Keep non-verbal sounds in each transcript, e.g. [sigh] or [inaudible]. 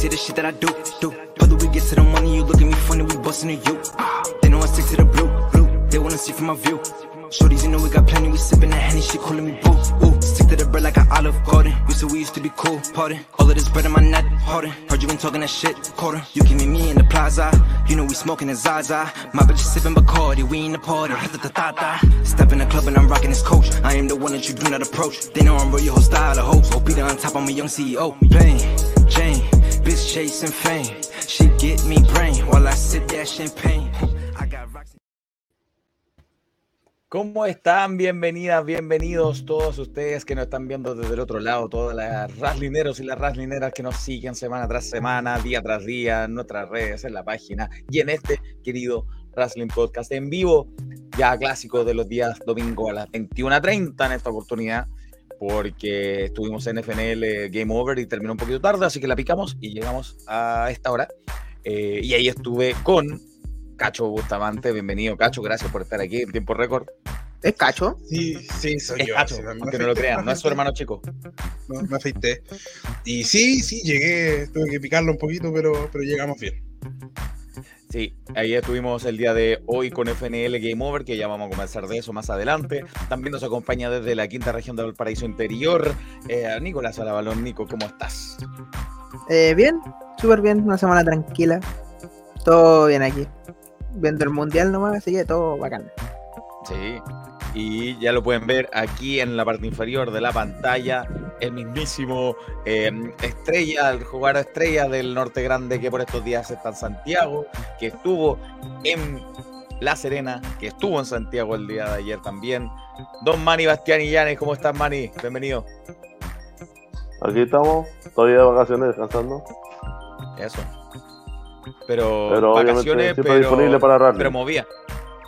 see the shit that I do, do. Whether we get to the money, you look at me funny, we bustin' at you. They know I stick to the blue, blue. They wanna see from my view. Shorties, you know we got plenty, we sippin' that Henny, she callin' me boo. Ooh, stick to the bread like an Olive Garden. We said we used to be cool, pardon. All of this bread in my neck, harder. Heard you been talking that shit, quarter. You can meet me in the plaza. You know we smoking the Zaza. My bitch is sippin' Bacardi, we in the party. Step in the club and I'm rocking this coach. I am the one that you do not approach. They know I'm real, your whole style of hope. Oh, be on top, I'm a young CEO. Jane, chasing fame. She me brain while I champagne. ¿Cómo están? Bienvenidas, bienvenidos todos ustedes que nos están viendo desde el otro lado, todas las raslineros y las raslineras que nos siguen semana tras semana, día tras día, en nuestras redes, en la página y en este querido Wrestling Podcast en vivo, ya clásico de los días domingo a las 21.30 en esta oportunidad, porque estuvimos en FNL Game Over y terminó un poquito tarde, así que la picamos y llegamos a esta hora. Eh, y ahí estuve con Cacho Bustamante, bienvenido Cacho, gracias por estar aquí en tiempo récord. ¿Es cacho? Sí, sí, soy Es yo. Cacho, sí, aunque no lo crean, no es su hermano chico. Me, me afeité. Y sí, sí, llegué, tuve que picarlo un poquito, pero, pero llegamos bien. Sí, ahí estuvimos el día de hoy con FNL Game Over, que ya vamos a conversar de eso más adelante. También nos acompaña desde la quinta región de Valparaíso Interior, eh, Nicolás Alabalón. Nico, ¿cómo estás? Eh, bien, súper bien, una semana tranquila. Todo bien aquí. Viendo el mundial nomás, así que todo bacán. Sí, y ya lo pueden ver aquí en la parte inferior de la pantalla, el mismísimo eh, estrella, el jugador estrella del Norte Grande que por estos días está en Santiago, que estuvo en La Serena, que estuvo en Santiago el día de ayer también. Don Manny Bastián y Llanes, ¿cómo estás Manny? Bienvenido. Aquí estamos, todavía de vacaciones descansando, Eso. Pero, vacaciones, pero, disponible para pero movía.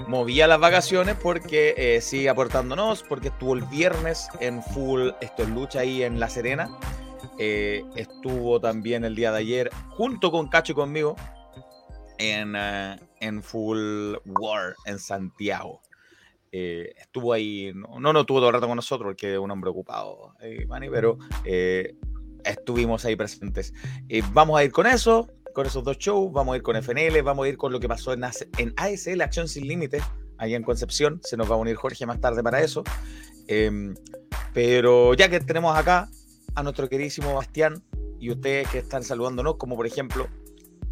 Movía las vacaciones porque eh, sigue aportándonos, porque estuvo el viernes en full Esto es Lucha ahí en La Serena. Eh, estuvo también el día de ayer junto con Cacho y conmigo en, eh, en Full War en Santiago. Eh, estuvo ahí, no, no, no estuvo todo el rato con nosotros porque es un hombre ocupado, eh, Manny, pero eh, estuvimos ahí presentes. Vamos a ir con eso, con esos dos shows, vamos a ir con FNL, vamos a ir con lo que pasó en, en ASL, Acción Sin Límites, allá en Concepción. Se nos va a unir Jorge más tarde para eso. Em, pero ya que tenemos acá a nuestro queridísimo Bastián y ustedes que están saludándonos, como por ejemplo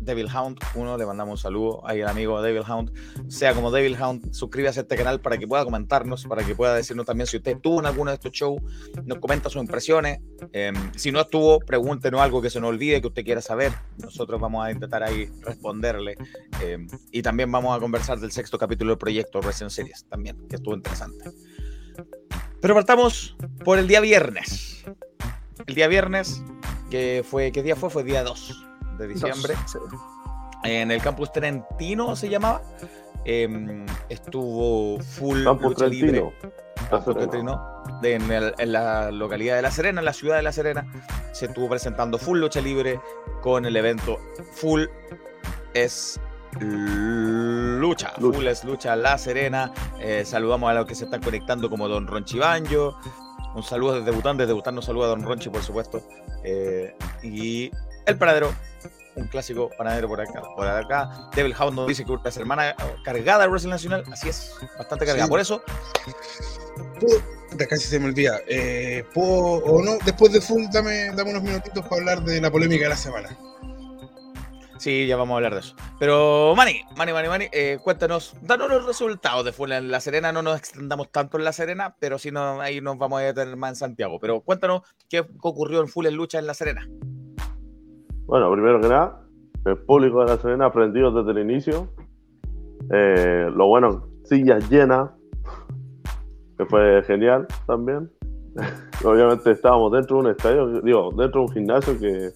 Devil Hound, uno le mandamos un saludo ahí al amigo Devil Hound, sea como Devil Hound, suscríbase a este canal para que pueda comentarnos, para que pueda decirnos también si usted estuvo en alguno de estos shows, nos comenta sus impresiones, Em, si no estuvo, pregúntenos algo que se nos olvide que usted quiera saber. Nosotros vamos a intentar ahí responderle. Em, y también vamos a conversar del sexto capítulo del proyecto Resident Series, también, que estuvo interesante. Pero partamos por el día viernes. El día viernes, que fue, ¿qué día fue? Fue día 2 de diciembre. En el campus Trentino se llamaba. Em, estuvo full Campus lucha libre. Campus. Trentino, de- en, el- en la localidad de La Serena, en la ciudad de La Serena, se estuvo presentando Full Lucha Libre con el evento Full es Lucha. Lucha. Full es Lucha La Serena. Eh, saludamos a los que se están conectando como Don Ronchi Banjo. Un saludo desde Bután, desde Bután nos saluda Don Ronchi, por supuesto. Eh, y el panadero, un clásico panadero por acá. Por acá. Devil Hound nos dice que una semana cargada de Wrestling Nacional. Así es, bastante cargada. Sí. Por eso, puta, casi se me olvida. Eh, ¿puedo, o no, después de full, dame, dame unos minutitos para hablar de la polémica de la semana. Sí, ya vamos a hablar de eso. Pero, Mani, Mani, Mani, Mani, eh, cuéntanos, danos los resultados de Full en La Serena. No nos extendamos tanto en La Serena, pero sí no, ahí nos vamos a detener más en Santiago. Pero cuéntanos qué ocurrió en Full en Lucha en La Serena. Bueno, primero que nada, el público de la Serena aprendido desde el inicio. Eh, lo bueno, sillas llenas, que fue genial también. [laughs] Obviamente estábamos dentro de un estadio, digo, dentro de un gimnasio que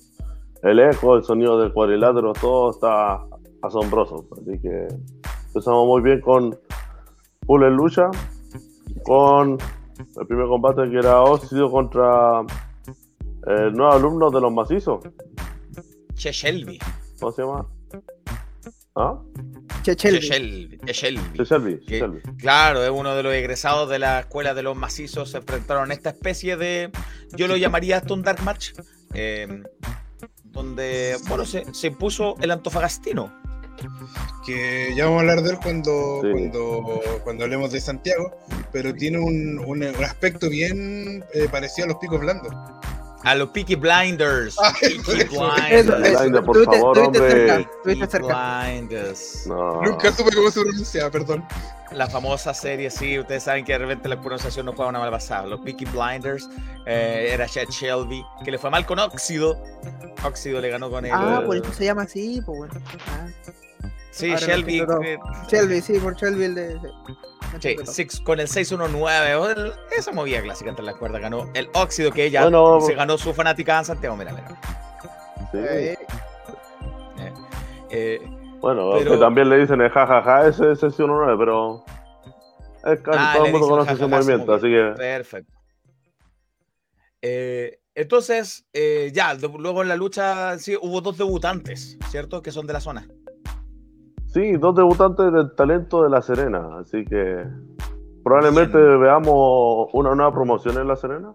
el eco, el sonido del cuadrilátero, todo está asombroso. Así que empezamos muy bien con Full en lucha, con el primer combate que era Óxido contra el nuevo alumno de los macizos. Che Shelby. ¿Cómo se llama? ¿Ah? Che. Shelby. Che Shelby. Sí, Shelby, Que- Shelby. Claro, es uno de los egresados de la escuela de los macizos. Se enfrentaron a esta especie de. Yo lo llamaría esto un dark match. eh, donde, bueno, se, se impuso el antofagastino. que ya vamos a hablar de él cuando, Sí. cuando, cuando hablemos de Santiago, pero tiene un, un- un aspecto bien eh, parecido a los picos blandos. A los Peaky Blinders. Ah, Peaky Blinders. eso. Blinder, por favor, hombre. cerca, cerca. Blinders. No. Nunca supe cómo se pronunciaba, perdón. La famosa serie, sí, ustedes saben que de repente la pronunciación no juega una mala pasada. Los Peaky Blinders, eh, era Chad Shelby, que le fue mal con Óxido. Óxido le ganó con el. Ah, por eso se llama así, pues bueno. Ah, sí, ahora Shelby. eh, Shelby, sí, por Shelby el de. sí. Six- con el 619, o el- esa movida clásica entre las cuerdas ganó el óxido que ella Bueno, se ganó su fanática en Santiago. Mira, mira. Sí. Eh, Eh, Bueno, Pero- que también le dicen el jajaja, ese es sesión 9, pero es casi Ah, todo el mundo conoce ese movimiento, así que perfecto. Eh, entonces, eh, ya, luego en la lucha sí, hubo dos debutantes, ¿cierto? Que son de la zona. Sí, dos debutantes del talento de La Serena, así que probablemente Bien. veamos una nueva promoción en La Serena.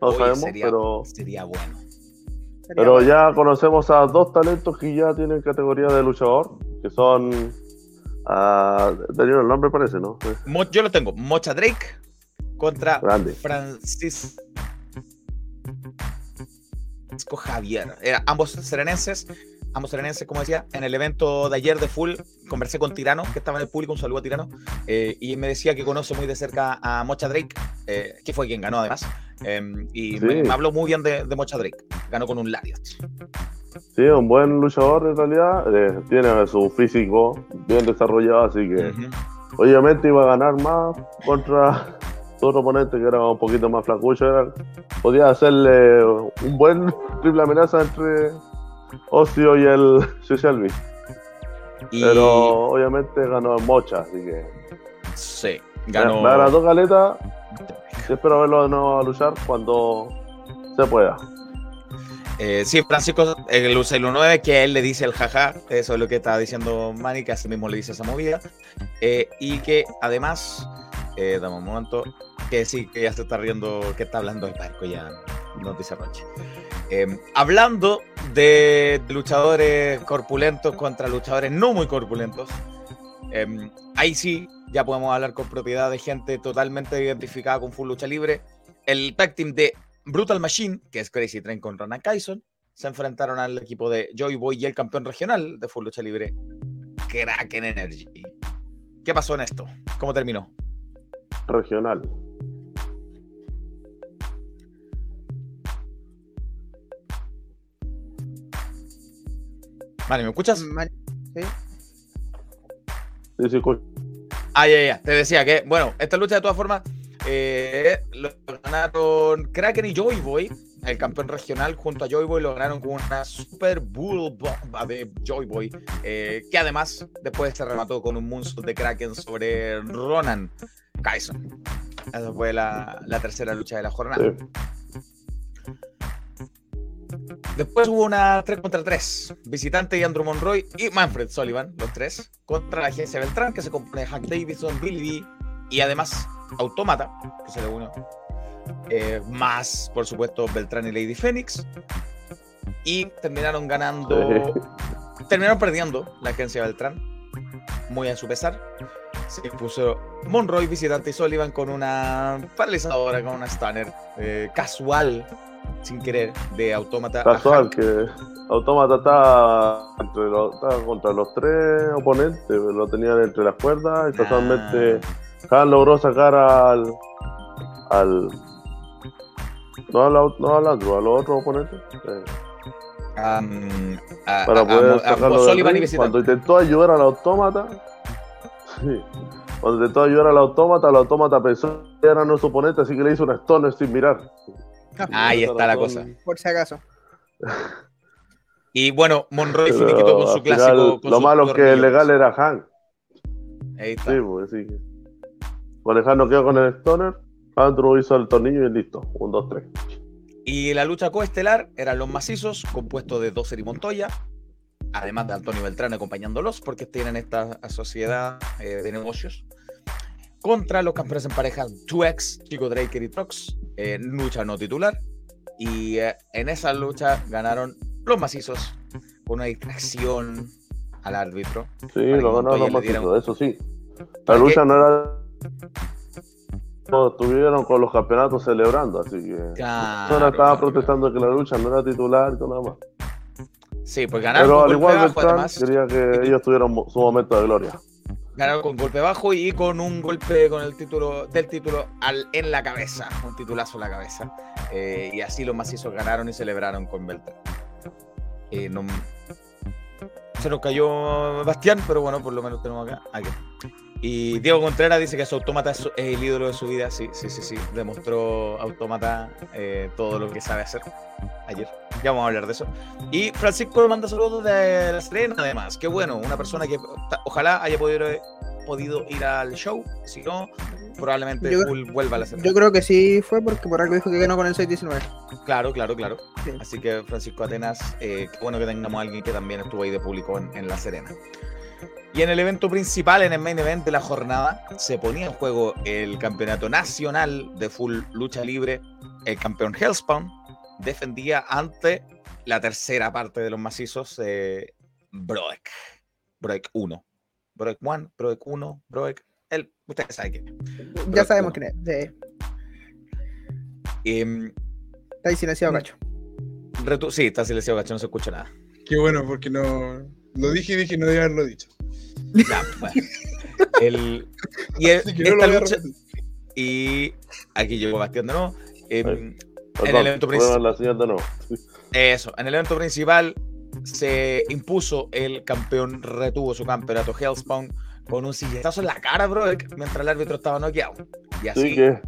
No Oye, sabemos, sería, pero, sería bueno. sería pero bueno. ya conocemos a dos talentos que ya tienen categoría de luchador, que son... Tenía el nombre parece, ¿no? Mo- yo lo tengo, Mocha Drake contra Grande. Francisco Javier. Era ambos serenenses, ambos serenenses, como decía, en el evento de ayer de Full, conversé con Tirano, que estaba en el público, un saludo a Tirano, eh, y me decía que conoce muy de cerca a Mocha Drake, eh, que fue quien ganó además, eh, y Sí. me, me habló muy bien de, de Mocha Drake, ganó con un Lariat. Sí, un buen luchador en realidad, eh, tiene su físico bien desarrollado, así que... Obviamente iba a ganar más contra [laughs] su otro oponente que era un poquito más flacucho. Era, podía hacerle un buen triple amenaza entre Ocio y el [laughs] Shelby. Y Pero obviamente ganó en Mocha, así que sí, ganó. me agradó Caleta y espero verlo de nuevo a luchar cuando se pueda. Eh, sí, Francisco, el Lucelo 9, que él le dice el jaja, eso es lo que estaba diciendo Manny, que así mismo le dice esa movida. Eh, y que además, eh, dame un momento, que sí, que ya se está riendo, que está hablando el barco, ya nos dice Roche. Eh, hablando de luchadores corpulentos contra luchadores no muy corpulentos, eh, ahí sí ya podemos hablar con propiedad de gente totalmente identificada con Full Lucha Libre. El tag team de Brutal Machine, que es Crazy Train con Ronan Kyson, se enfrentaron al equipo de Joy Boy y el campeón regional de Full Lucha Libre, Kraken Energy. ¿Qué pasó en esto? ¿Cómo terminó? Regional. Vale, ¿me escuchas? Mari- sí. Sí, sí, escucho. Ah, ya, ya. Te decía que, bueno, esta lucha de todas formas eh, lo ganaron Kraken y Joy Boy, el campeón regional, junto a Joy Boy, lo ganaron con una super bull bomba de Joy Boy, eh, que además después se remató con un moonsault de Kraken sobre Ronan Kyson. Esa fue la, la tercera lucha de la jornada. Sí. Después hubo una 3 contra 3. Visitante y Andrew Monroy y Manfred Sullivan, los tres, contra la agencia Beltrán, que se compone de Hank Davidson, Billy B y además Automata, que se le unió. Eh, más, por supuesto, Beltrán y Lady Phoenix. Y terminaron ganando. [laughs] Terminaron perdiendo la agencia Beltrán, muy a su pesar. Se impuso Monroy, visitante y Sullivan con una paralizadora, con una stunner eh, casual, sin querer, de Automata. a Casual, que Automata está, entre los, está contra los tres oponentes, lo tenían entre las cuerdas y casualmente Han logró sacar al. al. no al, no al Andrew, a los otros oponentes. eh, a, para a- a poder a ring. visitante. Cuando intentó ayudar al autómata, [laughs] sí, cuando intentó ayudar al autómata, el autómata pensó que era nuestro oponente, así que le hizo una stoner sin mirar. Ahí está la cosa. Por si acaso. Y bueno, Monroy pero finiquitó con su final, clásico. con lo malo es que el legal era Han. Ahí está. Sí, pues sí. Con el Han no quedó con el stoner, Andrew hizo el tornillo y listo. Un, dos, tres. Y la lucha coestelar eran los macizos, compuestos de Doser y Montoya, además de Antonio Beltrán acompañándolos, porque tienen esta sociedad eh, de negocios, contra los campeones en pareja 2X, Chico Draker y Trox, eh, lucha no titular. Y eh, en esa lucha ganaron los macizos, con una distracción al árbitro. Sí, que lo ganaron los macizos, eso sí. La lucha que- no era. No, estuvieron con los campeonatos celebrando, así que. Claro, Solo estaba claro, protestando que la lucha no era titular y todo nada más. Sí, pues ganaron Pero al igual además. quería que ellos tuvieran su momento de gloria. Ganaron con golpe bajo y con un golpe con el título del título al, en la cabeza, un titulazo en la cabeza. Eh, y así los macizos ganaron y celebraron con Beltrán. Eh, no- se nos cayó Bastián, pero bueno, por lo menos tenemos acá. aquí. Y Diego Contreras dice que su autómata es, el ídolo de su vida. Sí, sí, sí, sí. Demostró autómata eh, todo lo que sabe hacer ayer. Ya vamos a hablar de eso. Y Francisco manda saludos de La Serena, además. Qué bueno, una persona que ojalá haya podido, podido ir al show. Si no, probablemente Yo- Full vuelva a La Serena. Yo creo que sí fue porque por algo dijo que ganó con el 6-19. Claro, claro, claro. Sí. Así que Francisco Atenas, eh, qué bueno que tengamos a alguien que también estuvo ahí de público en, en La Serena. Y en el evento principal, en el main event de la jornada, se ponía en juego el campeonato nacional de full lucha libre. El campeón Hellspawn defendía ante la tercera parte de los macizos, eh, Broek. Broek 1. Broek 1, Broek 1, Broek. El, ustedes saben quién. es. Ya sabemos quién es. Sí. Em, Está ahí silenciado, Mm. cacho. retu- sí, está silenciado, gacho, no se escucha nada. Qué bueno, porque no. Lo dije y dije no debía haberlo dicho. Ya, bueno. El- y el- [laughs] no lucha, y aquí llegó Bastián de nuevo. em, Ahí. el evento principal- eso, en el evento principal se impuso el campeón, retuvo su campeonato Hellspawn con un silletazo en la cara, bro, mientras el árbitro estaba noqueado. Y así, que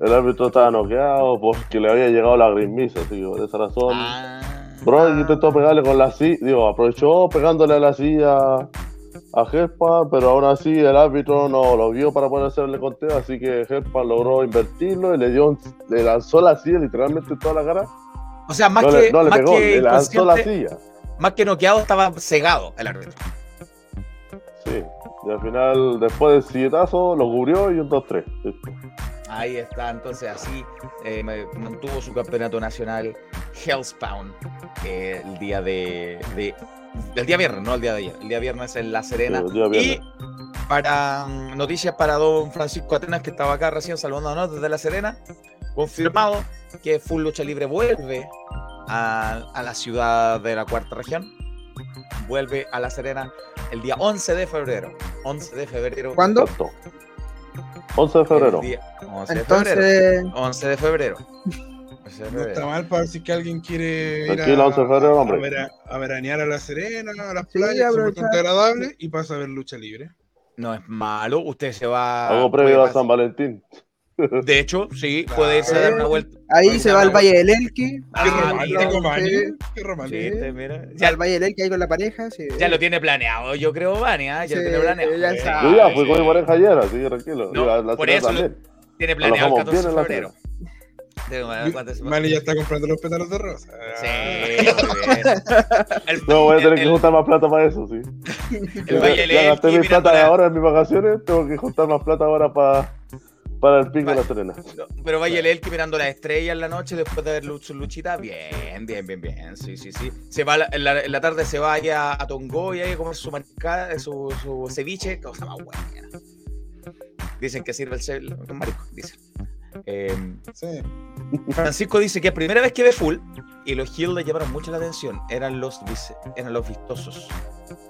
el árbitro estaba noqueado porque le había llegado la así que por esa razón. ah, Bro intentó pegarle con la silla, digo, aprovechó pegándole a la silla a Hespan, pero aún así el árbitro no lo vio para poder hacerle conteo, así que Hespan logró invertirlo y le dio un- le lanzó la silla literalmente en toda la cara. o sea, más no que, le, no le más pegó, que le lanzó la silla. Más que noqueado, estaba cegado el árbitro. Sí. Y al final, después del silletazo, lo cubrió y un 2-3. Listo. Ahí está, entonces así eh, mantuvo su campeonato nacional Hellspawn eh, el día de, de- El día viernes, no el día de ayer. El día viernes en La Serena. Sí, y para mm, noticias para don Francisco Atenas, que estaba acá recién saludándonos desde La Serena, confirmado que Full Lucha Libre vuelve a, a la ciudad de la cuarta región. Vuelve a La Serena el día 11 de febrero. 11 de febrero. ¿Cuándo? Exacto. 11 de febrero. El día 11 de febrero. Entonces, 11 de febrero. 11 de No está mal para ver si que alguien quiere ir a, 11 de febrero, hombre. a, vera- a veranear a La Serena, a las Sí, playas, que es agradable, y pasa a ver lucha libre. No es malo. Usted se va. Algo previo a San Valentín. De hecho, sí, puede irse a dar una vuelta. ahí se va al Valle del Elqui. Ah, Qué mira. romántico, Manny. Sí. Qué Sí, romántico. te- mira. Ya. Ya, Al Valle del Elqui ahí con la pareja. Sí. ya lo tiene planeado, yo creo, Vani. ¿ah? Ya lo Sí, tiene planeado. ya Eh, sabe. Yo ya fui con mi pareja ayer, así que tranquilo. No, Y a la por eso lo-. Tiene planeado el Nos 14 de febrero. en Tengo- ¿cuántas- Manny ya está comprando los pétalos de rosa. Sí, muy bien. El- No, voy a tener el- que juntar más plata para eso, sí. El Valle del ya gasté Elqui mi plata la- ahora en mis vacaciones, tengo que juntar más plata ahora para, para el pico de la. Serena. [laughs] Pero Valle del Elqui mirando las estrellas en la noche después de ver Luch- Luchita, bien, bien, bien, bien, sí, sí, sí. Se va en, la, en la tarde se va allá a Tongo y comer su mariscada, su, su ceviche, cosa más buena. Dicen que sirve el, el marisco, dicen. Eh, Sí. Francisco dice que es primera vez que ve full y los Hill le llamaron mucho la atención. Eran los, eran los vistosos.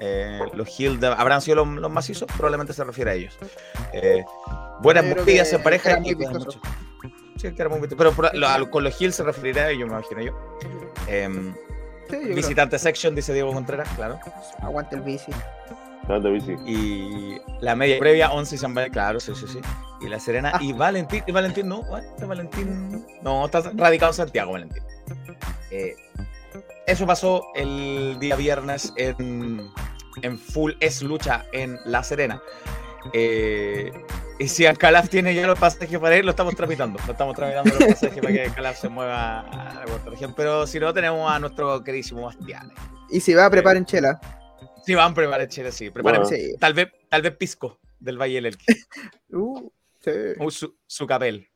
Eh, los Hill de- habrán sido los, los macizos, probablemente se refiere a ellos. Eh, buenas que en pareja y noches. Sí, que era muy vistoso. Pero por- lo- al- con los Hill se referirá a ellos, me imagino yo. Em, Sí, yo creo. visitante section, dice Diego Contreras, claro. Aguanta el bici. Grande bici. Y la media previa, 11 y San claro, sí, sí, sí. Y la Serena Ah. y [laughs] Valentín, y Valentín no. Este Valentín no, está radicado en Santiago, Valentín. Eh, eso pasó el día viernes en, en Full Es Lucha en La Serena. Eh, y si Alcalaf tiene ya los pasajes para ir, lo estamos tramitando. Lo estamos tramitando los pasajes para que Alcalaf se mueva a la cuarta región. Pero si no, tenemos a nuestro queridísimo Bastián. Y si va, preparen chela. Sí, van a preparar Chile, sí. Preparen, Bueno. Tal, vez, tal vez Pisco del Valle del Elqui. [laughs] Uh, sí. O su, su capel.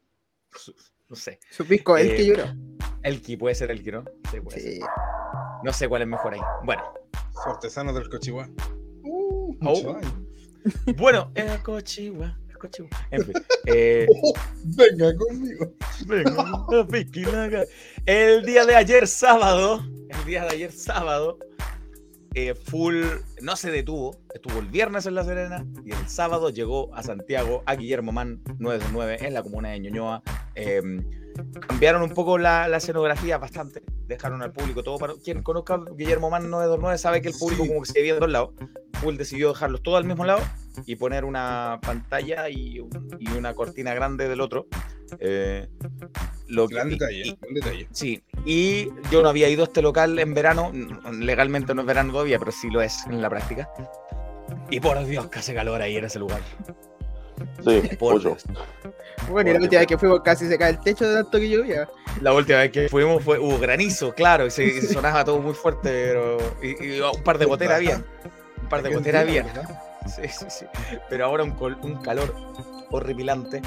Su- no sé. Su pisco, el Eh, que lloró. Elqui, puede ser Elqui, ¿no? Sí, puede Sí. ser. No sé cuál es mejor ahí. Bueno, Artesanos del Cochihuá. Uh, Oh. bueno, el cochigua, el cochigua. En fin. [laughs] eh, Venga conmigo. venga, el día de ayer, sábado, el día de ayer, sábado, eh, full no se detuvo. Estuvo el viernes en La Serena y el sábado llegó a Santiago, a Guillermo Man 929, en la comuna de Ñuñoa. Eh, cambiaron un poco la, la escenografía bastante. Dejaron al público todo para. Quien conozca a Guillermo Man 929 sabe que el público Sí. como que se divide en dos lados. Full decidió dejarlos todos al mismo lado y poner una pantalla y, y una cortina grande del otro. Eh, lo que- Gran y- detalle, y- gran detalle. Sí, y yo no había ido a este local en verano, legalmente no es verano todavía, pero sí lo es en la práctica. Y por Dios, que hace calor ahí en ese lugar. Sí. [laughs] Dios. Bueno, y la última vez que fuimos casi se cae el techo de tanto que llovía. La última vez que fuimos fue, hubo granizo, claro, y se, y se sonaba todo muy fuerte, pero. Y, y un par de goteras bien. Un par de goteras bien. Sí, sí, sí. Pero ahora un, col- un calor horripilante.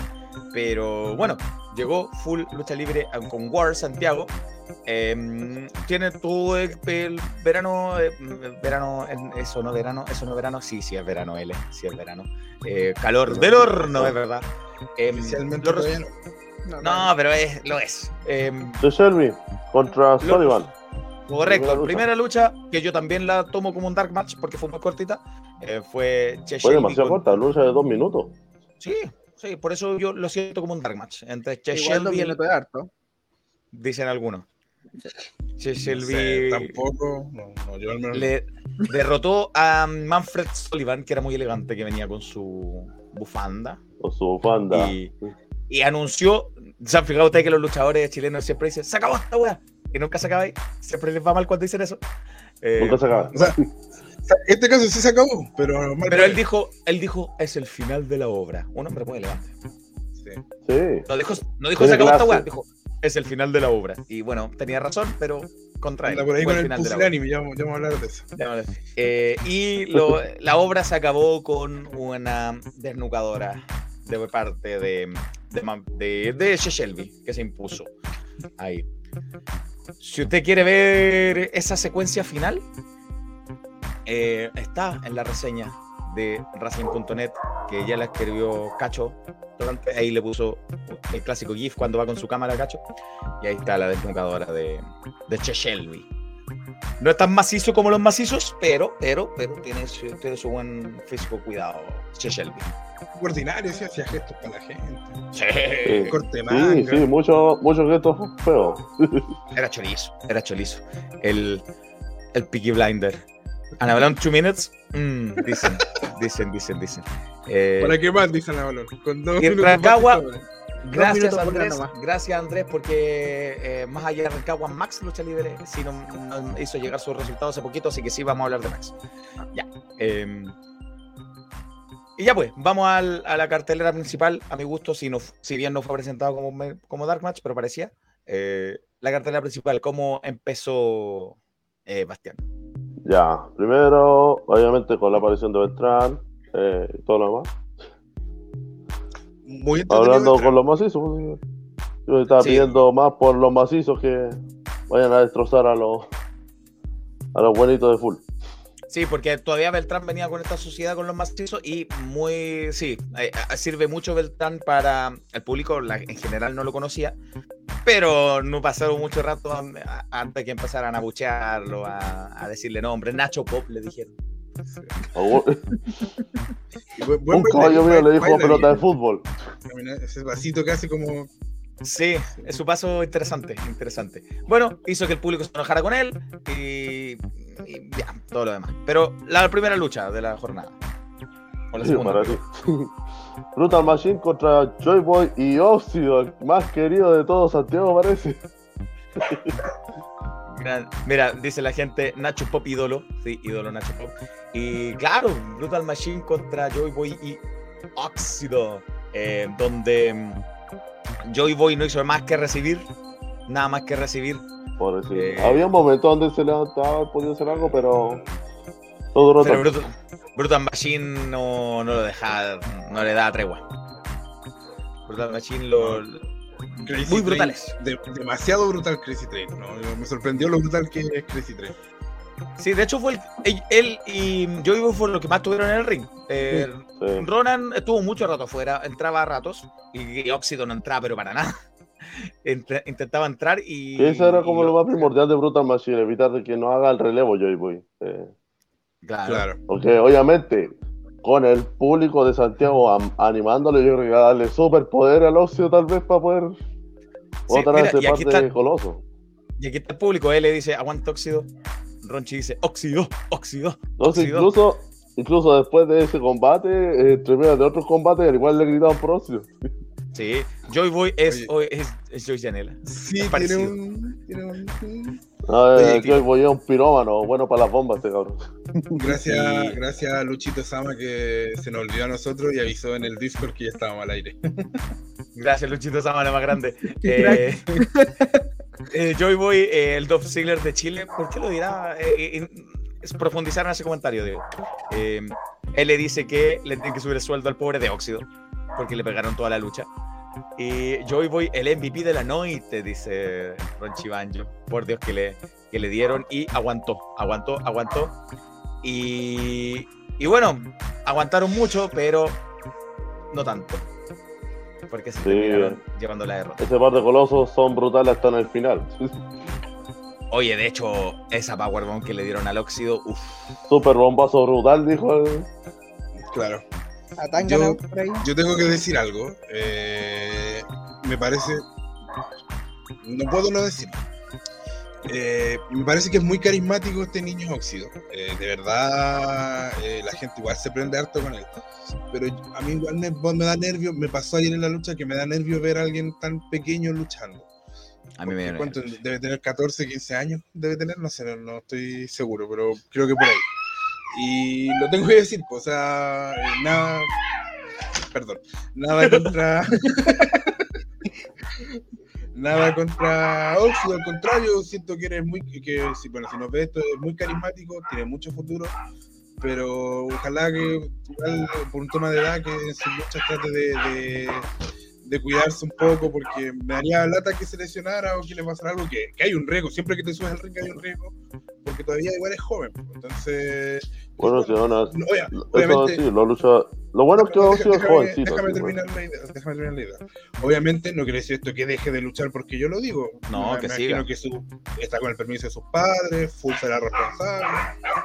Pero bueno, llegó full lucha libre a- con War Santiago. Em, tiene todo el, el verano, eh, verano, en- eso no verano, eso no verano, sí, sí es verano L, sí es verano. Eh, calor del horno, es verdad. Em, Oficialmente los no. no, pero es, lo es. Em, De Shelby contra Sullivan. Correcto, Primera primera lucha. lucha. que yo también la tomo como un dark match porque fue muy cortita, eh, fue Che Fue demasiado corta, lucha de dos minutos. Sí, sí, por eso yo lo siento como un dark match. Entre Shelby, y el- harto. dicen algunos. Che No Shelby sé, tampoco. No, no, yo al menos. le derrotó a Manfred Sullivan, que era muy elegante, que venía con su bufanda. Con su banda. Y, y anunció, ¿se han fijado ustedes que los luchadores chilenos siempre dicen, se acabó esta weá? Que nunca se acaba ahí. Siempre les va mal cuando dicen eso. Eh, Nunca se acaba. O sea, [laughs] este caso sí se acabó, pero mal Pero él dijo, él dijo, es el final de la obra. Un hombre muy elegante. Sí. Sí. No dijo, no dijo se acabó esta weá, dijo, es el final de la obra. Y bueno, tenía razón, pero contra él. Por ahí con el final de la obra. pusilánime, ya, vamos- ya vamos a hablar de eso. Eh, y lo- la obra se acabó con una desnucadora de parte de, de, de, de Che Shelby, que se impuso ahí. Si usted quiere ver esa secuencia final, eh, está en la reseña de Racing.net, que ya la escribió Cacho. Durante, ahí le puso el clásico GIF cuando va con su cámara Cacho. Y ahí está la desnucadora de, de Che Shelby. No es tan macizo como los macizos, pero, pero, pero tiene su, tiene su buen físico cuidado, Che Shelby. Ordinario, sí, hacía gestos para la gente. Sí. Corte de Sí, manga. sí, muchos muchos gestos feos. Era chorizo, era chorizo. El, el Peaky Blinder. ¿Han hablado en two minutes? Mm, dicen, dicen, dicen, dicen. Eh, ¿Para qué más dicen a valor? Con dos Y minutos Rancagua- gracias Andrés, gracias Andrés, porque eh, más allá de Rancagua, Max Lucha Libre sí nos, nos hizo llegar sus resultados hace poquito, así que sí vamos a hablar de Max. Ya. eh, y ya pues, vamos al- a la cartelera principal, a mi gusto, si, no, si bien no fue presentado como, como Dark Match, pero parecía. Eh, la cartelera principal, ¿cómo empezó eh, Bastián? Ya, primero, obviamente con la aparición de Beltrán eh, y todo lo demás. Muy Hablando con los macizos, pues, yo estaba Sí. pidiendo más por los macizos que vayan a destrozar a los a los buenitos de full. Sí, porque todavía Beltrán venía con esta sociedad con los macizos y muy, sí, eh, eh, sirve mucho Beltrán para el público, la- en general no lo conocía, pero no pasaron mucho rato an- a- antes que empezaran a buchearlo, a, a decirle nombre. Nacho Pop le dijeron. Buen- buen Un caballo mío le dijo pelota de fútbol. Ese vasito que hace como. Sí, es su paso interesante, interesante. Bueno, hizo que el público se enojara con él y, y ya, todo lo demás. Pero la primera lucha de la jornada. O la Sí, segunda. Brutal [laughs] Machine contra Joy Boy y Óxido, el más querido de todo Santiago parece. [laughs] Mira, dice la gente, Nacho Pop ídolo. Sí, ídolo Nacho Pop. Y claro, Brutal Machine contra Joy Boy y Óxido. eh, donde mm, Joy Boy no hizo más que recibir. Nada más que recibir. Eh. Había un momento donde se levantaba, podía hacer algo, pero todo duró Pero. Brutal, Brutal Machine no, no lo deja, no le da tregua. Brutal Machine lo, Crazy Muy brutales. de- demasiado brutal Crazy Train. ¿no? Me sorprendió lo brutal que es Crazy Train. Sí, de hecho fue el- él, él y Joey fueron los que más tuvieron en el ring. Eh, Sí. Ronan estuvo mucho rato afuera, entraba a ratos y, Óxido no entraba, pero para nada. Ent- intentaba entrar y. Eso era como y lo más primordial de Brutal Machine, evitar de que no haga el relevo Joy Boy. Eh, Claro. Claro. porque obviamente con el público de Santiago am- animándole, yo creo que a darle superpoder al Óxido tal vez para poder botar mira, a ese y aquí par de está- coloso. Y aquí está el público, él le dice, aguanta óxido. Ronchi dice, óxido, óxido. Sé, Óxido. incluso, incluso después de ese combate, eh, entre medio de otros combates, al igual le gritaban por Óxido. [laughs] Sí, Joy Boy es, Oye. es, es Joy Janela. Sí, tiene un, tiene un- No, Oye, eh, Joy Boy es un pirómano, bueno para las bombas este cabrón. Gracias, gracias a Luchito Sama que se nos olvidó a nosotros y avisó en el Discord que ya estábamos al aire. Gracias, Luchito Samana más grande. [laughs] Eh, eh, Joy Boy, eh, el Dolph Ziggler de Chile, ¿por qué lo dirá? Eh, eh, es profundizar en ese comentario, digo. Eh, él le dice que le tiene que subir el sueldo al pobre de Óxido, porque le pegaron toda la lucha. Y Joy Boy, el MVP de la noche, dice Ronchi Banjo. Por Dios que le, que le dieron y aguantó, aguantó, aguantó. Y, y bueno, aguantaron mucho, pero no tanto. Porque se Sí. terminaron llevando la derrota. Ese par de colosos son brutales hasta en el final. Oye, de hecho, esa Powerbomb que le dieron al óxido, uff. Super bombazo brutal, dijo el... Claro. A tan Yo- ganado por ahí. Yo tengo que decir algo. eh, me parece. No puedo no decirlo. Eh, me parece que es muy carismático este niño óxido. Eh, de verdad, eh, la gente igual se prende harto con él. Pero a mí igual me, me da nervio. Me pasó ayer en la lucha que me da nervio ver a alguien tan pequeño luchando. A mí me dio ¿Cuánto nervios. debe tener? 14, 15 años. Debe tener, no sé, no, no estoy seguro, pero creo que por ahí. Y lo tengo que decir, pues, o sea, nada. Perdón, nada contra. [laughs] nada contra Óxido, al contrario, siento que eres muy. que Bueno, si nos ves, esto es muy carismático, tiene mucho futuro. Pero ojalá que, por un tema de edad, que en sus luchas trate de, de, de cuidarse un poco, porque me daría lata que se lesionara o que le pasara algo, que, que hay un riesgo, siempre que te subes al ring hay un riesgo, porque todavía igual es joven. pues, Entonces, Bueno, si van a... no, oye, obviamente, sí, lo lucha... Lo bueno es que es déjame- jovencito. Déjame terminar la idea. Déjame terminar la idea. Obviamente no quiere decir esto que deje de luchar porque yo lo digo. No, Me que imagino siga. que su, está con el permiso de sus padres, full será responsable.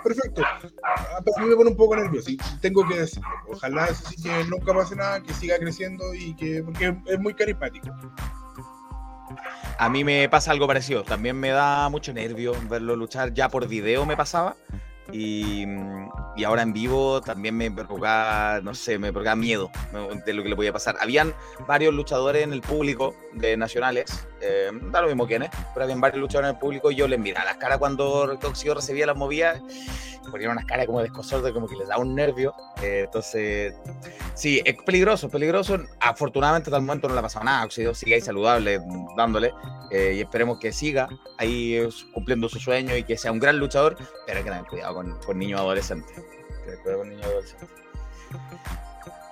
Perfecto. Ah, a mí me pone un poco nervioso y tengo que decirlo. Ojalá eso sí que nunca pase nada, que siga creciendo y que porque es muy carismático. A mí me pasa algo parecido. También me da mucho nervio verlo luchar. Ya por video me pasaba. Y, y ahora en vivo también me provocaba, no sé, me provocaba miedo de lo que le podía pasar. Habían varios luchadores en el público de nacionales, eh, da lo mismo quiénes, pero habían varios luchadores en el público y yo les miraba las caras cuando Toxido recibía las movidas, ponían unas caras como de escosor, de como que les da un nervio. eh, entonces, sí, es peligroso, peligroso. Afortunadamente hasta el momento no le ha pasado nada, Oxido sigue ahí saludable, dándole, eh, y esperemos que siga ahí eh, cumpliendo su sueño y que sea un gran luchador, pero hay que tener cuidado con, con niños adolescentes. Con niños adolescentes.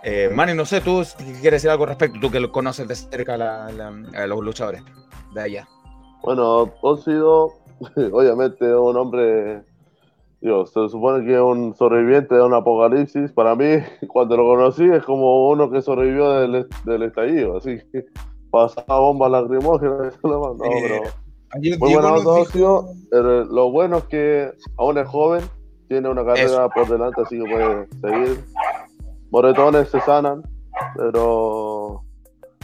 Eh, Manny, no sé, tú si quieres decir algo al respecto, tú que lo conoces de cerca a, la- la- a los luchadores de allá. Bueno, Óxido, [laughs] obviamente, es un hombre. Digo, se supone que es un sobreviviente de un apocalipsis. Para mí, [laughs] cuando lo conocí, es como uno que sobrevivió del, del estallido. Así que [laughs] pasaba bombas lacrimógenas. No, pero Ayer muy buena dijo-. Eh, Lo bueno es que aún es joven, tiene una carrera por delante, así que puede seguir. Moretones se sanan, pero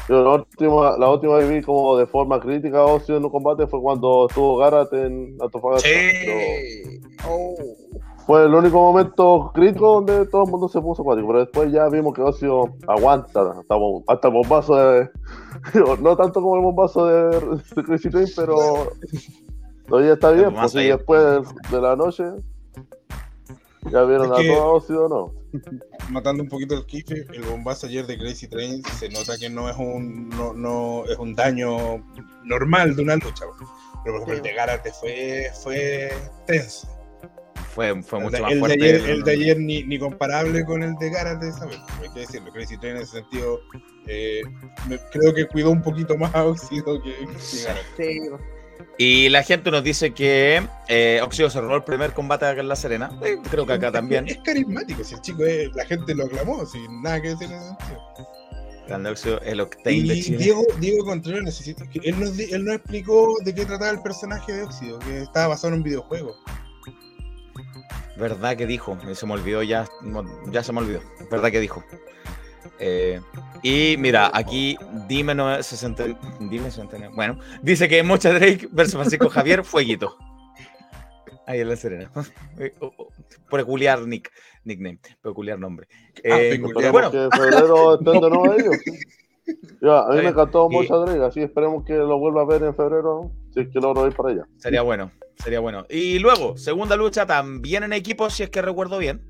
yo la última, la última que vi como de forma crítica Óxido en un combate fue cuando estuvo Garat en Antofagasta. Pero Oh. Fue el único momento crítico donde todo el mundo se puso acuático, pero después ya vimos que Óxido aguanta hasta, hasta el bombazo de. [laughs] no tanto como el bombazo de, de Crazy Train, pero [laughs] todavía está bien, ahí. después de, de la noche ya vieron Es a que- todo Óxido, ¿no? matando un poquito el kife, el bombazo ayer de Crazy Train se nota que no es un no, no es un daño normal de una lucha. Pero por ejemplo el de Garate fue, fue tenso. Fue, fue mucho de, más el de fuerte. ayer, el- el de ayer ni, ni comparable con el de Gareth, ¿sabes? Hay que decirlo. Crazy Train en ese sentido, eh, me- creo que cuidó un poquito más a Oxido que, que po. Y la gente nos dice que eh, Oxido cerró el primer combate acá en La Serena. Eh, creo que acá también. Es carismático, si el chico es, la gente lo aclamó, sin nada que decir en ese sentido. Oxido, el Octane de Y Chile. Diego, Diego Contreras necesita. que él, nos, él nos explicó de qué trataba el personaje de Óxido, que estaba basado en un videojuego. ¿Verdad que dijo? Eh, Se me olvidó ya. Ya se me olvidó. ¿Verdad que dijo? Eh, y mira, aquí dime no 60, dime 60, bueno, dice que Mocha Drake versus Francisco Javier Fueguito. Ahí en la Serena. [laughs] Eh, oh, oh, Peculiar nick, nickname, peculiar nombre. Ah, peculiar. Bueno, que en febrero estén de nuevo ellos. [laughs] Ya, a mí me encantó mucho Drake, así esperemos que lo vuelva a ver en febrero, si es que logro ir para allá. sería bueno, sería bueno. Y luego, segunda lucha también en equipo, si es que recuerdo bien.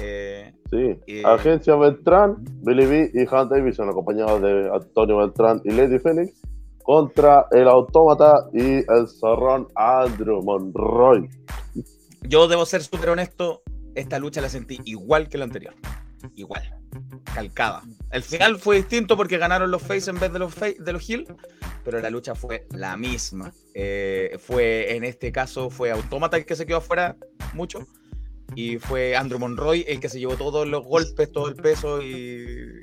Eh, Sí, Y- Agencia Beltrán, Billy B y Hunt Davidson, acompañados de Antonio Beltrán y Lady Phoenix, contra el Autómata y el zorrón Andrew Monroy. Yo debo ser súper honesto, esta lucha la sentí igual que la anterior. Igual. Calcada. El final fue distinto porque ganaron los face en vez de los, face, de los heel, pero la lucha fue la misma. Eh, fue, en este caso, fue Autómata el que se quedó afuera mucho. Y fue Andrew Monroy el que se llevó todos los golpes, todo el peso y,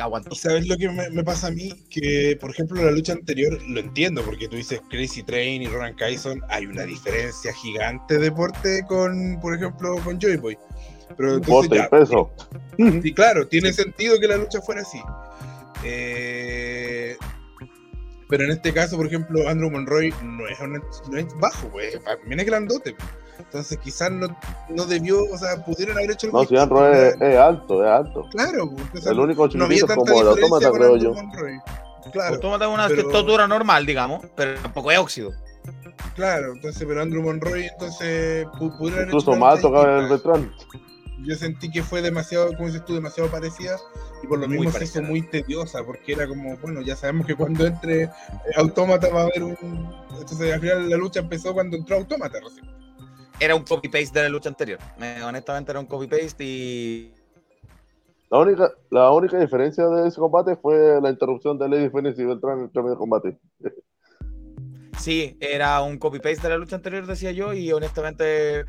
aguantó. Sabes lo que me, pasa a mí, que por ejemplo la lucha anterior lo entiendo, porque tú dices Crazy Train y Ronan Kyson, hay una diferencia gigante de porte con, por ejemplo, con Joy Boy. Pero entonces y peso. [laughs] Sí, claro, tiene sentido que la lucha fuera así. Eh, pero en este caso, por ejemplo, Andrew Monroy no es, un- no es bajo, pues, también es grandote. Entonces quizás no, no debió, o sea, pudieron haber hecho No, si Andrew es, es alto, es alto. Claro, pues, El único no chiquitito es tanta como el Autómata, creo yo. Monroy. Claro, Autómata es una pero- estatura normal, digamos, pero tampoco es óxido. claro, entonces, pero Andrew Monroy, entonces, pu- pudieron haber Incluso más que el distinta. Yo sentí que fue demasiado, como dices tú, demasiado parecida y por lo Muy mismo se hizo muy tediosa porque era como, bueno, ya sabemos que cuando entre eh, Autómata va a haber un... Entonces al final la lucha empezó cuando entró Autómata recién. Era un copy-paste de la lucha anterior. Eh, honestamente era un copy-paste y La única, la única diferencia de ese combate fue la interrupción de Lady Phoenix y Beltrán en el medio de combate. Sí, era un copy-paste de la lucha anterior, decía yo, y honestamente.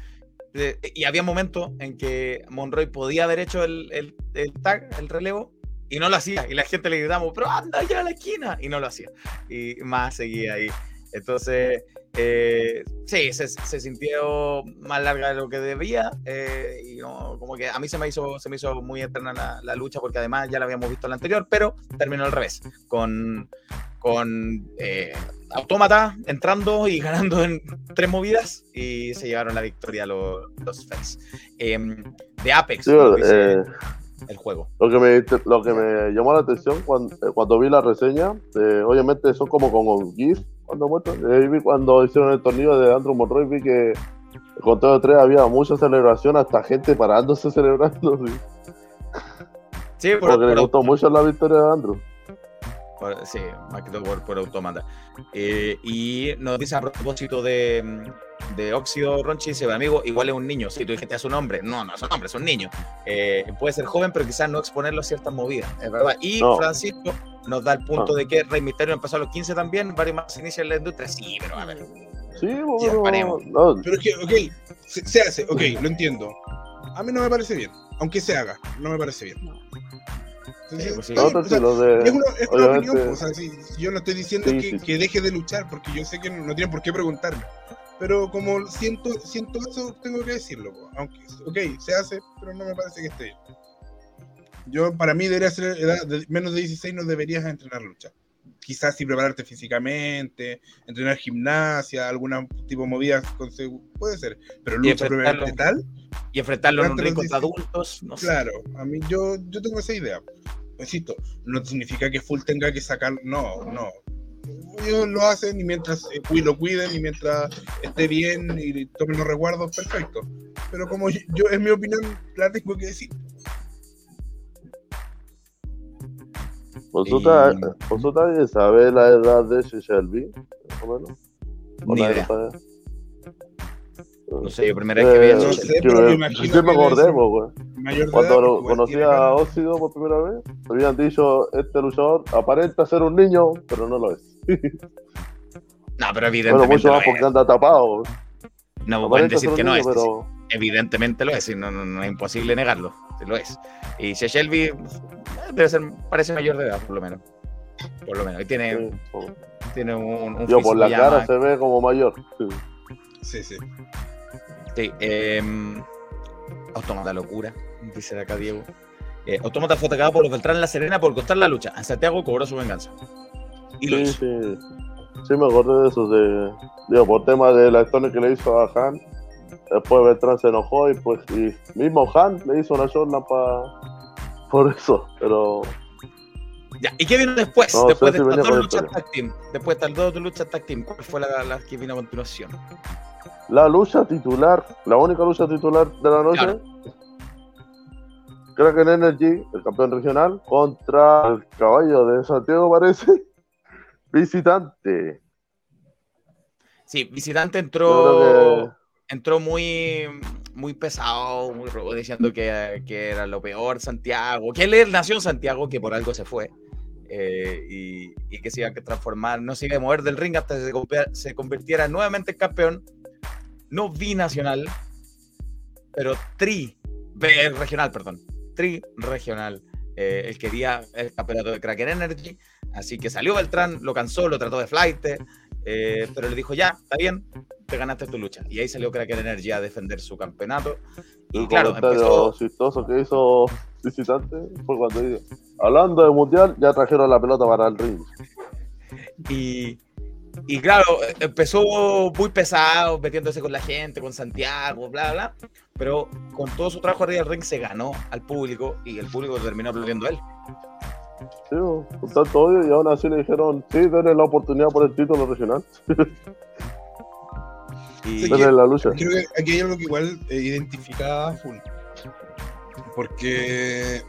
Eh, y había momentos en que Monroy podía haber hecho el, el- el tag, el relevo, y no lo hacía. Y la gente le gritamos, pero anda ya a la esquina, y no lo hacía. Y más seguía ahí. Entonces, eh, sí, se, se sintió más larga de lo que debía. eh, y no, como que a mí se me hizo, se me hizo muy eterna la, la lucha, porque además ya la habíamos visto en la anterior, pero terminó al revés. Con, con eh, Autómata entrando y ganando en tres movidas y se llevaron la victoria los, los Face. Em, de Apex, Sí, eh, el juego. Lo que me, lo que me llamó la atención cuando, eh, cuando vi la reseña, eh, obviamente son como con GIF cuando muestran. eh, vi cuando hicieron el torneo de Andrew Monroy, vi que el conteo de tres había mucha celebración, hasta gente parándose [laughs] celebrando. sí. Sí, por, Porque le por gustó mucho la victoria de Andrew. Por- sí, más que todo por, por automata. Eh, y nos dice a propósito de, mm, de óxido Ronchi, dice, amigo, igual es un niño. Si tú dijiste a su nombre, no, no es un hombre, es un niño. Eh, puede ser joven, pero quizás no exponerlo a ciertas movidas, es verdad. Y No. Francisco nos da el punto Ah. de que Rey Misterio empezó a los 15 también, varios más inician en la industria. Sí, pero a ver. Sí, bueno, no, Pero es que, ok, se, se hace, ok, lo entiendo. A mí no me parece bien, aunque se haga, no me parece bien. Entonces, Sí, pues sí. bien, o sea, sí, es una, es una obviamente- opinión, pues, o sea, si, si yo no estoy diciendo Sí, que, sí, sí. que deje de luchar, porque yo sé que no, no tienen por qué preguntarme. Pero como siento, siento eso, tengo que decirlo. Aunque, ok, se hace, pero no me parece que esté bien. Yo, para mí, debería ser edad de menos de 16, no deberías entrenar lucha. Quizás sí prepararte físicamente, entrenar gimnasia, alguna tipo de movidas, con puede ser. Pero lucha propiamente tal, Y enfrentarlo en un contra 16. adultos, no sé. Claro, a mí yo, yo tengo esa idea. Insisto, no significa que Full tenga que sacar, no, no. Ellos lo hacen y mientras eh, lo cuiden y mientras esté bien y tomen los resguardos, perfecto. Pero como yo, yo- es mi opinión, la tengo que decir. Y- consulta alguien sabe la edad de Shelby, más o menos. O Ni idea. No sé, primera vez que vi Eh, eso. sé, pero me me- imagino sí me acordé, po, güey. Cuando conocí a Óxido por primera vez, habían dicho, este luchador aparenta ser un niño, pero no lo es. No, pero Bueno, evidentemente mucho lo más porque anda tapado. No pueden decir que no niño, es. pero Evidentemente lo es, y no, no- no es imposible negarlo. Sí Lo es. Y si Shelby eh, debe ser, parece mayor de edad, por lo menos. Por lo menos. Y tiene, sí, tiene un, un Yo por la cara se ve como mayor. Sí. Sí, sí. Sí, em, Autómata locura, dice acá Diego. Eh, Autómata fue atacado por los Beltrán en La Serena por costar la lucha. En Santiago cobró su venganza. Y lo Sí, hizo. sí. Sí, me acordé de eso. De, digo, por tema de la historia que le hizo a Han. Después Beltrán se enojó y pues y mismo Han le hizo una Jordan pa- por eso. Pero Ya, ¿Y qué vino después? No, después de si estas dos luchas tag team. Después de estas dos luchas tag team. ¿Cuál fue la, la que vino a continuación? la lucha titular, la única lucha titular de la noche. Claro. Kraken Energy, el campeón regional, contra el caballo de Santiago, parece. [laughs] Visitante. Sí, visitante entró. Entró muy, muy pesado, muy rudo, diciendo que, que era lo peor Santiago, que él nació en Santiago, que por algo se fue, eh, y, y que se iba a transformar, no se iba a mover del ring hasta que se, se convirtiera nuevamente en campeón, no binacional, pero tri, eh, regional, perdón, tri regional. Eh, él quería el campeonato de Kraken Energy, así que salió Beltrán, lo cansó, lo trató de flight, eh, pero le dijo, ya, está bien, te ganaste tu lucha. Y ahí salió Kraken Energy a defender su campeonato. Y el claro, empezó, chistoso que hizo visitante fue cuando dijo, hablando de mundial, ya trajeron la pelota para el ring. y, y claro, empezó muy pesado, metiéndose con la gente, con Santiago, bla, bla. Pero con todo su trabajo arriba del ring se ganó al público y el público terminó aplaudiendo a él. Sí, con tanto odio y aún así le dijeron, sí, denle la oportunidad por el título regional, [laughs] Y, Sí, la lucha. Creo que aquí hay algo que igual eh, identifica a Full. Porque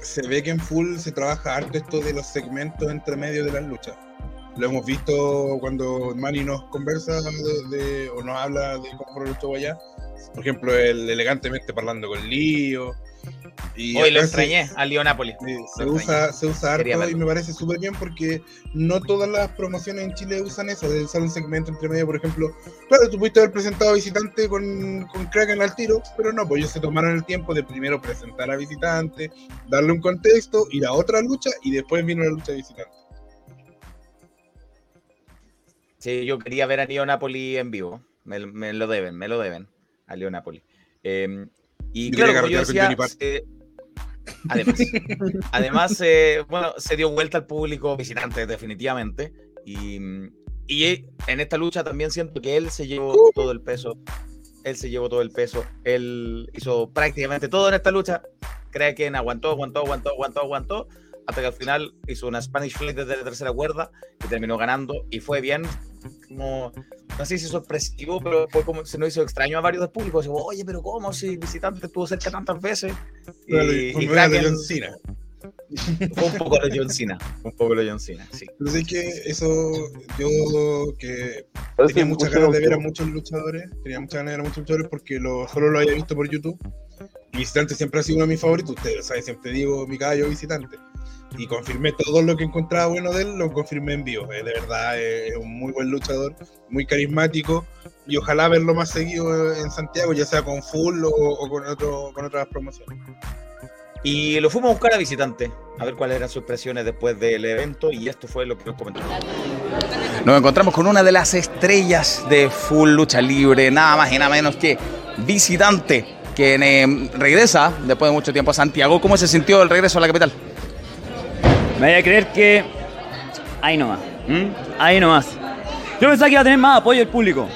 se ve que en Full se trabaja harto esto de los segmentos entre medio de las luchas. Lo hemos visto cuando Manny nos conversa de, de- o nos habla de cómo fue allá. Por ejemplo, el elegantemente hablando con Lío. Y hoy lo acá se- extrañé a Leo Napoli. Sí, se, usa, se usa y me parece súper bien porque no todas las promociones en Chile usan eso, de usar un segmento entre medio, por ejemplo. Claro, tú pudiste haber presentado a visitante con, con Kraken al tiro, pero no, pues ellos se tomaron el tiempo de primero presentar a visitante, darle un contexto, ir a otra lucha y después vino la lucha de visitante. Sí, yo quería ver a Leo Napoli en vivo. Me, me lo deben, me lo deben a Leo Napoli. Eh, y Yo claro, como yo decía, se- además, [laughs] además eh, bueno, se dio vuelta al público visitante definitivamente. Y, y en esta lucha también siento que él se llevó todo el peso. Él se llevó todo el peso. Él hizo prácticamente todo en esta lucha. Kraken aguantó, aguantó, aguantó, aguantó, aguantó. Hasta que al final hizo una Spanish Flight desde la tercera cuerda y terminó ganando. Y fue bien, como, no sé si sorpresivo, pero fue como se nos hio extraño a varios del público. Digo, Oye, pero ¿cómo? Si visitante estuvo cerca tantas veces. Y, y Kraken John Cena. fue un poco de John Cena. Un poco de John Cena, sí. Pero es que eso, yo que Parece tenía muchas ganas de ver a muchos luchadores, tenía muchas ganas de ver a muchos luchadores porque lo, solo lo había visto por YouTube. Y Visitante siempre ha sido uno de mis favoritos, ustedes lo saben, siempre digo mi caballo Visitante. Y confirmé todo lo que encontraba bueno de él, lo confirmé en vivo. Eh, de verdad, eh, es un muy buen luchador, muy carismático. Y ojalá verlo más seguido en Santiago, ya sea con Full o, o con, otro, con otras promociones. Y lo fuimos a buscar a visitante, a ver cuáles eran sus impresiones después del evento, y esto fue lo que nos comentó. Nos encontramos con una de las estrellas de Full Lucha Libre, nada más y nada menos que visitante, quien eh, regresa después de mucho tiempo a Santiago. ¿Cómo se sintió el regreso a la capital? Me voy a creer que. Ahí nomás. ¿m? Ahí nomás. Yo pensaba que iba a tener más apoyo del público.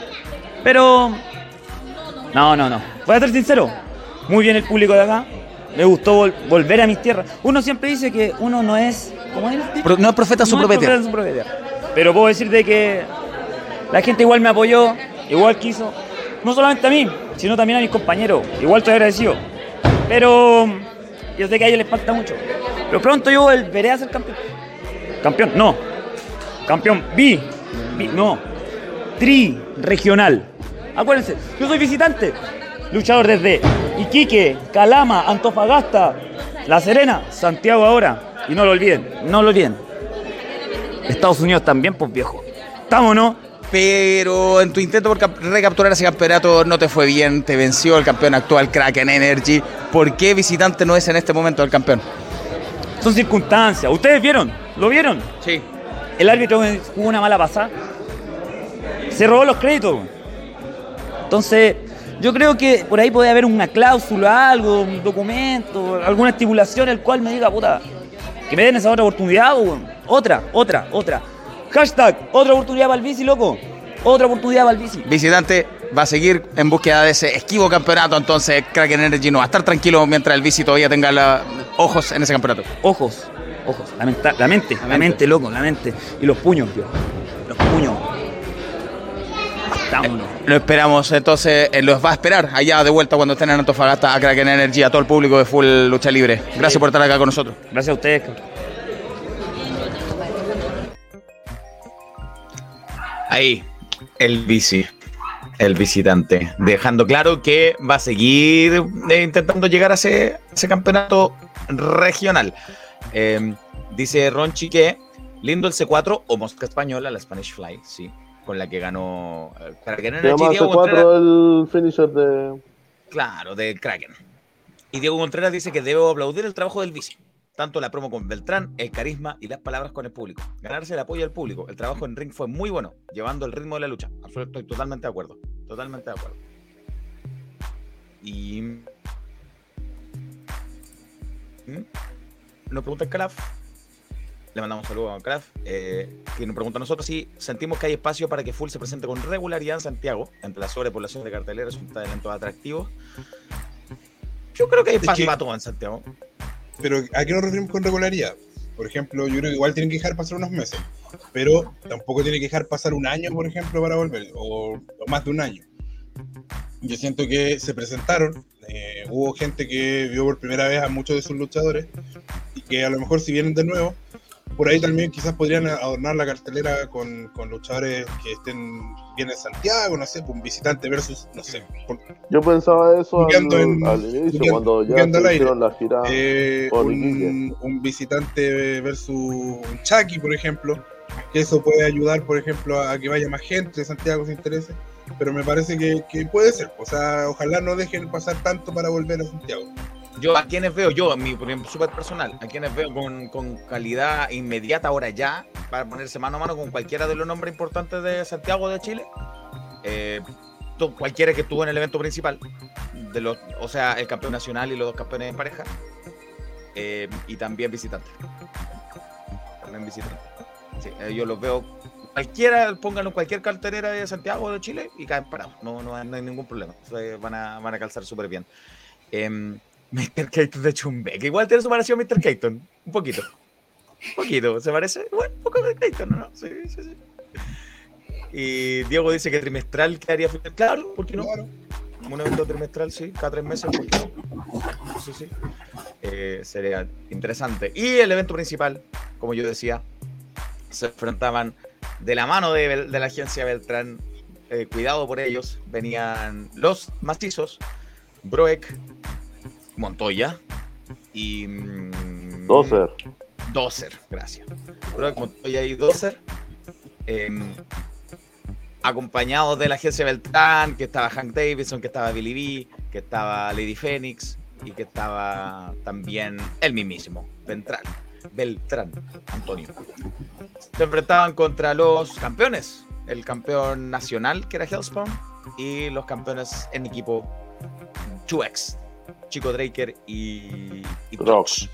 Pero. No, no, no. Voy a ser sincero. Muy bien el público de acá. Me gustó vol- volver a mis tierras. Uno siempre dice que uno no es. ¿Cómo es? Pro- no es profeta su No es profeta en su. Pero puedo decirte que la gente igual me apoyó, igual quiso. No solamente a mí, sino también a mis compañeros. Igual estoy agradecido. Pero yo sé que a ellos les falta mucho. Pero pronto yo volveré a ser campeón. Campeón, no. Campeón bi, bi- no. Tri regional. Acuérdense, yo soy visitante. Luchador desde Iquique, Calama, Antofagasta, La Serena, Santiago ahora. Y no lo olviden, no lo olviden. Estados Unidos también, pues viejo. ¿Estamos no? Pero en tu intento por cap- recapturar ese campeonato no te fue bien, te venció el campeón actual Kraken Energy. ¿Por qué visitante no es en este momento el campeón? Son circunstancias. ¿Ustedes vieron? ¿Lo vieron? Sí. El árbitro jugó una mala pasada. Se robó los créditos. Entonces, yo creo que por ahí puede haber una cláusula, algo, un documento, alguna estipulación el cual me diga, puta, que me den esa otra oportunidad, weón. Otra, otra, otra. Hashtag, otra oportunidad para el bici, loco. Otra oportunidad para el bici. Visitante va a seguir en búsqueda de ese esquivo campeonato, entonces Kraken Energy no va a estar tranquilo mientras el bici todavía tenga la- ojos en ese campeonato. Ojos, ojos, la, menta- la mente, la mente, loco, la mente. Y los puños, tío. Los puños. Vámonos. Lo esperamos, entonces eh, los va a esperar allá de vuelta cuando estén en Antofagasta a Kraken Energy, a todo el público de Full Lucha Libre. Gracias por estar acá con nosotros. Gracias a ustedes. Ahí, el bici, el visitante, dejando claro que va a seguir eh, intentando llegar a ese, ese campeonato regional. Eh, dice Ronchi que lindo el C4 o Mosca Española, la Spanish Fly, sí, con la que ganó eh, Kraken Se Energy. Diego Contreras- C4 el finisher de. Claro, del Kraken. Y Diego Contreras dice que debo aplaudir el trabajo del bici. Tanto la promo con Beltrán, el carisma y las palabras con el público. Ganarse el apoyo del público. El trabajo en ring fue muy bueno, llevando el ritmo de la lucha. Estoy totalmente de acuerdo. Totalmente de acuerdo. Y. ¿Mm? Nos pregunta Calaf. Le mandamos saludos a Calaf. Eh, que nos pregunta a nosotros si sentimos que hay espacio para que Full se presente con regularidad en Santiago, entre la sobrepoblación de carteleras, un talento atractivo. Yo creo que hay Es espacio que- para todo en Santiago. Pero ¿a qué nos referimos con regularidad? Por ejemplo, yo creo que igual tienen que dejar pasar unos meses, pero tampoco tiene que dejar pasar un año, por ejemplo, para volver, o, o más de un año. Yo siento que se presentaron, eh, hubo gente que vio por primera vez a muchos de sus luchadores y que a lo mejor si vienen de nuevo, por ahí también quizás podrían adornar la cartelera con, con luchadores que estén bien en Santiago, no sé, un visitante versus, no sé, por- Yo pensaba eso al, en- al inicio, cuando ya hicieron la gira. Eh, por un, un visitante versus un Chucky, por ejemplo, que eso puede ayudar, por ejemplo, a que vaya más gente de Santiago se interese, pero me parece que, que puede ser, o sea, ojalá no dejen pasar tanto para volver a Santiago. Yo a quienes veo, yo, mi opinión súper personal, a quienes veo con, con calidad inmediata ahora ya, para ponerse mano a mano con cualquiera de los nombres importantes de Santiago de Chile, eh, cualquiera que estuvo en el evento principal, de los, o sea, el campeón nacional y los dos campeones en pareja, eh, y también visitante. También visitante. Sí, eh, yo los veo, cualquiera, pónganlo en cualquier cartelera de Santiago de Chile y caen parados, no, no, no hay ningún problema, O van, a, van a calzar súper bien. Mr. Keaton de Chumbe, que igual tiene su parecido a Mr. Keaton, un poquito. Un poquito, ¿se parece? Bueno, un poco de Keaton, ¿no? Sí, sí, sí. Y Diego dice que trimestral quedaría final. Claro, ¿por qué no? Claro. Un evento trimestral, sí, cada tres meses, ¿por qué no? Sí, sí. Eh, sería interesante. Y el evento principal, como yo decía, se enfrentaban de la mano de la agencia Beltrán, eh, cuidado por ellos, venían los macizos, Broek, Montoya y... mm, Doser. Doser, gracias. Montoya y Doser. em, acompañados de la agencia Beltrán, que estaba Hank Davidson, que estaba Billy B, que estaba Lady Phoenix y que estaba también el mismísimo, Beltrán. Beltrán, Antonio. Se enfrentaban contra los campeones, el campeón nacional que era Hellspawn y los campeones en equipo 2X, Chico Draker y, y Drox.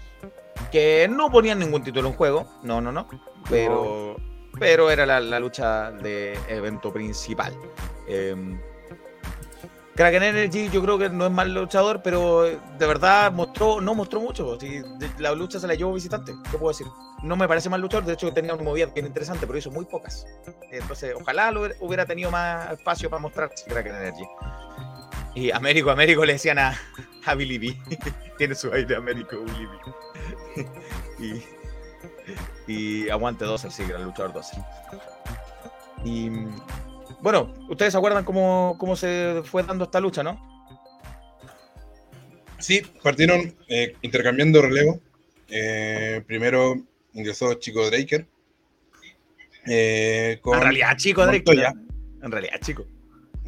que no ponían ningún título en juego, no, no, no, pero, pero era la, la lucha de evento principal. Eh, Kraken Energy yo creo que no es mal luchador, pero de verdad mostró, no mostró mucho. la lucha se la llevó visitante, ¿qué puedo decir? No me parece mal luchador, de hecho tenía una movida bien interesante, pero hizo muy pocas. Entonces, ojalá lo hubiera- hubiera tenido más espacio para mostrar Kraken Energy. Y Américo, Américo le decían a, a Billy B. [laughs] Tiene su aire Américo Billy B. [laughs] y, y aguante 12, sí, gran luchador 12. Y, bueno, ustedes se acuerdan cómo, cómo se fue dando esta lucha, ¿no? Sí, partieron eh, intercambiando relevo. Eh, primero ingresó Chico Draker. eh, con en realidad, chico, Drake. Montoya. ¿no? En realidad, chico.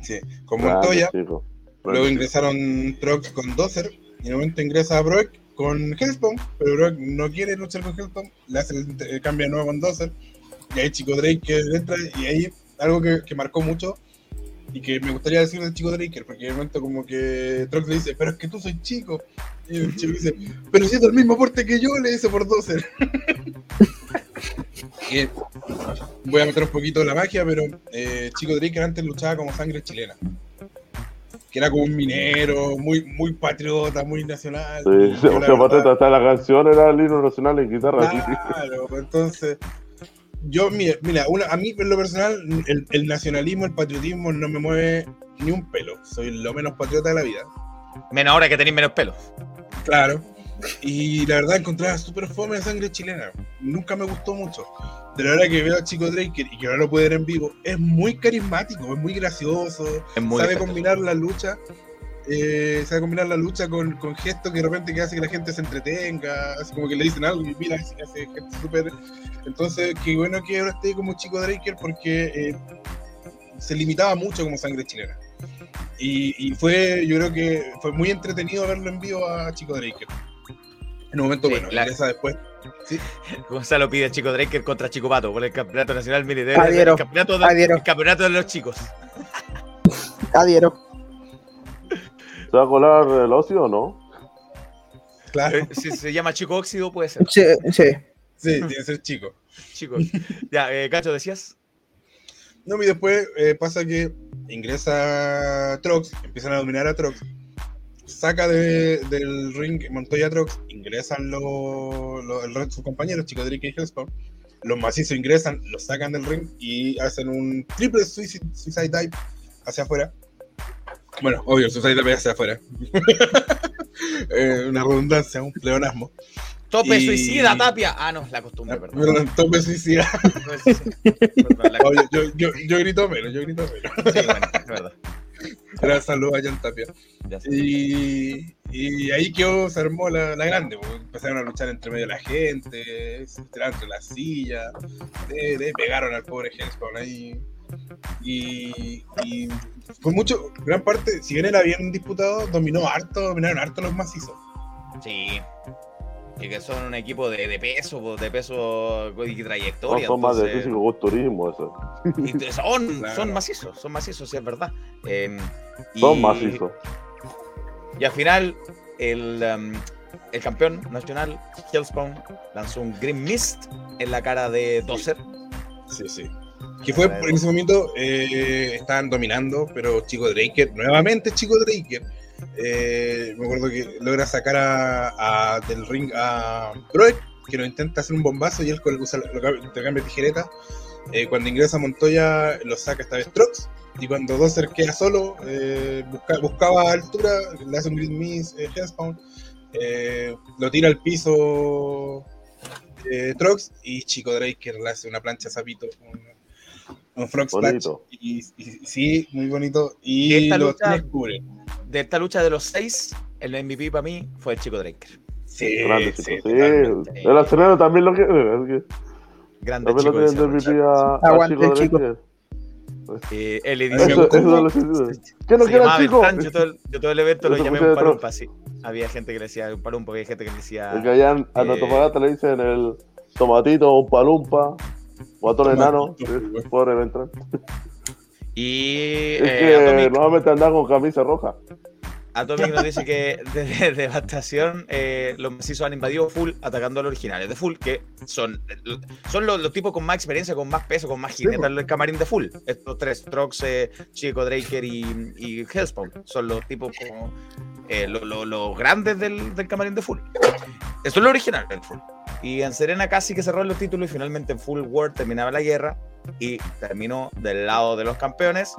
Sí, con Montoya. chico. Luego ingresaron Trox con Dozer. Y de momento ingresa Brock con Hellspawn. Pero Brock no quiere luchar con Hellspawn. Le hace el, el cambio de nuevo con Dozer. Y ahí Chico Drake entra. Y ahí algo que, que marcó mucho. Y que me gustaría decir del chico Draker, porque de momento como que Trox le dice, pero es que tú soy chico. Y el chico dice, pero si es del mismo porte que yo, le dice por Dozer. [laughs] Y voy a meter un poquito la magia, pero eh, Chico Draker antes luchaba como sangre chilena. Que era como un minero, muy, muy patriota, muy nacional. Sí, sí, [laughs] o sea, Pateta, hasta la canción era el himno nacional en guitarra. sí. Claro, pues, entonces, yo, mira, mira una- a mí en lo personal, el, el nacionalismo, el patriotismo no me mueve ni un pelo. Soy lo menos patriota de la vida. Menos ahora que tenéis menos pelo. Claro. Y la verdad encontraba súper fome de sangre chilena. Nunca me gustó mucho. Pero ahora que veo a Chico Draker y que ahora lo puedo ver en vivo, es muy carismático, es muy gracioso, Es muy sabe combinar la lucha, eh, sabe combinar la lucha con, con gestos que de repente que hace que la gente se entretenga, así como que le dicen algo y mira, que hace gestos súper. Entonces, qué bueno que ahora esté como Chico Draker porque eh, se limitaba mucho como sangre chilena. Y, y fue, yo creo que fue muy entretenido verlo en vivo a Chico Draker. En un momento Sí, bueno, la- esa después. Sí, [laughs] Gonzalo pide a Chico Draker contra Chico Pato por el Campeonato Nacional Militar. Adhiero. El campeonato, de, Adhiero. el campeonato de los chicos. Adhiero. ¿Se va a colar el ocio o no? claro. Eh, Si se llama Chico Óxido, puede ser. Sí, sí. Sí, tiene que ser chico. Chicos. Ya, eh, Cacho, decías. No, y después eh, pasa que ingresa Trox, empiezan a dominar a Trox, saca de- del ring Montoya Trox, ingresan los, los, el resto de sus compañeros, Chico Drake y Hellspawn, los macizos ingresan, los sacan del ring y hacen un triple suicide, suicide dive hacia afuera. Bueno, obvio, el suicide dive hacia afuera. [laughs] Eh, una redundancia, un pleonasmo. Tope Y- suicida, Tapia. Ah, no, la costumbre, perdón. Perdón, tope suicida. Tope suicida. Perdón, la Oye, yo, yo, yo grito menos, yo grito menos. Sí, bueno, es verdad. Era saludo a Jan Tapia. Y, y ahí quedó, se armó la, la grande, porque empezaron a luchar entre medio de la gente, se tiraron entre las sillas, le, le pegaron al pobre Hellspawn ahí. Y, y fue mucho, gran parte, si bien era bien disputado, dominó harto, dominaron harto los macizos. Sí. Y que son un equipo de, de peso, po, de peso y No, trayectoria. son más de físico turismo eso. y son, [laughs] Claro. son macizos, son macizos, sí, es verdad. Eh, Son y- macizos. Y al final, el, um, el campeón nacional, Hellspawn, lanzó un Green Mist en la cara de Dozer. Sí, sí. Que fue, en ese momento eh, estaban dominando, pero Chico Draker, nuevamente Chico Draker, eh, me acuerdo que logra sacar a, a- del ring a Broek, que lo intenta hacer un bombazo y él con usa, lo, cambia- intercambia tijereta. Eh, cuando ingresa Montoya, lo saca esta vez Trox. Y cuando Dozer queda solo, eh, busca- buscaba altura, le hace un Green Miss, eh, Hellspawn, eh, lo tira al piso eh, Trox y Chico Draker le hace una plancha zapito, un, un frog splash. Y, y- sí, muy bonito. Y lo lucha- descubre. De esta lucha de los seis, el MVP para mí fue el chico Draker. Sí, Grande, sí, chico. Sí, totalmente. el Arsenal también lo que Grande También lo chico. dice MVP a, a Aguante, Chico chico. Draker. Eh, eso lo siento. ¿Qué no llamaba chico? Yo, todo el, yo todo el evento lo llamé un palumpa, sí. Había gente que le decía un palumpa, había gente que le decía... El que allá en- a Eh, Antofagasta le dicen el tomatito, un palumpa, guatón enano. Sí. Pobre Beltrán. Y Es eh, que Atomic, normalmente andan con camisa roja. Atomic nos dice que desde Devastación eh, los macizos han invadido Full atacando a los originales de Full, que son, son los, los tipos con más experiencia, con más peso, con más jineta en el camarín de Full. Estos tres, Trox, eh, Chico Draker y, y Hellspawn, son los tipos como eh, lo- lo- los grandes del, del camarín de Full. Eso es lo original del Full. Y en Serena casi que cerró los títulos y finalmente en Full World terminaba la guerra y terminó del lado de los campeones,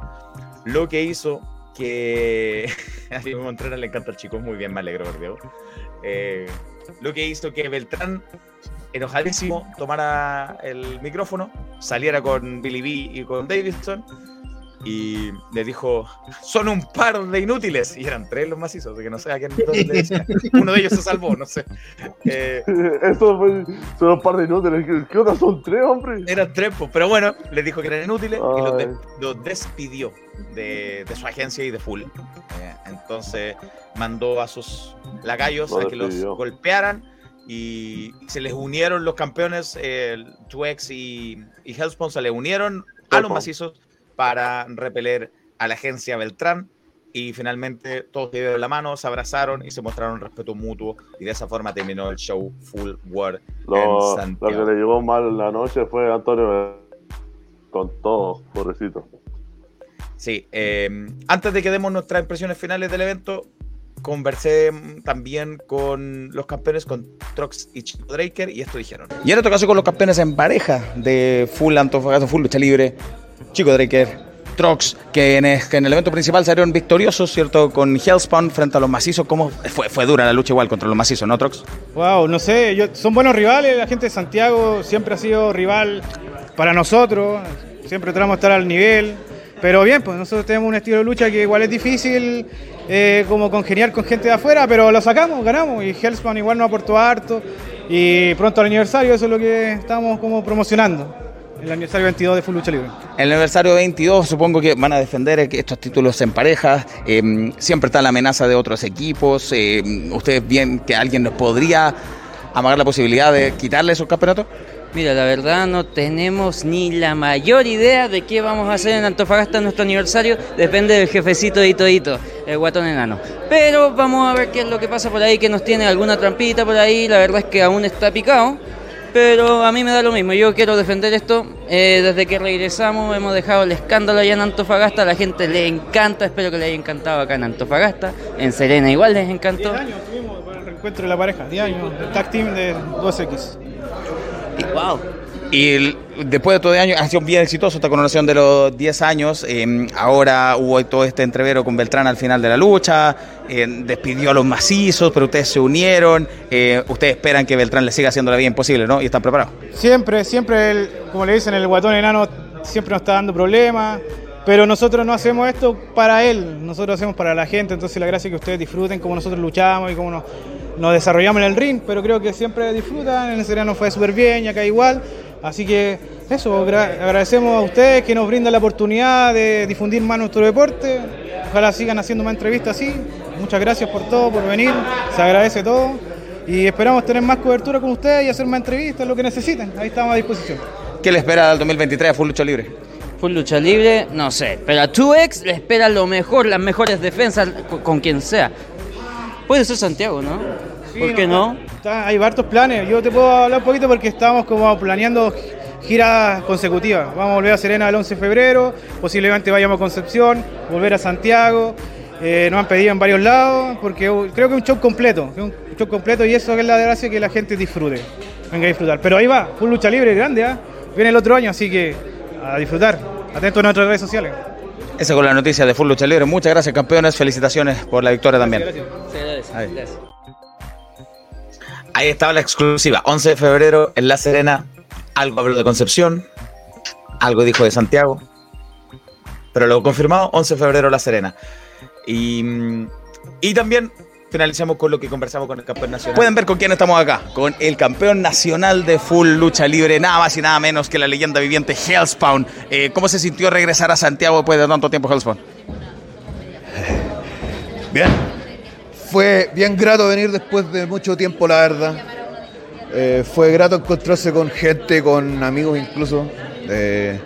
lo que hizo que [laughs] a Diego Contreras le encanta el chico, muy bien, me alegro por Diego. Eh, lo que hizo que Beltrán, enojadísimo, tomara el micrófono, saliera con Billy B y con Davidson y le dijo, son un par de inútiles. Y eran tres los macizos, que no sé a quién le decía. [laughs] Uno de ellos se salvó, no sé. Eh, Eso fue, son un par de inútiles. ¿Qué, qué onda? Son tres, hombre. eran tres, pues, pero bueno, le dijo que eran inútiles y los, de- Ay. los despidió de, de su agencia y de Full. Eh, entonces mandó a sus lacayos Lo a que los golpearan y se les unieron los campeones, eh, 2X y, y Hellspawn se le unieron a los macizos para repeler a la agencia Beltrán y finalmente todos se dieron la mano, se abrazaron y se mostraron respeto mutuo y de esa forma terminó el show Full War Lo, en lo que le llegó mal la noche fue Antonio con todo, pobrecito. Sí, eh, antes de que demos nuestras impresiones finales del evento, conversé también con los campeones, con Trox y Chico Draker, y esto dijeron. Y en otro caso con los campeones en pareja de Full Antofagasta, Full Lucha Libre, Chico Draker, Trox, que en, el- que en el evento principal salieron victoriosos, ¿cierto? Con Hellspawn frente a los macizos. ¿Cómo fue, fue dura la lucha igual contra los macizos, no, Trox? Wow, no sé, yo- son buenos rivales, la gente de Santiago siempre ha sido rival para nosotros, siempre tratamos de estar al nivel, pero bien, pues nosotros tenemos un estilo de lucha que igual es difícil eh, como congeniar con gente de afuera, pero lo sacamos, ganamos y Hellspawn igual nos aportó harto y pronto al aniversario, eso es lo que estamos como promocionando, el aniversario 22 de Full Lucha Libre. El aniversario 22 supongo que van a defender eh, estos títulos en pareja. eh, siempre está la amenaza de otros equipos. eh, ¿Ustedes bien que alguien nos podría amagar la posibilidad de quitarle esos campeonatos? Mira, la verdad no tenemos ni la mayor idea de qué vamos a hacer en Antofagasta en nuestro aniversario. Depende del jefecito de Todito, el guatón enano. Pero vamos a ver qué es lo que pasa por ahí, que nos tiene alguna trampita por ahí. La verdad es que aún está picado. Pero a mí me da lo mismo, yo quiero defender esto. Eh, desde que regresamos hemos dejado el escándalo allá en Antofagasta, a la gente le encanta, espero que le haya encantado acá en Antofagasta. En Serena igual les encantó. 10 años tuvimos para el reencuentro de la pareja, 10 años, el tag team de 2X. Wow. Y después de todo el año ha sido bien exitoso esta coronación de los 10 años. eh, ahora hubo todo este entrevero con Beltrán al final de la lucha. eh, despidió a los macizos, pero ustedes se unieron. eh, ustedes esperan que Beltrán le siga haciendo la vida imposible, ¿no? Y están preparados. Siempre, siempre, el- como le dicen, el guatón enano siempre nos está dando problemas, pero nosotros no hacemos esto para él, nosotros hacemos para la gente, entonces la gracia es que ustedes disfruten cómo nosotros luchamos y nos, nos desarrollamos en el ring, pero creo que siempre disfrutan, en el Sereno fue súper bien y acá igual, así que eso, gra- agradecemos a ustedes que nos brindan la oportunidad de difundir más nuestro deporte, ojalá sigan haciendo más entrevistas así, muchas gracias por todo, por venir, se agradece todo. Y esperamos tener más cobertura con ustedes y hacer más entrevistas, lo que necesiten. Ahí estamos a disposición. ¿Qué le espera al 2023 a Full Lucha Libre? Full lucha libre, no sé. Pero a 2X le espera lo mejor, las mejores defensas con quien sea. Puede ser Santiago, ¿no? ¿Por qué no? Está- hay hartos planes. Yo te puedo hablar un poquito porque estamos como planeando giras consecutivas. Vamos a volver a Serena el 11 de febrero, posiblemente vayamos a Concepción, volver a Santiago. Eh, nos han pedido en varios lados porque creo que es un show completo. un show completo y eso es la gracia que la gente disfrute. Venga a disfrutar. Pero ahí va, full lucha libre grande, ¿ah? Viene el otro año, así que a disfrutar. Atentos a nuestras redes sociales. Esa con la noticia de Full Lucha Libre. Muchas gracias, campeones. Felicitaciones por la victoria también. Gracias. Ahí estaba la exclusiva. 11 de febrero en La Serena. Algo habló de Concepción. Algo dijo de Santiago. Pero lo confirmado, 11 de febrero La Serena. Y, mm, y también finalizamos con lo que conversamos con el campeón nacional. Pueden ver con quién estamos acá. Con el campeón nacional de full lucha libre, nada más y nada menos que la leyenda viviente Hellspawn. Eh, ¿Cómo se sintió regresar a Santiago después de tanto tiempo Hellspawn? Bien. Fue bien grato venir después de mucho tiempo, la verdad. Eh, fue grato encontrarse con gente, con amigos incluso. Eh,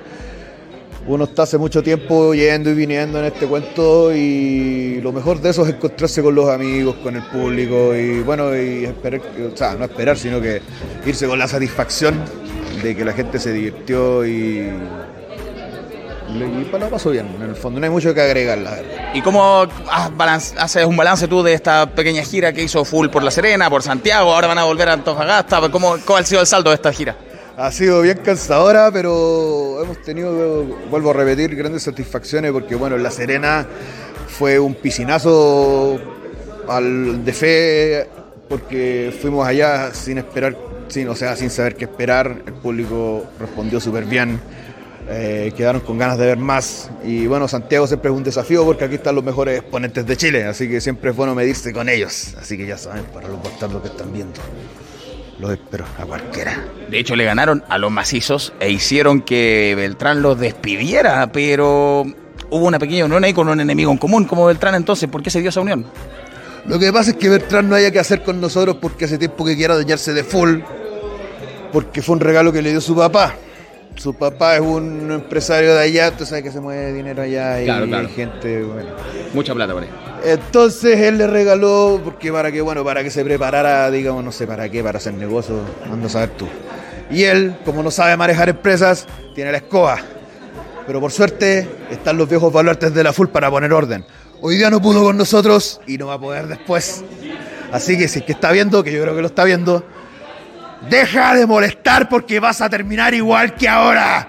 uno está hace mucho tiempo yendo y viniendo en este cuento y lo mejor de eso es encontrarse con los amigos, con el público y bueno, y esperar, o sea, no esperar, sino que irse con la satisfacción de que la gente se divirtió y, y para la pasó bien, en el fondo no hay mucho que agregar, la verdad. ¿Y cómo has haces un balance tú de esta pequeña gira que hizo Full por La Serena, por Santiago, ahora van a volver a Antofagasta? ¿Cómo, ¿Cuál ha sido el saldo de esta gira? Ha sido bien cansadora, pero hemos tenido, vuelvo a repetir, grandes satisfacciones porque, bueno, en La Serena fue un piscinazo al de fe porque fuimos allá sin esperar, sin, o sea, sin saber qué esperar. El público respondió súper bien. Eh, quedaron con ganas de ver más. Y bueno, Santiago siempre es un desafío porque aquí están los mejores exponentes de Chile, así que siempre es bueno medirse con ellos. Así que ya saben, para los bastardos que están viendo, los espero a cualquiera. De hecho, le ganaron a los macizos e hicieron que Beltrán los despidiera, pero hubo una pequeña unión ahí con un enemigo en común como Beltrán. Entonces, ¿por qué se dio esa unión? Lo que pasa es que Bertrand no haya que hacer con nosotros porque hace tiempo que quiera dañarse de full, porque fue un regalo que le dio su papá. Su papá es un empresario de allá, tú sabes que se mueve dinero allá y Claro, gente, bueno. Mucha plata por ahí. Entonces él le regaló, porque para que, bueno, para que se preparara, digamos, no sé para qué, para hacer negocio, ando a saber tú. Y él, como no sabe manejar empresas, tiene la escoba. Pero por suerte están los viejos baluartes de la full para poner orden. Hoy día no pudo con nosotros y no va a poder después. Así que si es que está viendo, que yo creo que lo está viendo, deja de molestar porque vas a terminar igual que ahora.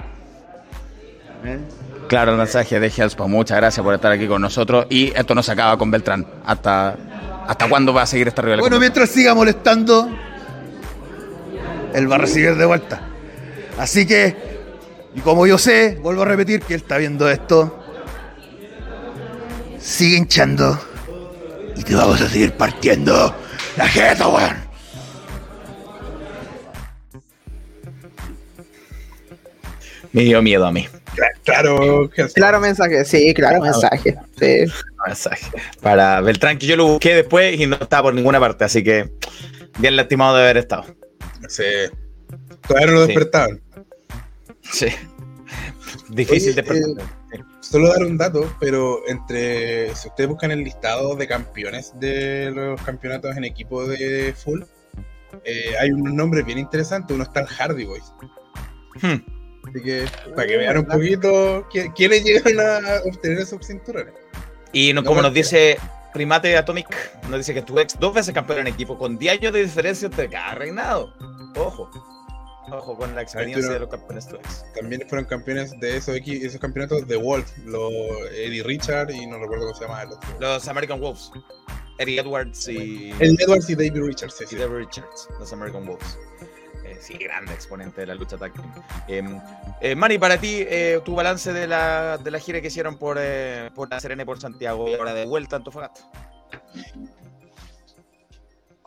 Claro, el mensaje de Hellspawn. Muchas gracias por estar aquí con nosotros. Y esto no se acaba con Beltrán. ¿Hasta, hasta cuándo va a seguir esta rivalidad? Bueno, mientras siga molestando, él va a recibir de vuelta. Así que, y como yo sé, vuelvo a repetir que él está viendo esto, sigue hinchando y te vamos a seguir partiendo la jeta, weón. Me dio miedo a mí. Claro, Claro mensaje, sí, claro mensaje. Sí. mensaje para Beltrán, que yo lo busqué después y no estaba por ninguna parte, así que bien lastimado de haber estado. Sí. Todavía no lo Sí. despertaban. Sí. Difícil Oye, de eh, Solo dar un dato, pero entre. Si ustedes buscan el listado de campeones de los campeonatos en equipo de full, eh, hay unos nombres bien interesantes. Uno está el Hardy Boys. Hmm. Así que, para que vean un poquito qui- quiénes llegan a obtener esos cinturones. Y no, No, como nos porque- dice Primate Atomic, nos dice que tu ex dos veces campeón en equipo, con 10 años de diferencia entre cada reinado. Ojo. Ojo con la experiencia de los campeones tu ex. También fueron campeones de esos, esos campeonatos de Wolf, los Eddie Richard y no recuerdo cómo se llama el otro. Los American Wolves. Eddie Edwards y, El Edwards y David Richards, sí, y sí. David Richards, los American Wolves. Sí, grande exponente de la lucha tag team. Eh, eh, Manny, para ti, eh, tu balance de la, de la gira que hicieron por, eh, por La Serena y por Santiago y ahora de vuelta a Antofagasta.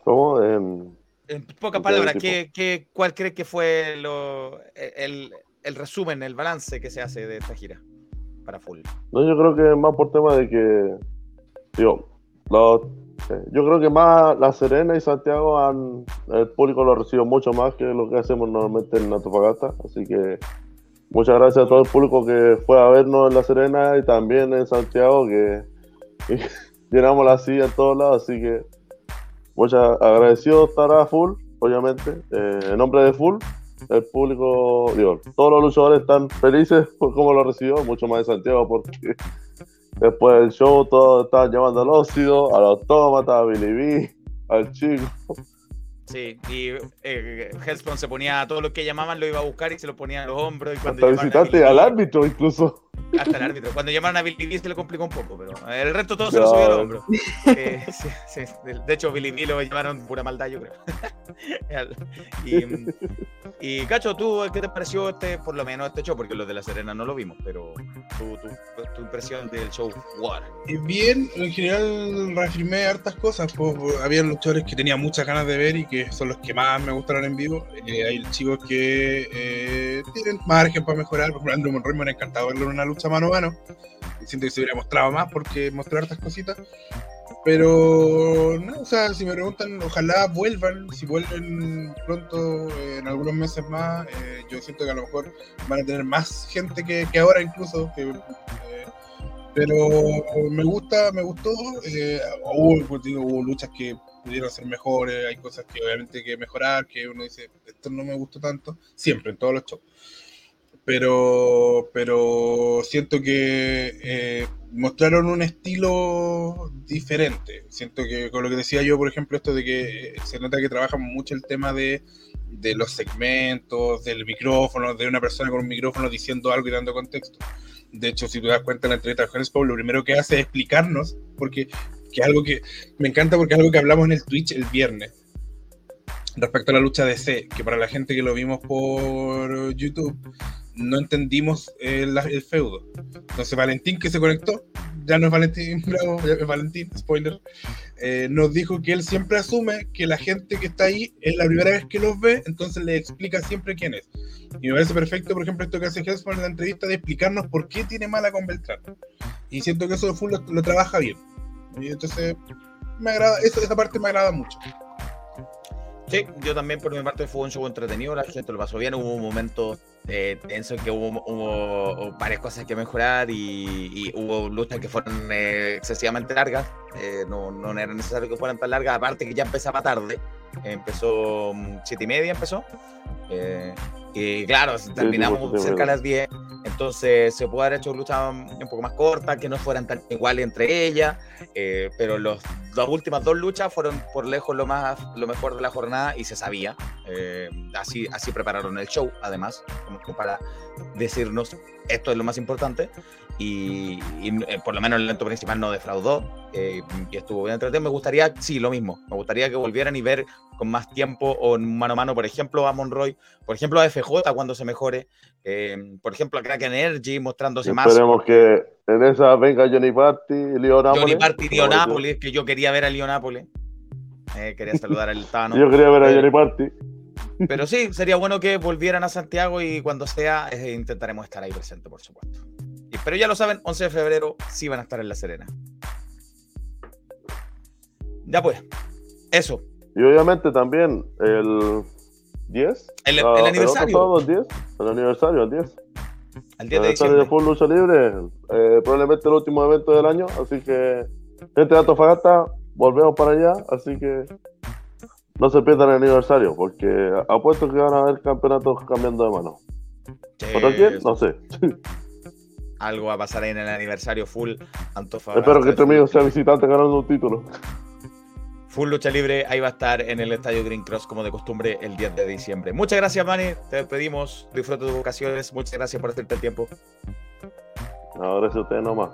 ¿Cómo? Em, En pocas palabras. ¿qué, qué, cuál crees que fue lo, el, el resumen, el balance que se hace de esta gira para Full? No, yo creo que más por tema de que, digo, los- yo creo que más La Serena y Santiago han, el público lo recibe mucho más que lo que hacemos normalmente en Antofagasta, así que muchas gracias a todo el público que fue a vernos en La Serena y también en Santiago, que, que [laughs] llenamos la silla en todos lados, así que muchas agradecido estar a Full, obviamente, eh, en nombre de Full. El público, digo, todos los luchadores están felices [laughs] por cómo lo recibió, mucho más de Santiago, porque Después del show, todos estaban llamando al óxido, al autómata, a Billy B, al chico. Sí, y eh, Hellspawn se ponía, todo lo que llamaban lo iba a buscar y se lo ponía a los hombros. Y cuando Hasta a visitante al árbitro, incluso. Hasta el árbitro. Cuando llamaron a Billy B se le complicó un poco, pero el resto todo se lo subió al hombro. Eh, sí, sí. De hecho, Billy B lo llamaron pura maldad, yo creo. [laughs] y, y, Cacho, ¿tú qué te pareció este, por lo menos este show? Porque los de La Serena no lo vimos, pero tu, tu, tu impresión del show War. Y bien, en general reafirmé hartas cosas. Pues, había luchadores que tenía muchas ganas de ver y que son los que más me gustaron en vivo. Eh, hay chicos que eh, tienen margen para mejorar. Por ejemplo, Andrew Monroy me hubiera encantado verlo en una lucha mano a mano. Siento que se hubiera mostrado más porque mostró hartas cositas. Pero, no, o sea, si me preguntan, ojalá vuelvan. Si vuelven pronto, eh, en algunos meses más, eh, yo siento que a lo mejor van a tener más gente que, que ahora incluso. Que, eh, pero me gusta, me gustó. eh, hubo, pues, digo, hubo luchas que pudieron ser mejores, hay cosas que obviamente hay que mejorar, que uno dice, esto no me gustó tanto, siempre, en todos los shows. Pero, pero siento que eh, mostraron un estilo diferente. Siento que con lo que decía yo, por ejemplo, esto de que eh, se nota que trabajan mucho el tema de, de los segmentos, del micrófono, de una persona con un micrófono diciendo algo y dando contexto. De hecho, si tú das cuenta en la entrevista de Jones lo primero que hace es explicarnos, porque que es algo que me encanta porque es algo que hablamos en el Twitch el viernes. Respecto a la lucha de C, que para la gente que lo vimos por YouTube, no entendimos el, el feudo. Entonces Valentín que se conectó, ya no es Valentín [laughs] Bravo, es Valentín, spoiler, eh, nos dijo que él siempre asume que la gente que está ahí es la primera vez que los ve, entonces le explica siempre quién es. Y me parece perfecto, por ejemplo, esto que hace Hesford en la entrevista de explicarnos por qué tiene mala con Beltrán. Y siento que eso de Full lo, lo trabaja bien. Y entonces, me agrada, eso, esa parte me agrada mucho. Sí, yo también por mi parte fue un show entretenido, la gente lo pasó bien, hubo momentos eh, tensos en que hubo, hubo varias cosas que mejorar y, y hubo luchas que fueron eh, excesivamente largas, eh, no, no era necesario que fueran tan largas, aparte que ya empezaba tarde, empezó mm, siete y media empezó, eh, y claro, terminamos cerca de las 10, entonces se puede haber hecho luchas un poco más cortas, que no fueran tan iguales entre ellas, eh, pero los, las últimas dos luchas fueron por lejos lo más lo mejor de la jornada y se sabía. Eh, así, así prepararon el show, además, como para decirnos esto es lo más importante. Y, y, eh, por lo menos el evento principal no defraudó eh, y estuvo bien entretenido. Me gustaría, sí, lo mismo. Me gustaría que volvieran y ver con más tiempo o mano a mano, por ejemplo, a Monroy, por ejemplo, a FJ cuando se mejore, eh, por ejemplo, a Crack Energy mostrándose más. Esperemos que en esa venga Johnny Party y Leo Nápoles. Johnny Party, Leo. Nápoles, que yo quería ver a Leo Nápoles. Eh, quería saludar al Tano. [laughs] Yo quería ver a Eh, Johnny Party. Pero sí, sería bueno que volvieran a Santiago y cuando sea, eh, intentaremos estar ahí presente, por supuesto. Y- pero ya lo saben, 11 de febrero sí van a estar en La Serena. Ya pues, eso. Y obviamente también el 10. El- el ah, aniversario. el 10. El aniversario, el 10. Al El 10 de aniversario de. Full Lucha Libre. eh, probablemente el último evento del año. Así que, gente de Antofagasta, volvemos para allá. Así que no se pierdan el aniversario. Porque apuesto que van a haber campeonatos cambiando de mano. No sé. Algo va a pasar ahí en el aniversario full Antofagasta. Espero que este amigo sea visitante ganando un título. Full Lucha Libre, ahí va a estar en el Estadio Green Cross como de costumbre el 10 de diciembre. Muchas gracias, Manny. Te despedimos. Disfruta tus vacaciones. Muchas gracias por hacerte el tiempo. No, gracias a ustedes nomás.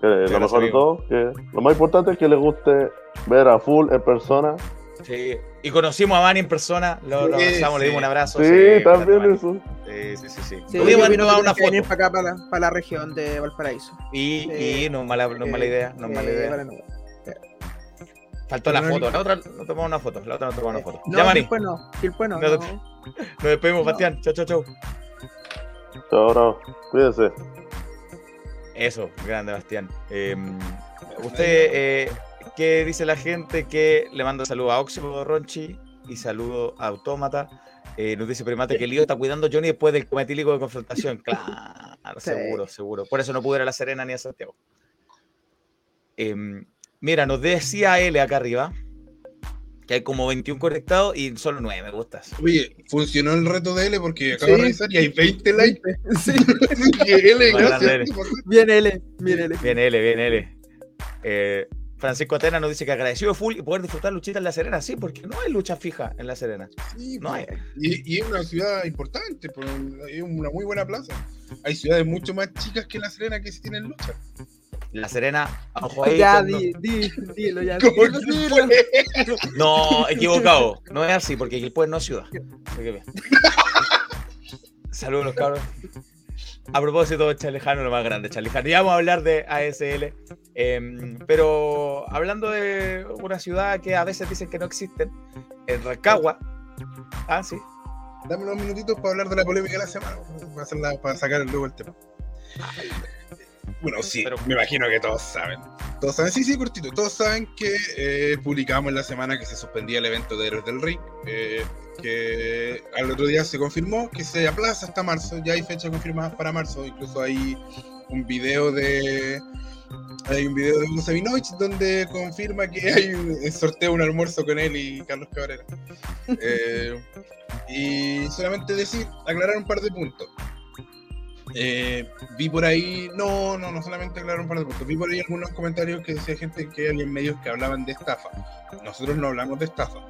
Que lo gracias, mejor de todo, que lo más importante es que les guste ver a Full en persona. Sí. Y conocimos a Manny en persona. Lo, lo Sí, abrazamos, le sí. dimos un abrazo. Sí, también eso. Sí, sí, sí. sí. Sí, Tuvimos que una venir foto. para acá, para la, para la región de Valparaíso. Y, Sí. y no es mala, no es mala idea. No es mala idea. Faltó la foto. La otra no tomamos una foto. La otra no tomamos una foto. No, ya, Manny. después no, después no, No, no. Nos despedimos, No. Bastián. Chau, chau, chau. Chao, bravo. Cuídense. Eso, grande Bastián. Eh, usted, eh, ¿qué dice la gente? Que le manda saludos a Oximo Ronchi y saludo a Autómata. Eh, nos dice Primate que Lío está cuidando a Johnny después del cometílico de confrontación. [laughs] Claro, Sí. seguro, seguro. Por eso no pude ir a La Serena ni a Santiago. Em, mira, nos decía L acá arriba que hay como 21 conectados y solo 9 me gustas. Oye, funcionó el reto de L porque acabo Sí. de revisar y hay 20 likes. Sí, [laughs] que L, gracias. L. bien L, bien L. Bien L, bien L. Eh, Francisco Atena nos dice que agradecido full y poder disfrutar luchitas en La Serena. Sí, porque no hay lucha fija en La Serena. Sí, No hay. pues, y, y es una ciudad importante, pues, es una muy buena plaza. Hay ciudades mucho más chicas que La Serena que sí tienen lucha. La Serena, ojo ahí. Ya, con- di, di, dilo, ya. ¿Cómo dilo, que dilo. fue? No, equivocado. No es así, porque Quilpué no es ciudad. Saludos, los cabros. A propósito de Charlejano, lo más grande, Charlejano. Ya vamos a hablar de ASL. em, pero hablando de una ciudad que a veces dicen que no existen, en Rancagua. Ah, sí. Dame unos minutitos para hablar de la polémica de la semana, para, hacerla- para sacar luego el tema. Bueno, sí, Pero- me imagino que todos saben. Todos saben, sí, sí, cortito. Todos saben que eh, publicamos en la semana que se suspendía el evento de Héroes del Ring. eh, que al otro día se confirmó que se aplaza hasta marzo. Ya hay fechas confirmadas para marzo. Incluso hay un video de. Hay un video de Hugo Sabinovich donde confirma que hay un un sorteo, un almuerzo con él y Carlos Cabrera. Eh, y solamente decir, aclarar un par de puntos. Eh, vi por ahí, no, no, no solamente aclarar un par de puntos, vi por ahí algunos comentarios que decía gente que había en medios que hablaban de estafa. Nosotros no hablamos de estafa,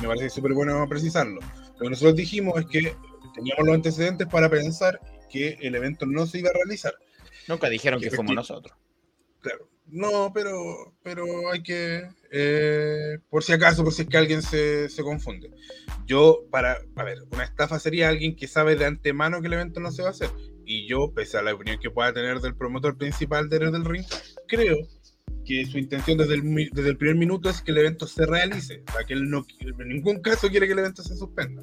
me parece súper bueno precisarlo. Lo que nosotros dijimos es que teníamos los antecedentes para pensar que el evento no se iba a realizar. Nunca dijeron que fuimos Efecti- nosotros. Claro. No, pero, pero hay que, eh, por si acaso, por si es que alguien se, se confunde. Yo, para, a ver, una estafa sería alguien que sabe de antemano que el evento no se va a hacer. Y yo, pese a la opinión que pueda tener del promotor principal de del Ring, creo que su intención desde el, desde el primer minuto es que el evento se realice. O que él no, en ningún caso quiere que el evento se suspenda.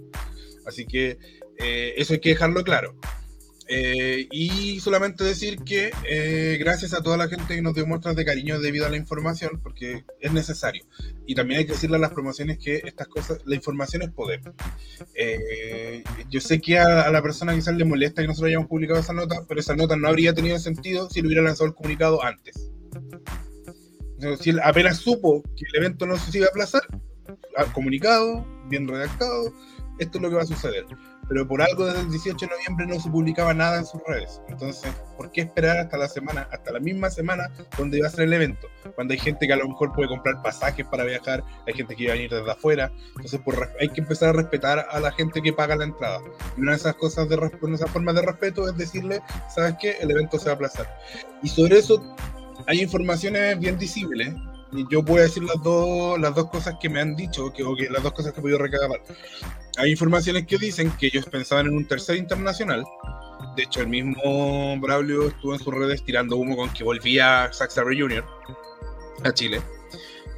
Así que eh, eso hay que dejarlo claro. Eh, y solamente decir que eh, gracias a toda la gente que nos dio muestras de cariño debido a la información, porque es necesario. Y también hay que decirle a las promociones que estas cosas, la información es poder. Eh, yo sé que a, a la persona quizás le molesta que nosotros hayamos publicado esa nota, pero esa nota no habría tenido sentido si lo hubiera lanzado el comunicado antes. Si él apenas supo que el evento no se iba a aplazar, comunicado, bien redactado, esto es lo que va a suceder. Pero por algo desde el 18 de noviembre no se publicaba nada en sus redes. Entonces, ¿por qué esperar hasta la semana, hasta la misma semana donde va a ser el evento? Cuando hay gente que a lo mejor puede comprar pasajes para viajar, hay gente que iba a venir desde afuera. Entonces, por, hay que empezar a respetar a la gente que paga la entrada. Y una de esas cosas, de, una de formas de respeto es decirle, ¿sabes qué? El evento se va a aplazar. Y sobre eso hay informaciones bien visibles. Yo voy a decir las dos, las dos cosas que me han dicho, que, o que las dos cosas que he podido recabar. Hay informaciones que dicen que ellos pensaban en un tercer internacional. De hecho, el mismo Braulio estuvo en sus redes tirando humo con que volvía Zack Sabre Jr. a Chile.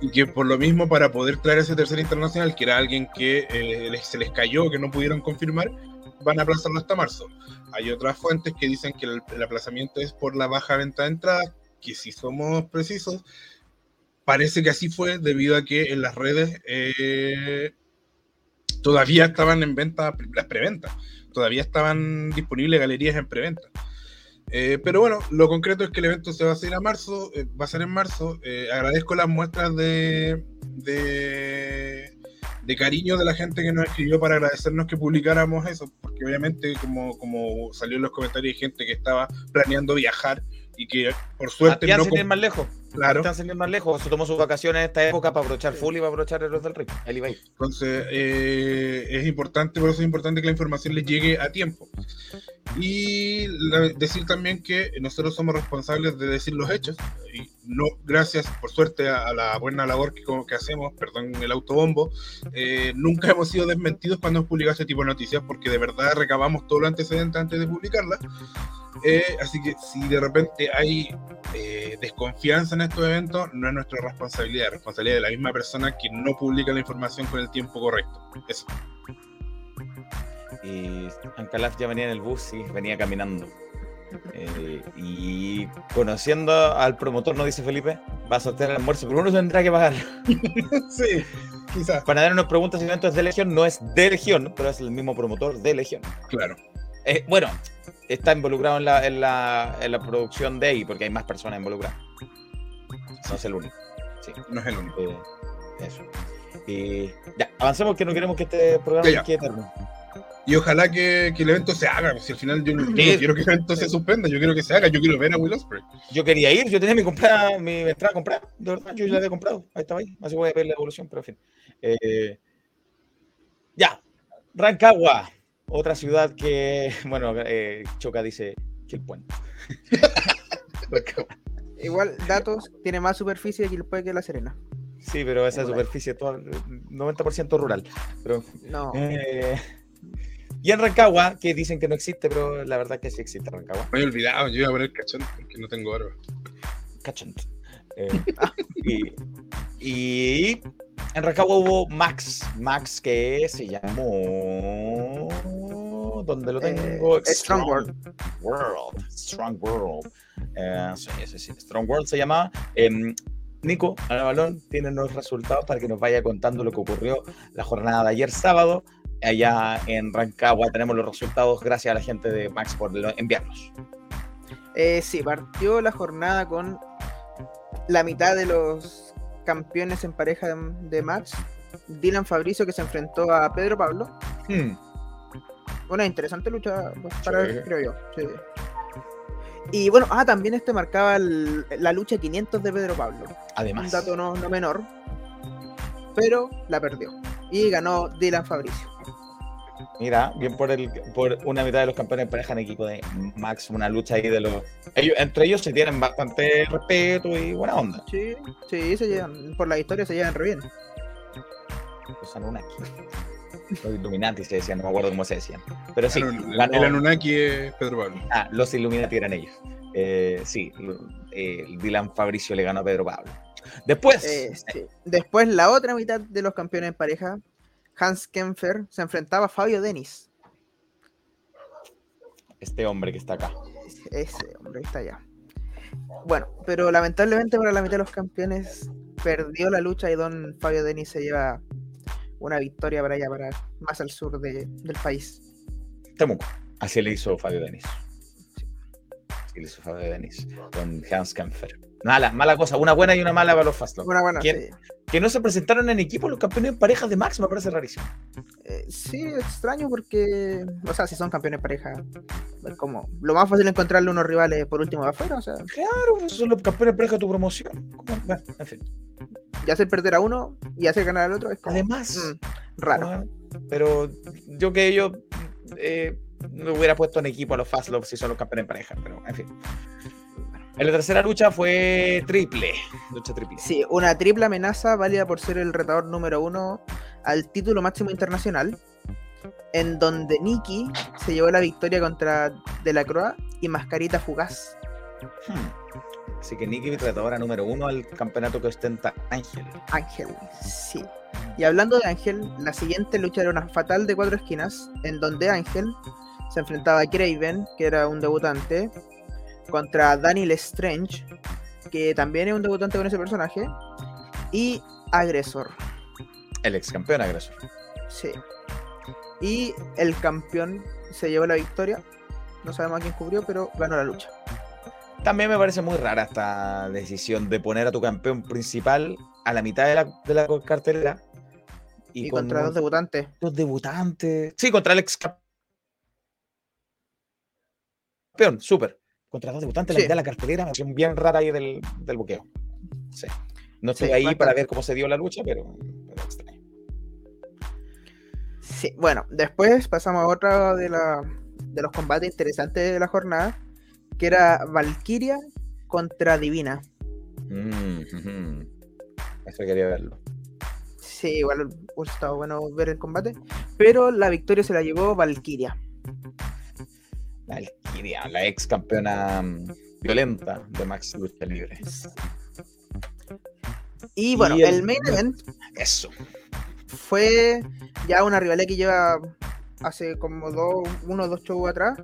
Y que por lo mismo, para poder traer ese tercer internacional, que era alguien que eh, se les cayó, que no pudieron confirmar, van a aplazarlo hasta marzo. Hay otras fuentes que dicen que el, el aplazamiento es por la baja venta de entradas, que si somos precisos, parece que así fue debido a que en las redes eh, todavía estaban en venta las preventas, todavía estaban disponibles galerías en preventa. Eh, pero bueno, lo concreto es que el evento se va a hacer a marzo, eh, va a ser en marzo. Eh, agradezco las muestras de, de, de cariño de la gente que nos escribió para agradecernos que publicáramos eso, porque obviamente como, como salió en los comentarios hay gente que estaba planeando viajar y que por suerte no... sin ir más lejos. Claro. Sebastián, sin ir más lejos. Se tomó sus vacaciones en esta época para aprovechar full y para aprovechar el del Ring. Él iba a ir. Entonces, eh, es importante, por eso es importante que la información les llegue a tiempo. Y la- decir también que nosotros somos responsables de decir los hechos. Y no, gracias, por suerte, a, a la buena labor que, que hacemos, perdón, el autobombo, eh, nunca [laughs] hemos sido desmentidos cuando hemos publicado este tipo de noticias, porque de verdad recabamos todo lo antecedente antes de publicarla. Eh, así que si de repente hay eh, desconfianza en estos eventos, no es nuestra responsabilidad, es responsabilidad de la misma persona que no publica la información con el tiempo correcto. Eso. Y Ancalaf ya venía en el bus y venía caminando. Eh, y conociendo al promotor, no dice Felipe, va a sortear el almuerzo, pero uno tendrá que pagar. [laughs] sí, quizás. Para nos pregunta si el evento es de Legión, no es de Legión, pero es el mismo promotor de Legión. Claro. Eh, bueno, está involucrado en la, en, la, en la producción de ahí, porque hay más personas involucradas. No es el único. Sí. No es el único. Eh, eso. Y ya, avancemos que no queremos que este programa quede eterno. Y ojalá que, que el evento se haga. Si al final yo, no- quiero que el evento se suspenda, yo quiero que se haga. Yo quiero ver a Will Ospreay. Yo quería ir, yo tenía mi comprada, mi entrada comprada, de verdad, yo ya la había comprado, ahí estaba ahí, así voy a ver la evolución, pero en fin. Eh, ya, Rancagua, otra ciudad que, [laughs] bueno, eh, Choca dice que el puente. [laughs] Rancagua. Igual, datos, tiene más superficie de Quilpue que La Serena. Sí, pero esa Igual. superficie es toda, 90% rural. Pero, No. eh, y en Rancagua, que dicen que no existe, pero la verdad que sí existe Rancagua. Me había olvidado, yo iba a poner cachón porque no tengo barba. Cachont. Eh, y, y en Rancagua hubo Max. Max que se llamó. ¿Dónde lo tengo? Eh, Strong World. World. Strong World. Eh, sí, sí, sí. Strong World se llamaba. Em, Nico, al balón, tiene los resultados para que nos vaya contando lo que ocurrió la jornada de ayer sábado. Allá en Rancagua tenemos los resultados gracias a la gente de Max por lo- enviarlos. Eh, sí, partió la jornada con la mitad de los campeones en pareja de, de Max. Dylan Fabricio que se enfrentó a Pedro Pablo. Hmm. Una interesante lucha pues, para Sí. ver, creo yo. sí. Y bueno, ah, también este marcaba el- la lucha 500 de Pedro Pablo. Un Además. dato no, no menor. Pero la perdió. Y ganó Dylan Fabricio. Mira, bien por el por una mitad de los campeones en pareja en equipo de Max, una lucha ahí de los Ellos, entre ellos se tienen bastante respeto y buena onda. Sí, sí, se llevan, por la historia se llevan re bien. Los Anunnaki. Los Illuminati se decían, no me acuerdo cómo se decían. Pero sí, El, ganó- el Anunnaki es Pedro Pablo. Ah, los Illuminati eran ellos. Eh, sí, eh, Dylan Fabricio le ganó a Pedro Pablo. Después, Eh, sí. Después, la otra mitad de los campeones en pareja, Hans Kempfer se enfrentaba a Fabio Denis. este hombre que está acá. Ese hombre que está allá. Bueno, pero lamentablemente para la mitad de los campeones perdió la lucha y don Fabio Denis se lleva una victoria para allá, para más al sur de- del país. Temuco. Así le hizo Fabio Denis. Así le hizo Fabio Denis con Hans Kempfer. Mala, mala cosa, una buena y una mala para los Fastlane. Una buena. Que no se presentaron en equipo los campeones en parejas de Max, me parece rarísimo. Eh, sí, extraño porque, o sea, si son campeones pareja, es como lo más fácil es encontrarle unos rivales por último de afuera, o sea, Claro, esos son los campeones en pareja de tu promoción. Bueno, en fin. y hacer perder a uno y hacer ganar al otro es como Además, mm, raro. Bueno, pero yo que yo eh, me hubiera puesto en equipo a los Fastlane si son los campeones en pareja, pero en fin. En la tercera lucha fue triple. Lucha triple. Sí, una triple amenaza válida por ser el retador número uno al título máximo internacional, en donde Nikki se llevó la victoria contra De la Croix y Mascarita Fugaz. Hmm. Así que Nicky retadora número uno al campeonato que ostenta Ángel. Ángel, sí. Y hablando de Ángel, la siguiente lucha era una fatal de cuatro esquinas, en donde Ángel se enfrentaba a Craven, que era un debutante, contra Daniel Strange, que también es un debutante con ese personaje, y Agresor, El ex campeón agresor. sí. Y el campeón se llevó la victoria, no sabemos a quién cubrió, pero ganó la lucha. También me parece muy rara esta decisión de poner a tu campeón principal a la mitad de la, de la cartelera. Y, con contra dos debutantes. dos debutantes. Sí, contra el ex campeón, súper. Contra dos debutantes, la Sí. mitad de la cartelera, me pareció bien rara ahí del, del buqueo. Sí. No estoy Sí, ahí para ver cómo se dio la lucha, pero, pero extraño. Sí, bueno, después pasamos a otra de, la, de los combates interesantes de la jornada, que era Valkyria contra Divina. Mm. Eso quería verlo. Sí, igual hubiera estado bueno ver el combate, pero la victoria se la llevó Valkyria. Valkyria, la ex campeona mm, violenta de Max Lucha Libre. Y bueno, Y el- el main event Eso. fue ya una rivalidad que lleva hace como dos, uno o dos shows atrás,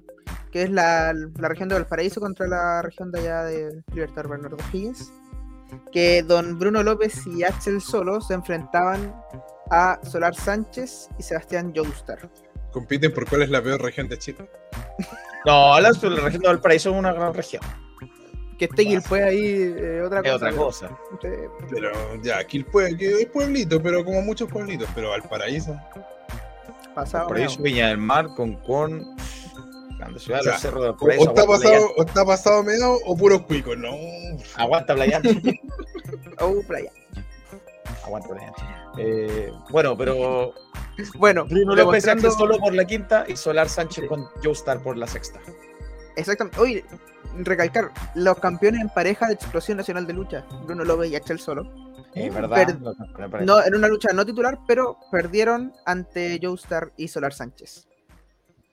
que es la, la región de Valparaíso contra la región de allá de Libertad Bernardo Higgins, que don Bruno López y Axel Solo se enfrentaban a Solar Sánchez y Sebastián Joestar. Compiten por cuál es la peor región de Chile. No, la, la región de Valparaíso es una gran región. Que esté Gilpue ahí, eh, otra Es cosa. otra pero- cosa. Pero ya, Quilpue, que es pueblito, pero como muchos pueblitos. Pero Valparaíso. pasado. Valparaíso. Viña del Mar, Concón, Grande Ciudad, O sea, los cerros de O, Valparaíso. o está aguanta pasado, Playa- o está pasado meado o puros cuicos, no. Aguanta Playa [laughs] Oh, playa. Ancha. Eh, bueno, pero Bueno, Bruno López demostrando- solo por la quinta y Solar Sánchez con Joestar por la sexta. Exactamente. Oye, recalcar, los campeones en pareja de explosión nacional de lucha, Bruno López y Axel Solo. Es verdad. No, en una lucha no titular, pero perdieron ante Joestar y Solar Sánchez.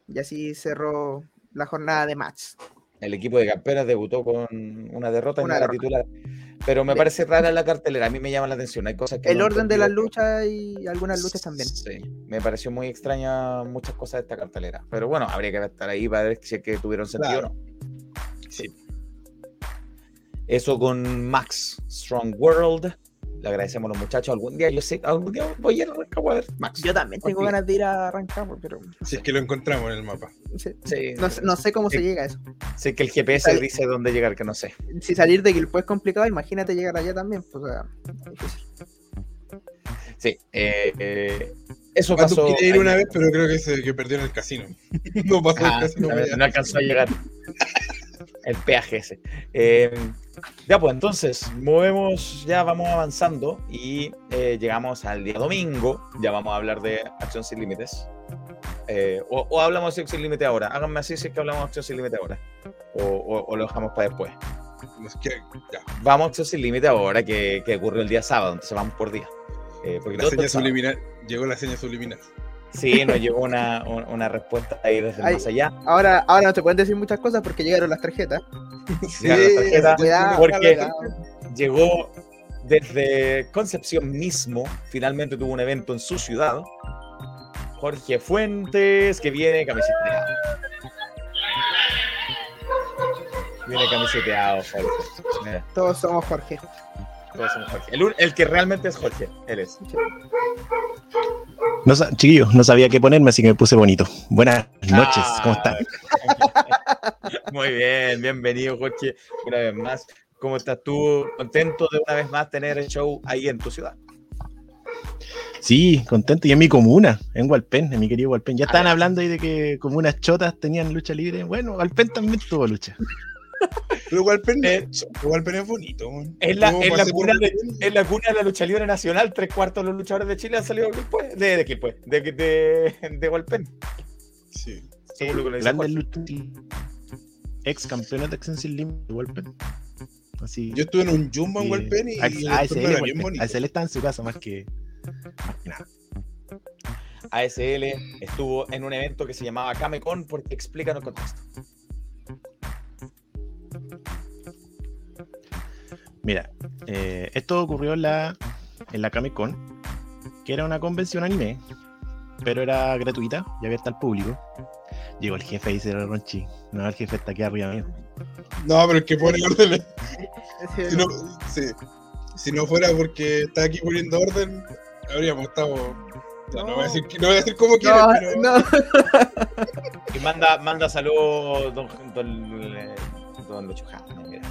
Y así cerró la jornada de match. El equipo de campeones debutó con una derrota Una en la titular. Pero me parece rara la cartelera, a mí me llama la atención. Hay cosas que El no orden de las luchas y algunas luchas también. Sí, me pareció muy extraña muchas cosas de esta cartelera. Pero bueno, habría que estar ahí para ver si es que tuvieron sentido Claro. o no. Sí. Eso con Max Strong World. Le agradecemos a los muchachos. Algún día, yo sé, algún día voy a ir a Rancagua a ver Max. Yo también tengo ganas de ir a Rancagua, pero Si es que lo encontramos en el mapa. sí, Sí, no, sé- no sé cómo se llega a eso. sé que el GPS dice dónde llegar, que no sé. Si salir de Gilpo es complicado, imagínate llegar allá también. Pues, o sea, difícil. Sí, eh, eh, eso pasó. quería ir una vez, pero creo que se que perdió en el casino. [laughs] No pasó Ah, el casino. no alcanzó a llegar [laughs] el peaje ese. Eh, ya pues, entonces, movemos, ya vamos avanzando y eh, llegamos al día domingo. Ya vamos a hablar de Acción Sin Límites. Eh, o, o hablamos de Acción Sin Límite ahora. Háganme así si es que hablamos de Acción Sin Límite ahora. O, o- o lo dejamos para después. Los que- ya. Vamos a Acción Sin Límite ahora, que, que ocurrió el día sábado, entonces vamos por día. Eh, porque La seña subliminal. Llegó la seña subliminal. Sí, nos llegó una, un- una respuesta ahí desde Ay. más allá. Ahora, ahora no te pueden decir muchas cosas porque llegaron las tarjetas. Llegaron las tarjetas, Cuidado, porque llegó desde Concepción mismo, finalmente tuvo un evento en su ciudad. Jorge Fuentes, que viene camiseteado. Viene camiseteado, Jorge. Mira, Todos somos Jorge. Todos somos Jorge. El, el que realmente es Jorge, él es. No, chiquillos, no sabía qué ponerme, así que me puse bonito. Buenas noches, ¿cómo están? Ah, [laughs] Muy bien, bienvenido, Jorge, una vez más. ¿Cómo estás tú? Contento de una vez más tener el show ahí en tu ciudad. Sí, contento. Y en mi comuna, en Hualpén, en mi querido Hualpén. Ya estaban hablando ahí de que comunas chotas tenían lucha libre. Bueno, Hualpén también tuvo lucha. Pero igual Pen, Eh, es bonito. Es la, es la cuna de, la cuna de la lucha libre nacional. Tres cuartos de los luchadores de Chile han salido de Quilpué. De, de Quilpué, de, de, de Hualpén. Sí. Dice Grandes luchas. Ex campeones de Acción Sin Límite. Así. Yo estuve en un Jumbo en y- Hualpén y, el ASL, era bien Hualpén. bonito. ASL está en su casa más que, más que nada. ASL estuvo en un evento que se llamaba Camecon porque explícanos el contexto. Mira, eh, esto ocurrió en la, en la Comic Con, que era una convención anime, pero era gratuita y abierta al público. Llegó el jefe y dice, Ronchi, no, el jefe está aquí arriba mío. No, pero el que pone orden. Si no, sí. si no fuera porque está aquí poniendo orden, habríamos estado. no. voy a decir, que- no voy a decir cómo quiere, No, pero. no. [laughs] Y manda, manda saludos, don, don, eh, don Lucho Jara, mira,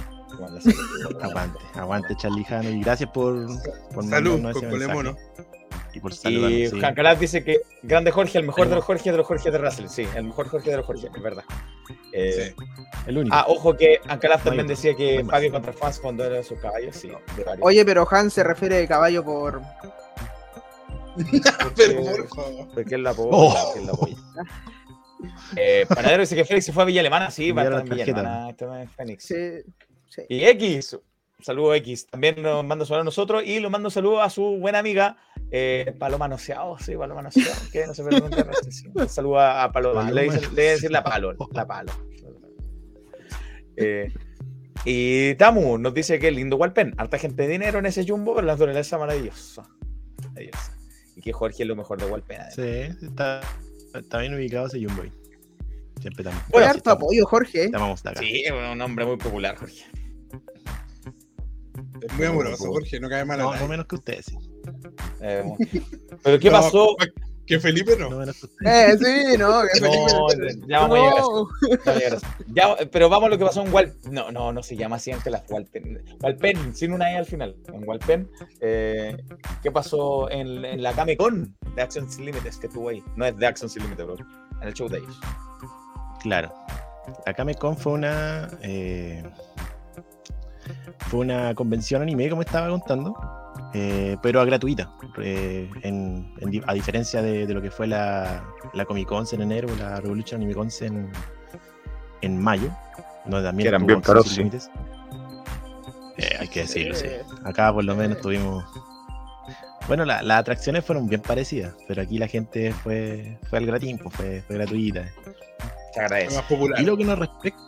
saludos. [laughs] Aguante, aguante Charlie Jano y gracias por, por Salud, mandarnos ese con mensaje. Mono. Y por Y sí. Juan Calat dice que grande Jorge, el mejor de los Jorge de los Jorge de Russell. Sí, el mejor Jorge de los Jorge, es verdad. Eh, Sí. El único. Ah, ojo que No hay también decía no que más. pague contra fans cuando era sus caballos, sí. Oye, pero Han se refiere de caballo por. [laughs] Pero por favor. Porque él la apoya. Oh. porque él la apoya. Eh, Panadero dice que Félix se fue a Villa Alemana, sí, va a estar en Villa. Alemana, este es Fénix. Sí, sí. Y X, saludo X, también nos manda saludo a nosotros y lo mando un saludo a su buena amiga eh, Paloma Noceado, sí, Paloma Noceado, que no se nunca. Un saludo a, [laughs] a Paloma, Paloma le le deben decir la Palo, la Palo. Eh, y Tamu nos dice que lindo Walpen, harta gente de dinero en ese jumbo, pero la naturaleza maravillosa. Maravillosa. Y que Jorge es lo mejor de Walpen. además. Sí, está, está bien ubicado ese Jumboy. Siempre Bueno, harto estamos- apoyo, Jorge. Te acá. Sí, es un hombre muy popular, Jorge. Es muy amoroso, Jorge, no cae mal a No, nadie. no menos que ustedes, sí. Eh, [laughs] pero ¿qué No, pasó? Que Felipe no. No menos que ustedes. Eh, sí, no, que No, Felipe- ya vamos a llegar a eso. No. Vamos a llegar a eso. Ya, pero vamos a lo que pasó en Walpen. No, no, no se llama así ante las Walpen. Walpen, sin una E al final. En Walpen, eh, ¿qué pasó en, en la Camecon de Action Sin Límites que estuvo ahí? No es de Action Sin Límites, bro. En el show de ellos. Claro. La Camecon fue una. eh, fue una convención anime, como estaba contando, eh, pero gratuita. eh, en- en di- a diferencia de, de lo que fue la, la Comic Con en enero, la Revolution Anime Con en, en mayo, donde también Que eran bien caros, Sin sí. Límites. Eh, hay que decirlo, sí. Acá por lo menos tuvimos. Bueno, la- las atracciones fueron bien parecidas, pero aquí la gente fue, fue al gratín, pues, fue, fue gratuita. Se agradece. más popular. Y lo que nos respecta.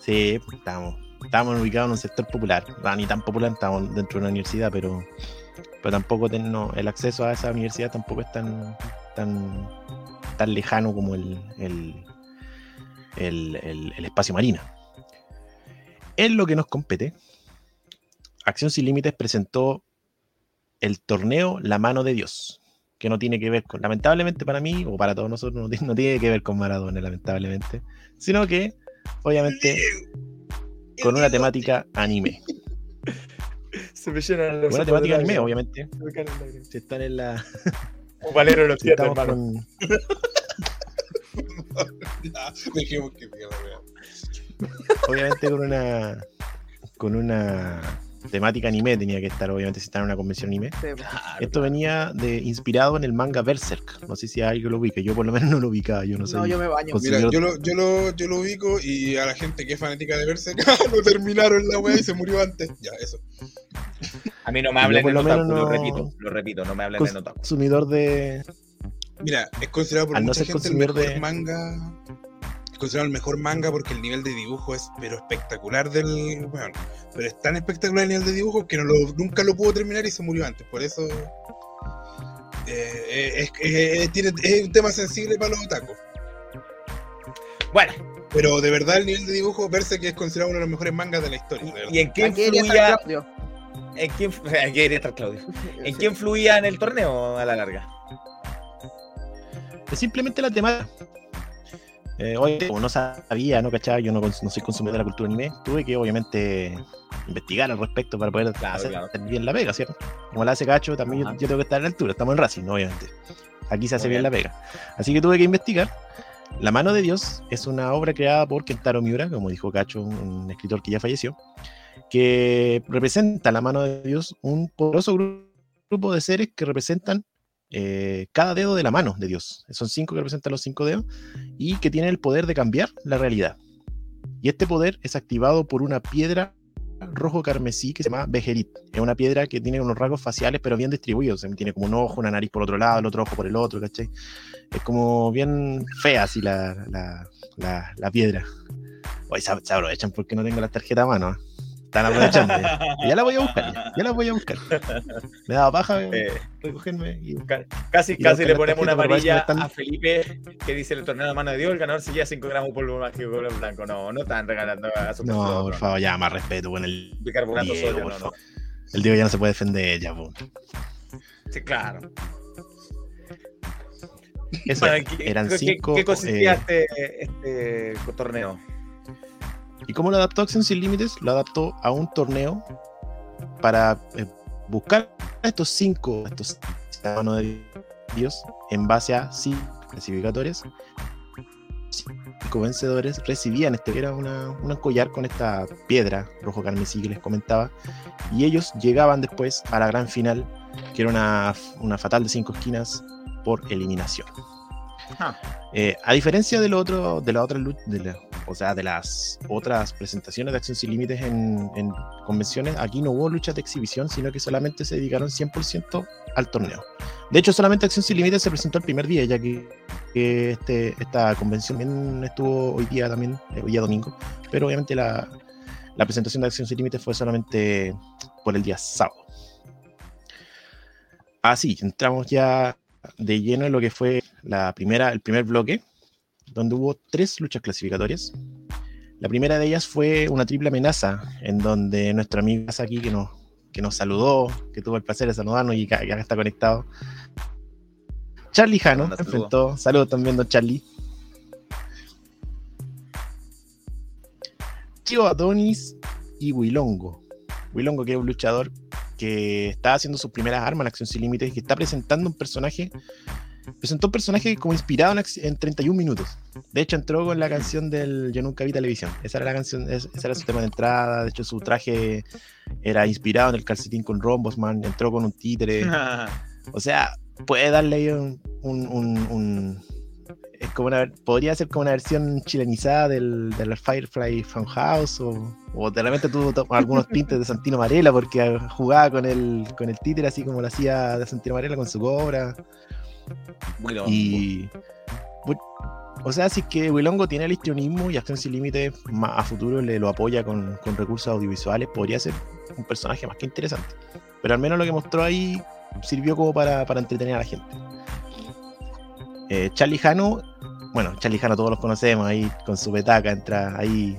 Sí, pues, estamos, estamos ubicados en un sector popular. Ni tan popular, estamos dentro de una universidad, pero, pero tampoco ten- el acceso a esa universidad tampoco es tan, tan, tan lejano como el, el, el, espacio marina. En lo que nos compete, Acción Sin Límites presentó el torneo La Mano de Dios, que no tiene que ver con, lamentablemente para mí, o para todos nosotros, no tiene que ver con Maradona, lamentablemente, sino que, obviamente, con una temática anime. [laughs] Se me llenan los Con una temática anime, obviamente. Se están en la. Un valero de los [laughs] estamos hermano. con- [laughs] Dejemos que obviamente con una. Con una. Temática anime tenía que estar, obviamente, si está en una convención anime. Sí, pues. Esto venía de, inspirado en el manga Berserk. No sé si alguien lo ubica. Yo por lo menos no lo ubicaba. Yo no sé. No, yo me baño. Mira, yo lo, yo, lo, yo lo ubico y a la gente que es fanática de Berserk [laughs] lo terminaron la weá y se murió antes. Ya, eso. A mí no me hablen de Notaku, menos lo no- repito, lo repito, no me hablen de Notaku. consumidor de. Mira, es considerado por Al no mucha ser gente el consumidor mejor de- manga. Considerado el mejor manga porque el nivel de dibujo es pero espectacular del. Pero es tan espectacular el nivel de dibujo que no lo, nunca lo pudo terminar y se murió antes. Por eso eh, es, es- tiene- es un tema sensible para los otakus. Bueno, Pero de verdad el nivel de dibujo verse que es considerado uno de los mejores mangas de la historia. de. ¿y en qué influía? ¿En quién, estar Claudio. ¿En quién [laughs] [laughs] fluía en el torneo a la larga? Es simplemente la temática. Eh, hoy, como no sabía, no cachaba, yo no, no soy consumidor de la cultura anime, tuve que obviamente investigar al respecto para poder Claro, hacer claro. bien la pega, ¿cierto? Como la hace Cacho, también yo, yo tengo que estar a la altura, estamos en Racing, obviamente. Aquí se hace Muy bien la pega. Así que tuve que investigar. La mano de Dios es una obra creada por Kentaro Miura, como dijo Cacho, un, escritor que ya falleció, que representa la mano de Dios un poderoso gru- grupo de seres que representan eh, cada dedo de la mano de Dios. Son cinco que representan los cinco dedos y que tienen el poder de cambiar la realidad. Y este poder es activado por una piedra rojo carmesí que se llama Bejerit. Es una piedra que tiene unos rasgos faciales pero bien distribuidos. Tiene como un ojo, una nariz por otro lado, el otro ojo por el otro, ¿cachai? Es como bien fea así la, la, la, la piedra. Hoy se, aprovechan porque no tengo la tarjeta a mano. ¿eh? Están aprovechando. Ya, Ya la voy a buscar, ya, ya la voy a buscar. [laughs] Me daba paja Eh, recogerme y ca- casi Y casi le ponemos una amarilla están- a Felipe que dice el torneo de mano de Dios, el ganador se lleva 5 gramos de polvo mágico color blanco. No, no están regalando a su No, por favor, ya más respeto con el Bicarbonato Diego, sodio, no, no. El Diego ya no se puede defender ya, po. Sí, claro. Eso Bueno. ¿qué- eran qué- cinco. ¿Qué consistía eh, este, este torneo? ¿Y cómo lo adaptó Acción Sin Límites? Lo adaptó a un torneo para eh, buscar a estos cinco, a estos mano de Dios, en base a cinco clasificatorias. Cinco vencedores recibían este, era una, un collar con esta piedra rojo carmesí que les comentaba, y ellos llegaban después a la gran final, que era una, una fatal de cinco esquinas por eliminación. Ah. Eh, a diferencia de lo otro, de la otra lu- de la- o sea, de las otras presentaciones de Acción Sin Límites en, en convenciones, aquí no hubo luchas de exhibición, sino que solamente se dedicaron 100% al torneo. De hecho, solamente Acción Sin Límites se presentó el primer día, ya que, este, esta convención estuvo hoy día también, eh, hoy día domingo, pero obviamente la, la presentación de Acción Sin Límites fue solamente por el día sábado. Así, entramos ya de lleno en lo que fue la primera, el primer bloque, donde hubo tres luchas clasificatorias. La primera de ellas fue una triple amenaza, en donde nuestro amigo aquí que nos, que nos saludó, que tuvo el placer de saludarnos y que acá está conectado. Charlie Jano saludos. enfrentó, saludos también, don Charlie. Tío Adonis y Wilongo. Wilongo, que es un luchador que está haciendo sus primeras armas en Acción Sin Límites, que está presentando un personaje, presentó un personaje como inspirado en, ac- en 31 minutos. De hecho, entró con la canción del Yo Nunca Vi Televisión. Esa era la canción, es- ese era su tema de entrada. De hecho, su traje era inspirado en el calcetín con rombos, man. Entró con un títere. [laughs] O sea, puede darle un, un- un- un- es como una, podría ser como una versión chilenizada del, del Firefly Funhouse o, o de repente tuvo algunos tintes de Santino Marella porque jugaba con el, con el títere así como lo hacía de Santino Marella con su cobra. Y. O sea, si es que Wilongo tiene el histrionismo y Acción Sin Límites a futuro le lo apoya con, con recursos audiovisuales, podría ser un personaje más que interesante. Pero al menos lo que mostró ahí sirvió como para, para entretener a la gente. Eh, Charlie Jano, bueno, Charlie Jano todos los conocemos ahí con su petaca, entra ahí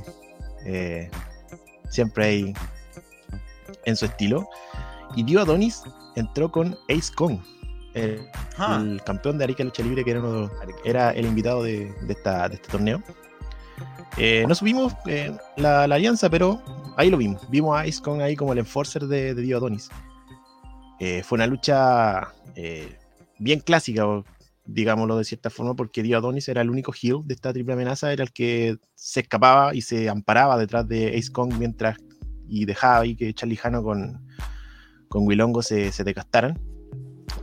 eh, siempre ahí en su estilo. Y Dio Adonis entró con Ace Kong, el, Ah. el campeón de Arica Lucha Libre, que era, uno el invitado de, de esta, de este torneo. Eh, no subimos eh, la, la alianza, pero ahí lo vimos. Vimos a Ace Kong ahí como el enforcer de, de Dio Adonis. Eh, fue una lucha eh, bien clásica, digámoslo de cierta forma, porque Dio Adonis era el único heel de esta triple amenaza, era el que se escapaba y se amparaba detrás de Ace Kong mientras y dejaba ahí que Charlie Jano con, con Wilongo se, se desgastaran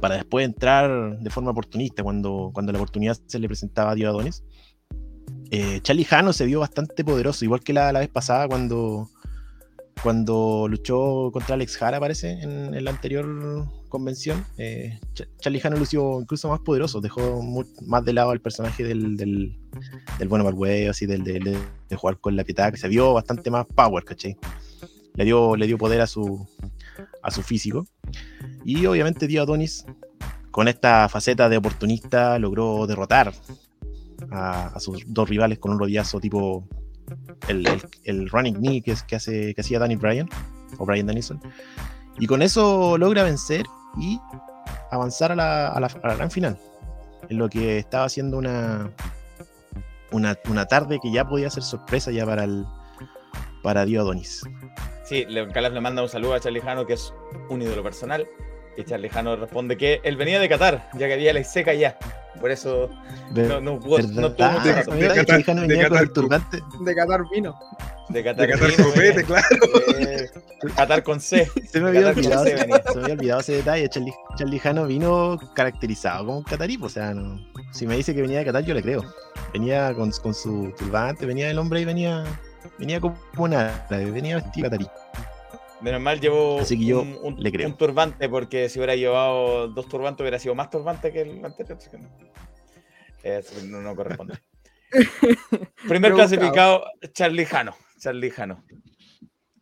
para después entrar de forma oportunista cuando, cuando la oportunidad se le presentaba a Dio Adonis. Eh, Charlie se vio bastante poderoso, igual que la, la vez pasada cuando, cuando luchó contra Alex Jara, parece, en, en la anterior convención. Eh, Ch- Charlie Jano lució incluso más poderoso, dejó más de lado al personaje del, del, del bueno así del, del- de, jugar con la piedad, que se vio bastante más power, ¿cachai? Le dio, le dio poder a su, a su físico. Y obviamente Dio Adonis, con esta faceta de oportunista, logró derrotar a, sus dos rivales con un rodillazo tipo el, el, running knee que, hace, que hacía Danny Bryan, o Bryan Danielson. Y con eso logra vencer y avanzar a la, a la, a la gran final. En lo que estaba haciendo una, una, una tarde que ya podía ser sorpresa ya para el para Dio Adonis. Sí, Leon Calaf le manda un saludo a Charlie Jano, que es un ídolo personal. Y Charlie Jano responde que él venía de Qatar, ya que había ley seca ya. Por eso no, no, pudo- no tuvo mucho ¿Verdad? rato. ¿Verdad? Qatar- de venía con Qatar el turbante. De Qatar vino. De Qatar, De Qatar vino, copete, claro. Eh, Qatar con C. Se me había Qatar olvidado, se me había olvidado ese detalle. Charlie, Charlie Jano vino caracterizado como un catarí. O sea, no- si me dice que venía de Qatar, yo le creo. Venía con, con su turbante, venía el hombre y venía, venía como un árabe, venía vestido catarí. Menos mal llevó Así que yo un, un- le creo. un turbante, porque si hubiera llevado dos turbantes hubiera sido más turbante que el anterior. así que no. Eso no, no corresponde. [laughs] Primer clasificado, Charlie Jano. Charlie Jano.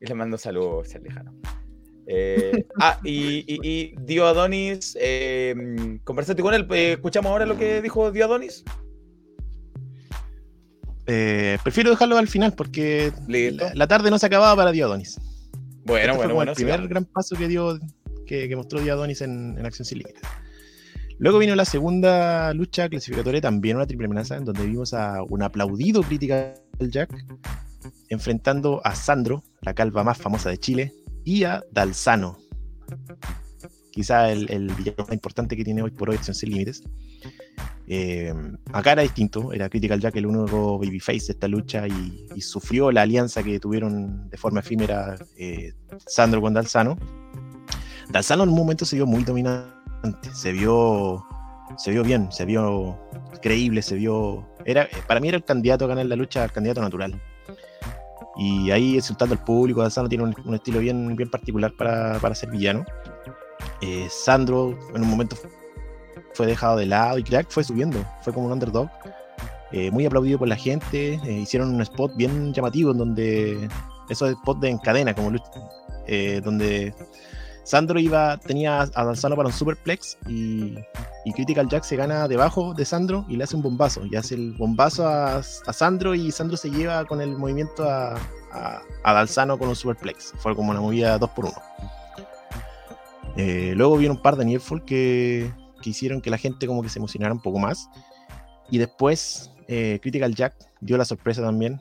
Y le mando saludos, Charlie Jano. Eh, [laughs] ah, y, y, y Dio Adonis, eh, conversaste con él. eh, escuchamos ahora lo que dijo Dio Adonis. Eh, prefiero dejarlo al final porque la, la tarde no se acababa para Diodonis. Bueno, este fue bueno, bueno. el primer gran paso que dio que, que mostró Diodonis en, en Acción Sin Límites. Luego vino la segunda lucha clasificatoria, también una triple amenaza, en donde vimos a un aplaudido Critical Jack enfrentando a Sandro, la calva más famosa de Chile, y a Dalzano, quizá el, el villano más importante que tiene hoy por hoy Acción Sin Límites. Eh, acá era distinto, era Critical Jack el único babyface de esta lucha y, sufrió la alianza que tuvieron de forma efímera eh, Sandro con Dalzano. Dalzano en un momento se vio muy dominante, se vio, se vio bien, se vio creíble, se vio. Era, para mí era el candidato a ganar la lucha, el candidato natural. Y ahí insultando al público, Dalzano tiene un, un estilo bien, bien particular para, para ser villano. Eh, Sandro en un momento fue dejado de lado y Crack fue subiendo, fue como un underdog. eh, muy aplaudido por la gente. eh, hicieron un spot bien llamativo en donde esos spots de en cadena, como eh, donde Sandro iba, tenía a Dalzano para un superplex y, y Critical Jack se gana debajo de Sandro y le hace un bombazo. Y hace el bombazo a, a Sandro y Sandro se lleva con el movimiento a, a, a Dalzano con un superplex. Fue como una movida 2 por 1 eh, luego vieron un par de Nearfall que, que hicieron que la gente como que se emocionara un poco más. Y después eh, Critical Jack dio la sorpresa también,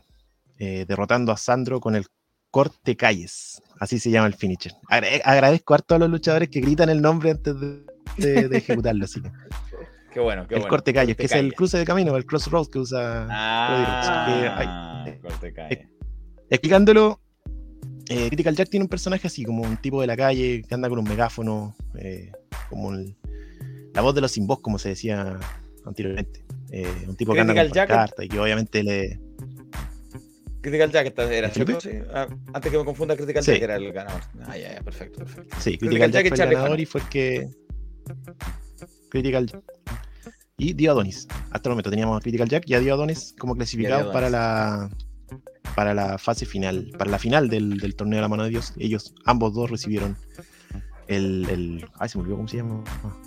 eh, derrotando a Sandro con el corte calles. Así se llama el finisher. Agra- agradezco harto a los luchadores que gritan el nombre antes de, de- de ejecutarlo. Así. [laughs] Qué bueno, qué el bueno. corte calles, que es el calles. cruce de camino, el crossroads que usa Rhodes, que hay- Ah, corte calle. Eh, explicándolo, eh, Critical Jack tiene un personaje así, como un tipo de la calle que anda con un megáfono, eh, como el- la voz de los sin voz, como se decía anteriormente. Eh, un tipo que anda con pancarta y que obviamente le. Critical Jack esta- era chueco, sí. Ah, antes que me confunda, Critical Sí. Jack era el ganador. Ah, ya, ya, perfecto, perfecto. Sí, Critical Critical, Jack y Jack fue el ganador y fue el que. Critical Jack. Y Dio Adonis. Hasta el momento teníamos a Critical Jack y a Dio Adonis como clasificados para la para la fase final, para la final del, del torneo de la mano de Dios. Ellos, ambos dos recibieron el. el ay, se me olvidó cómo se llama.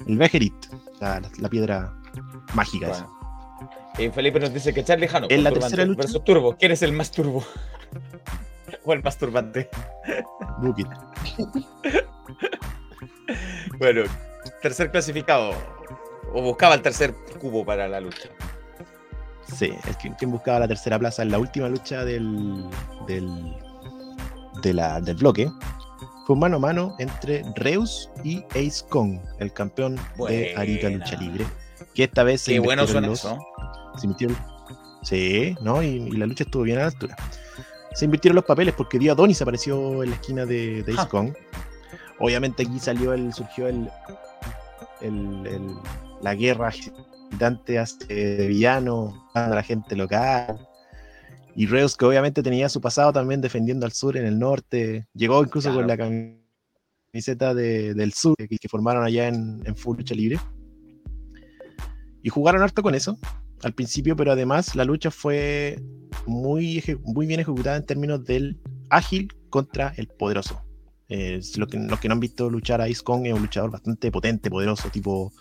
El Bejerit, la, la- la piedra mágica esa. Felipe nos dice que Charlie Jano En la tercera lucha- versus Turbo. ¿Quién es el más turbo? [laughs] o el más turbante. Book it. Bueno, tercer clasificado. O buscaba el tercer cubo para la lucha. Sí, el que, quien buscaba la tercera plaza en la última lucha del, del, de la- del bloque mano a mano entre Reus y Ace Kong, el campeón de Arica. Lucha Libre, que esta vez se bueno suena los- eso. se invirtieron- Sí, ¿no? Y, y la lucha estuvo bien a la altura. se invirtieron los papeles porque Dio Adonis apareció en la esquina de, de Ace Kong. Obviamente aquí salió el, surgió el, el- el- la guerra gigante hacia- de villano a la gente local. Y Reus, que obviamente tenía su pasado también defendiendo al sur en el norte. Llegó incluso con la camiseta de- del sur que, que formaron allá en, en Full Lucha Libre. Y jugaron harto con eso al principio, pero además la lucha fue muy, muy bien ejecutada en términos del ágil contra el poderoso. Eh, si lo que, los que no han visto luchar a Ice Kong es un luchador bastante potente, poderoso, tipo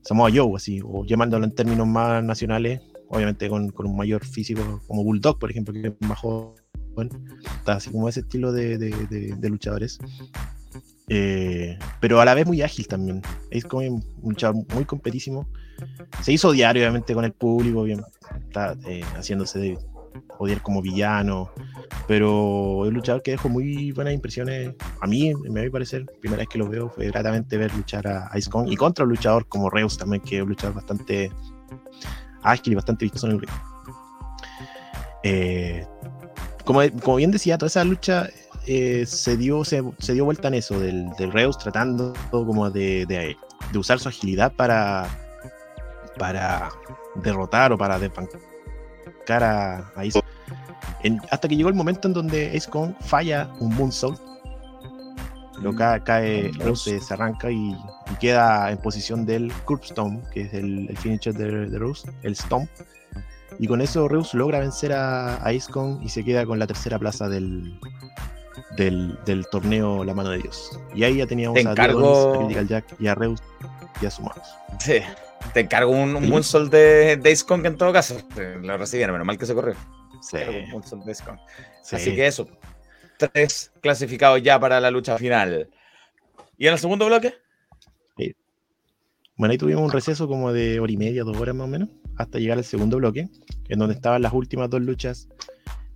Samoa Joe, así, o llamándolo en términos más nacionales, obviamente con, un mayor físico como Bulldog, por ejemplo, que es más joven, está así como ese estilo de, luchadores. Eh, pero a la vez muy ágil también. Es como un luchador muy competísimo. Se hizo odiar, obviamente, con el público, bien, está eh, haciéndose de odiar como villano, pero es un luchador que dejó muy buenas impresiones. A mí, en mi parecer, primera vez que lo veo, fue gratamente ver luchar a Ice Kong y contra un luchador como Reus también, que es un luchador bastante ágil y bastante vistoso en el ring. Eh, como, como bien decía, toda esa lucha eh, se, dio, se, dio vuelta en eso, del, del Reus tratando como de, de- usar su agilidad para, para derrotar o para desbancar a, a Ace. En- hasta que llegó el momento en donde Ace Kong falla un moonsault. Lo ca- cae, Reus se, arranca y, y queda en posición del Curb Stomp, que es el, el finisher de, de Reus, el Stomp. Y con eso Reus logra vencer a, a Ace Kong y se queda con la tercera plaza del, del, del torneo La Mano de Dios. Y ahí ya teníamos Te a encargo- Dionis, a Critical Jack y a Reus y a Sumados. Sí. Te encargo un, un de, de Ace Kong en todo caso. Eh, Lo recibieron, menos mal que se corrió. Sí. Un moonsault de Ace Kong. Sí. Así que eso. Tres clasificados ya para la lucha final. ¿Y en el segundo bloque? Bueno, ahí tuvimos un receso como de hora y media, dos horas más o menos, hasta llegar al segundo bloque, en donde estaban las últimas dos luchas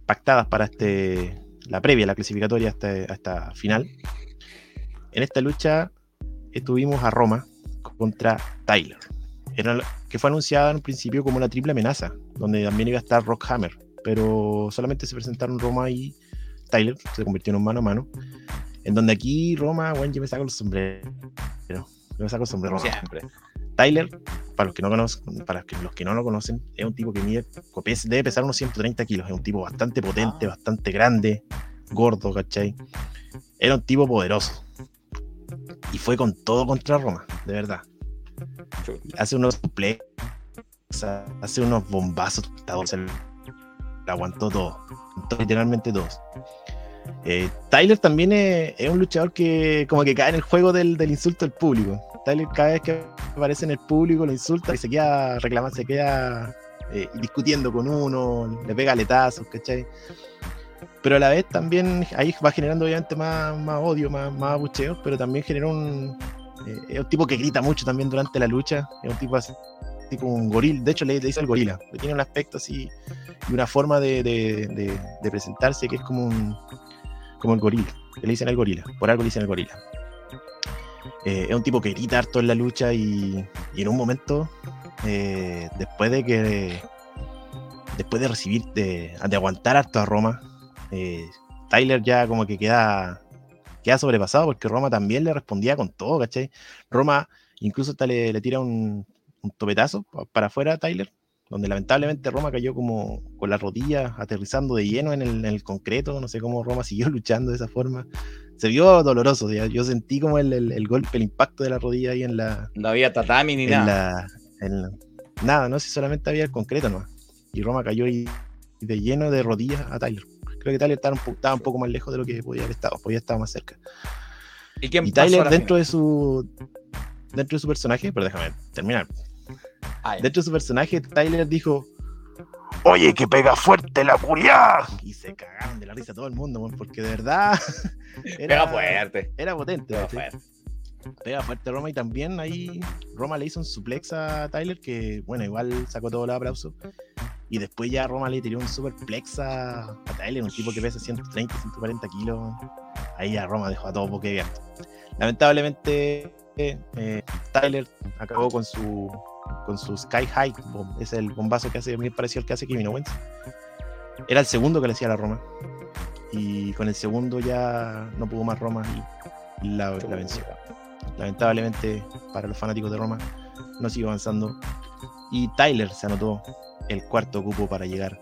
pactadas para este, la previa, la clasificatoria hasta, hasta final. En esta lucha estuvimos a Roma contra Tyler, la- que fue anunciada en principio como una triple amenaza, donde también iba a estar Rock Hammer, pero solamente se presentaron Roma y Tyler, se convirtió en un mano a mano, en donde aquí Roma, bueno, yo me saco los sombreros. Yo me saco el sombrero siempre. Tyler, para los que no conocen, para los que, no lo conocen, es un tipo que mide, debe pesar unos 130 kilos. Es un tipo bastante potente, bastante grande, gordo, ¿cachai? Era un tipo poderoso. Y fue con todo contra Roma, de verdad. Hace unos suplex, hace unos bombazos, aguantó todo, literalmente todos. Eh, Tyler también es, es un luchador que como que cae en el juego del, del insulto al público. Tyler cada vez que aparece en el público lo insulta y se queda reclamando, se queda eh, discutiendo con uno, le pega letazos, ¿cachai? Pero a la vez también ahí va generando obviamente más, más odio, más, más abucheos, pero también genera un... eh, es un tipo que grita mucho también durante la lucha, es un tipo así, así como un gorila, de hecho le, dice el gorila, que tiene un aspecto así y una forma de, presentarse que es como un, como el gorila, le dicen el gorila, por algo le dicen el gorila. Eh, es un tipo que grita harto en la lucha y, en un momento, eh, después de que, después de recibir, de, aguantar harto a Roma, eh, Tyler ya como que queda, queda sobrepasado porque Roma también le respondía con todo, ¿cachai? Roma incluso hasta le tira un, un topetazo pa- para afuera Tyler, donde lamentablemente Roma cayó como con las rodillas aterrizando de lleno en el, en el concreto, no sé cómo Roma [laughs] siguió luchando de esa forma. Se vio doloroso, yo sentí como el, el- el golpe, el impacto de la rodilla ahí en la... No había tatami ni en nada. la- en la- nada, no sé, solamente había el concreto nomás. Y Roma cayó ahí de lleno de rodillas a Tyler. Creo que Tyler estaba un, estaba un poco más lejos de lo que podía haber estado, podía estar más cerca. ¿Y quién Y Tyler dentro de su dentro de su personaje, pero déjame terminar. Ah, de su personaje, Tyler dijo, oye, que pega fuerte la curia. Y se cagaron de la risa todo el mundo, porque de verdad [laughs] Pega fuerte. Era potente. Pega fuerte. Pega fuerte Roma y también ahí Roma le hizo un suplex a Tyler que, bueno, igual sacó todo el aplauso. Y después ya Roma le tiró un superplex a, a Tyler, un tipo que pesa 130, 140 kilos. Ahí ya Roma dejó a todo boquiabierto. Lamentablemente, eh, Tyler acabó con su con su Sky High. Es el bombazo que hace, muy parecido al que hace Kevin Owens. Era el segundo que le hacía a la Roma. y con el segundo ya no pudo más Roma y la, la venció. Lamentablemente para los fanáticos de Roma no sigue avanzando y Tyler se anotó el cuarto cupo para llegar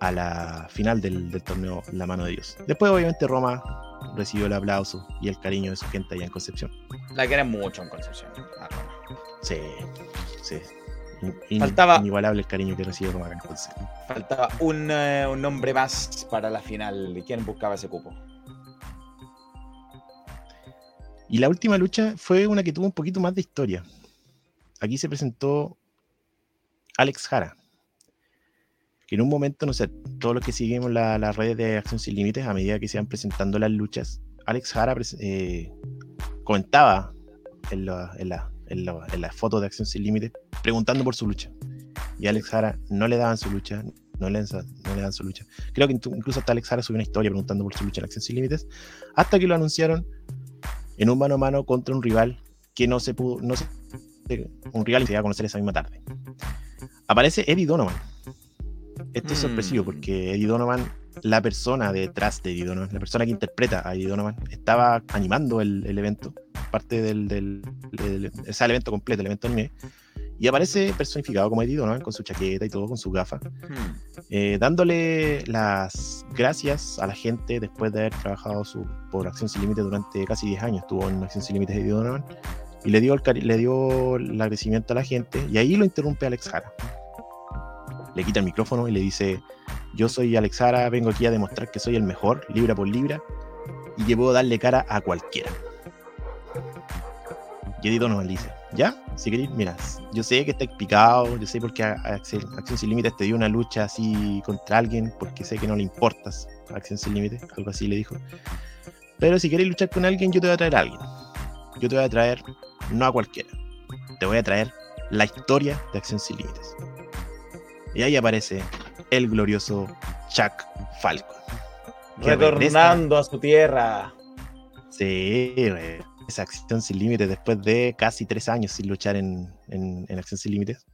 a la final del, del torneo La Mano de Dios. Después obviamente Roma recibió el aplauso y el cariño de su gente allá en Concepción. La quieren mucho en Concepción. a Roma. Sí, sí. In- Faltaba- Inigualable el cariño que recibe Roma. Faltaba un, eh, un nombre más para la final. ¿Y quién buscaba ese cupo? Y la última lucha fue una que tuvo un poquito más de historia. Aquí se presentó Alex Jara. Que en un momento, no sé, todos los que seguimos la- las redes de Acción Sin Límites, a medida que se iban presentando las luchas, Alex Jara eh, comentaba en la, en, la, en, la, en la foto de Acción Sin Límites, preguntando por su lucha. Y a Alex Jara no le daban su lucha, no le, no le dan su lucha. Creo que incluso hasta Alex Jara subió una historia preguntando por su lucha en Acción Sin Límites, hasta que lo anunciaron en un mano a mano contra un rival que no se pudo, no se, un rival que se iba a conocer esa misma tarde. Aparece Eddie Donovan. Esto es Mm. sorpresivo porque Eddie Donovan, la persona detrás de Eddie Donovan, la persona que interpreta a Eddie Donovan, estaba animando el, el evento, parte del, del, del- o sea, el evento completo, el evento anime, y aparece personificado como Eddie Donovan con su chaqueta y todo, con su gafa, eh, dándole las gracias a la gente después de haber trabajado su, por Acción Sin Límites durante casi 10 años. Estuvo en Acción Sin Límites de Donovan y le dio, el, le dio el agradecimiento a la gente y ahí lo interrumpe Alex Jara. Le quita el micrófono y le dice, yo soy Alex Jara, vengo aquí a demostrar que soy el mejor, libra por libra, y que puedo darle cara a cualquiera. Donovan le dice, ¿ya? Si queréis, mira, yo sé que estáis picado, yo sé por qué a- a Acción Sin Límites te dio una lucha así contra alguien, porque sé que no le importas a Acción Sin Límites, algo así le dijo. Pero si queréis luchar con alguien, yo te voy a traer a alguien. Yo te voy a traer, no a cualquiera, te voy a traer la historia de Acción Sin Límites. Y ahí aparece el glorioso Chuck Falcon. regresa- Retornando a su tierra. Sí, güey. Esa acción sin límites después de casi tres años sin luchar en, en- en acción sin límites.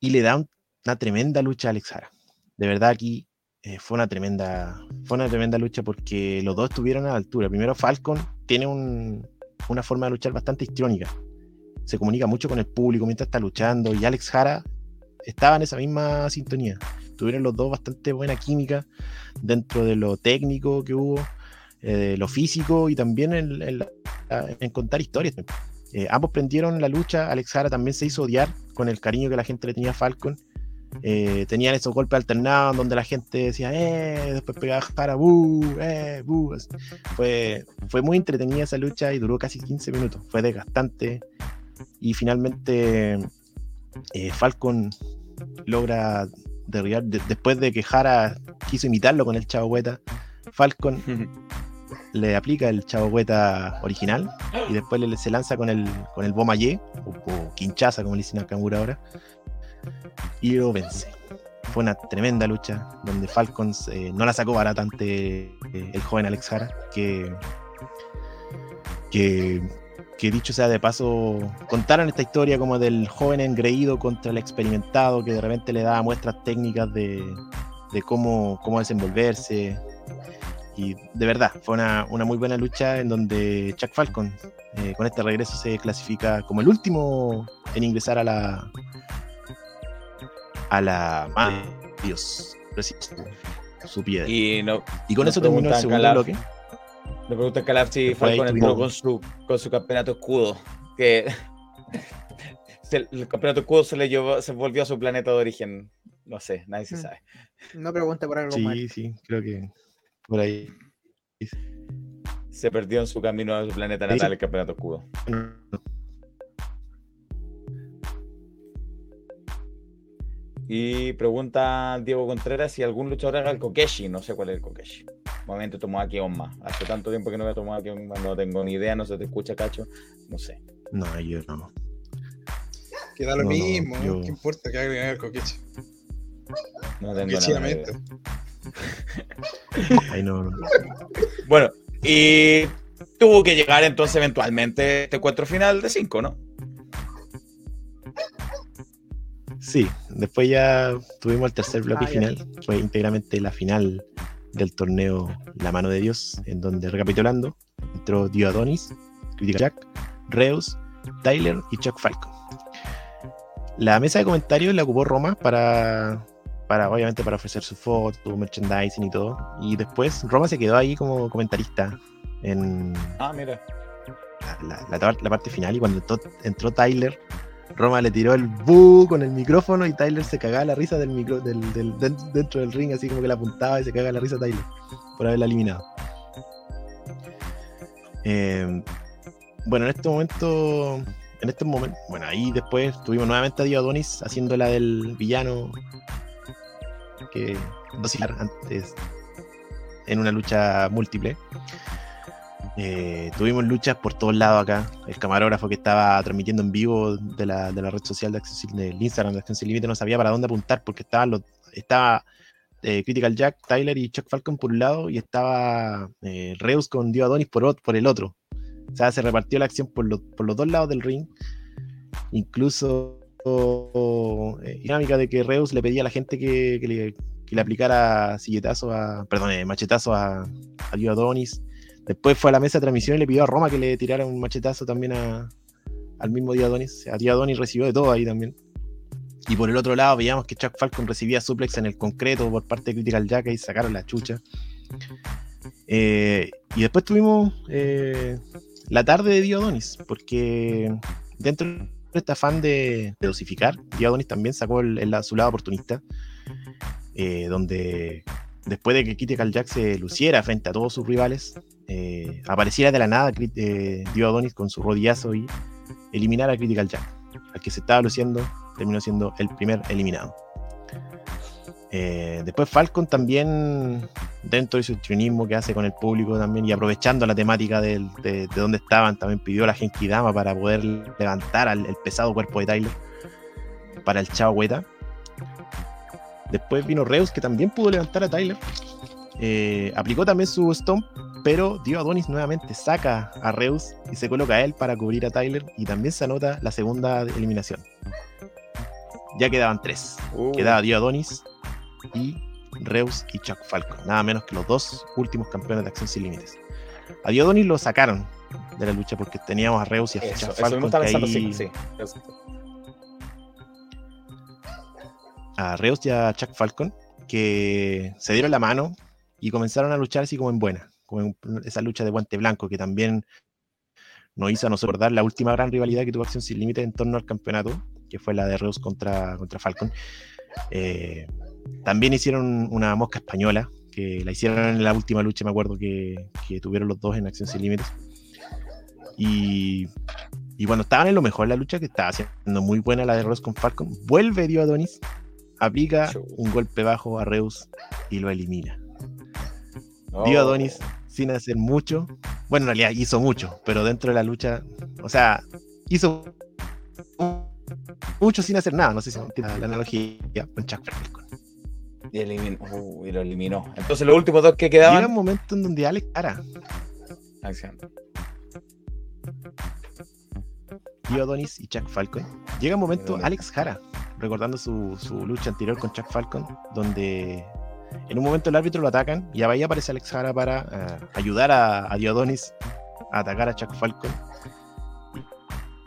Y le da un- una tremenda lucha a Alex Jara. De verdad aquí eh, fue una tremenda fue una tremenda lucha porque los dos estuvieron a la altura. Primero Falcon tiene un- una forma de luchar bastante histriónica. Se comunica mucho con el público mientras está luchando y Alex Jara estaba en esa misma sintonía. Tuvieron los dos bastante buena química dentro de lo técnico que hubo, eh, lo físico y también en, en la- en contar historias. Eh, ambos prendieron la lucha. Alex Jara también se hizo odiar con el cariño que la gente le tenía a Falcon. Eh, tenían esos golpes alternados donde la gente decía, eh, después pegaba Jara, buh, eh, buh. Fue, fue muy entretenida esa lucha y duró casi 15 minutos. Fue desgastante. Y finalmente eh, Falcon logra derribar, de- después de que Jara quiso imitarlo con el Chavo Hueta, Falcon [laughs] le aplica el Chavo Hueta original y después le, se lanza con el, con el Bomayé, o, o Quinchaza, como le dicen a Kamura ahora, y lo vence. Fue una tremenda lucha donde Falcon eh, no la sacó barata ante eh, el joven Alex Jara, que, que, que dicho sea de paso, contaron esta historia como del joven engreído contra el experimentado, que de repente le daba muestras técnicas de, de cómo, cómo desenvolverse. Y de verdad, fue una, una muy buena lucha en donde Chuck Falcon eh, con este regreso se clasifica como el último en ingresar a la a la de Dios su, su piedra. Y, no, Y con eso terminó el segundo Calaf, bloque. Me pregunta Calaf si Falcon entró con su, con su campeonato escudo. Que [laughs] el campeonato escudo se le llevó, se volvió a su planeta de origen. No sé, nadie se Mm. sabe. No pregunte por algo más. Sí, sí, creo que por ahí. Se perdió en su camino a su planeta natal el campeonato escudo. Y pregunta Diego Contreras si algún luchador haga el Kokeshi. No sé cuál es el Kokeshi. Nuevamente tomó aquí Onma. Hace tanto tiempo que no voy a tomar aquí Onma. No tengo ni idea, no se te escucha, Cacho. No sé. No, yo no. Queda lo No, no, mismo, yo- ¿qué importa que haga el coqueche? No tengo nada [laughs] Ahí no, no. Bueno, y tuvo que llegar entonces eventualmente este encuentro final de 5, ¿no? Sí, después ya tuvimos el tercer bloque Ah, ya. final, fue íntegramente la final del torneo La Mano de Dios, en donde, recapitulando, entró Dio Adonis, Critical Jack, Reus, Tyler y Chuck Falcon. La mesa de comentarios la ocupó Roma para, para obviamente, para ofrecer su foto, merchandising y todo. Y después Roma se quedó ahí como comentarista en Ah, mira. la, la- la- la parte final. Y cuando entró, entró Tyler, Roma le tiró el bu con el micrófono y Tyler se cagaba la risa del micro, del, del- den- dentro del ring, así como que la apuntaba y se cagaba la risa Tyler por haberla eliminado. Eh, bueno, en este momento, en este momento, bueno, ahí después tuvimos nuevamente a Dio Adonis haciendo la del villano que dosilar antes en una lucha múltiple. Eh, tuvimos luchas por todos lados acá. El camarógrafo que estaba transmitiendo en vivo de la, de la red social de del Instagram de Acción Límite no sabía para dónde apuntar porque estaban los, estaba eh, Critical Jack, Tyler y Chuck Falcon por un lado y estaba eh, Reus con Dio Adonis por, el otro. O sea, se repartió la acción por, los- por los dos lados del ring. Incluso dinámica de que Reus le pedía a la gente que, le, aplicara silletazo a. Perdón, eh, machetazo a, a Dio Adonis. Después fue a la mesa de transmisión y le pidió a Roma que le tirara un machetazo también al mismo Dio Adonis. A Dio Adonis recibió de todo ahí también. Y por el otro lado veíamos que Chuck Falcon recibía suplex en el concreto por parte de Critical Jack y sacaron la chucha. Eh, y después tuvimos eh, la tarde de Dio Adonis, porque dentro de este afán de, de dosificar, Dio Adonis también sacó el, el- su lado oportunista, eh, donde después de que Critical Jack se luciera frente a todos sus rivales, eh, apareciera de la nada eh, Dio Adonis con su rodillazo y eliminara a Critical Jack, al que se estaba luciendo, terminó siendo el primer eliminado. Eh, después Falcon también, dentro de su histrionismo que hace con el público también y aprovechando la temática del- de, de dónde estaban, también pidió la Genki Dama para poder levantar al el pesado cuerpo de Tyler para el Chao Hueta. Después vino Reus, que también pudo levantar a Tyler. Eh, aplicó también su Stomp, pero Dio Adonis nuevamente saca a Reus y se coloca a él para cubrir a Tyler y también se anota la segunda eliminación. Ya quedaban tres. Uh. Quedaba Dio Adonis y Reus y Chuck Falcon. Nada menos que los dos últimos campeones de Acción Sin Límites. A Dio Adonis lo sacaron de la lucha porque teníamos a Reus y a Eso, Chuck eso Falcon. que pensando, ahí- sí, sí. Eso. a Reus y a Chuck Falcon que se dieron la mano y comenzaron a luchar así como en buena, como en esa lucha de guante blanco que también nos hizo a nosotros recordar la última gran rivalidad que tuvo Acción Sin Límite en torno al campeonato, que fue la de Reus contra, contra Falcon. Eh, también hicieron una mosca española, que la hicieron en la última lucha, me acuerdo que, que tuvieron los dos en Acción Sin Límites. Y, y cuando estaban en lo mejor de la lucha, que estaba haciendo muy buena la de Reus con Falcon, vuelve Dio Adonis, aplica un golpe bajo a Reus y lo elimina. Dio Oh. Adonis sin hacer mucho. Bueno, en realidad hizo mucho, pero dentro de la lucha, o sea, hizo mucho sin hacer nada. No sé si la analogía con Chuck Falcon. Y, eliminó, uh, y lo eliminó. Entonces los últimos dos que Llega un quedaban. momento en donde Alex Cara, Acción. Dio Adonis y Chuck Falcon, llega un momento Alex Jara, recordando su, su lucha anterior con Chuck Falcon, donde en un momento el árbitro lo atacan y ahí aparece Alex Jara para eh, ayudar a, a Dio Adonis a atacar a Chuck Falcon.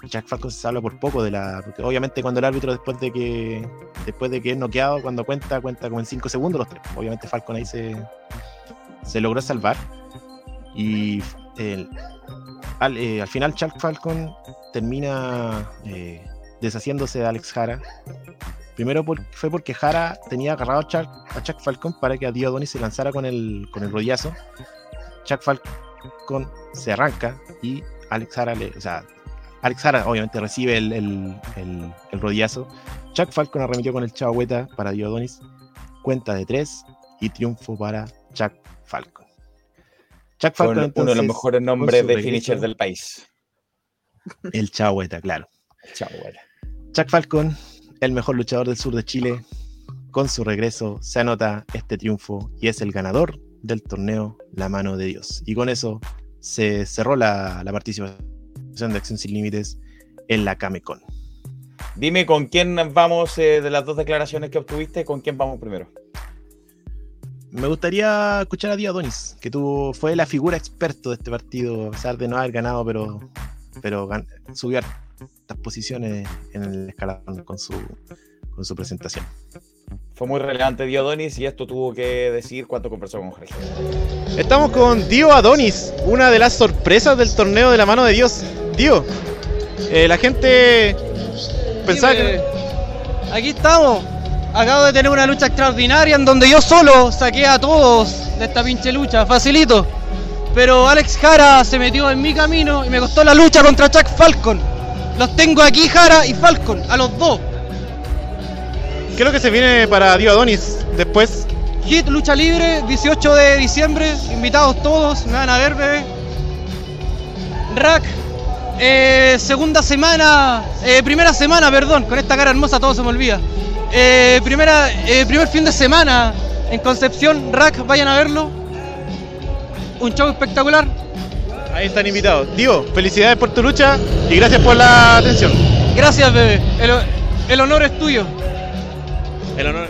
Chuck Falcon se salva por poco de la. Porque obviamente cuando el árbitro después de que. Después de que es noqueado, cuando cuenta, cuenta como en 5 segundos los tres. Obviamente Falcon ahí se. se logró salvar. Y el- al, eh, al final Chuck Falcon termina eh, deshaciéndose de Alex Jara. Primero fue porque Jara tenía agarrado a Chuck, Falcon para que a Dio se lanzara con el, con el rodillazo. Chuck Falcon se arranca y Alex Jara le. O sea, Alex Jara obviamente recibe el, el, el- el rodillazo. Chuck Falcon arremetió con el Chavahueta para Dio Adonis. Cuenta de tres y triunfo para Chuck Falcon. Chuck Con Falcon uno de entonces, los mejores nombres de finisher del país. El Chavahueta, claro. Chuck Falcon, el mejor luchador del sur de Chile, con su regreso se anota este triunfo y es el ganador del torneo La Mano de Dios. Y con eso se cerró la, la participación de Acción Sin Límites en la Camecon. Dime con quién vamos eh, de las dos declaraciones que obtuviste, con quién vamos primero. me gustaría escuchar a Dio Adonis, que tú fue la figura experto de este partido, a pesar de no haber ganado, pero, pero subió a estas posiciones en el escalón con su, con su presentación. Fue muy relevante Diodonis y esto tuvo que decir cuánto conversó con Jorge. Estamos con Dio Adonis, una de las sorpresas del torneo de la mano de Dios. Dio, eh, la gente pensaba que... Aquí estamos. Acabo de tener una lucha extraordinaria en donde yo solo saqué a todos de esta pinche lucha, facilito. Pero Alex Jara se metió en mi camino y me costó la lucha contra Chuck Falcon. Los tengo aquí, Jara y Falcon, a los dos. ¿Qué es lo que se viene para Dio Adonis después? Hit, lucha libre, 18 de diciembre, invitados todos, me van a ver, bebé. Rack, eh, segunda semana, eh, primera semana, perdón, con esta cara hermosa todo se me olvida. Eh, primera, eh, primer fin de semana en Concepción, Rack, vayan a verlo. Un show espectacular. Ahí están invitados. Dio, felicidades por tu lucha y gracias por la atención. Gracias, bebé. El, el honor es tuyo. El honor.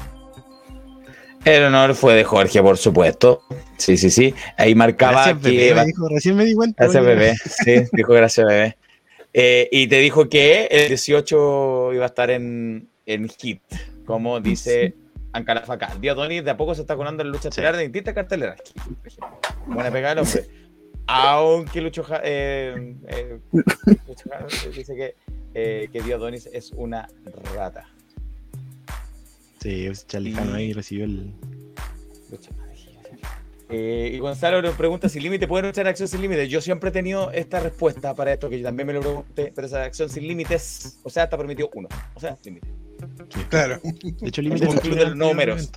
El honor fue de Jorge, por supuesto. Sí, sí, sí. Ahí marcaba Gracias, que. bebé, me dijo, recién me di cuenta. Gracias, oye. bebé. Sí, dijo gracias, bebé. Eh, y te dijo que el 18 iba a estar en, en hit, como dice Ancalafaca. Diodonis de a poco se está colando en lucha estelar de distintas carteleras. Buena pegada el hombre. Aunque Lucho, Ja- eh, eh, [laughs] Lucho Ja- dice que, eh, que Diodonis es una rata. Sí, pues, Charlijano ahí recibió el. Eh, y Gonzalo nos pregunta si límite puede luchar acción sin límites. Yo siempre he tenido esta respuesta para esto, que yo también me lo pregunté, pero esa acción sin límites, o sea, está permitido uno. O sea, límite. Claro. De hecho, Límite límite incluye los números.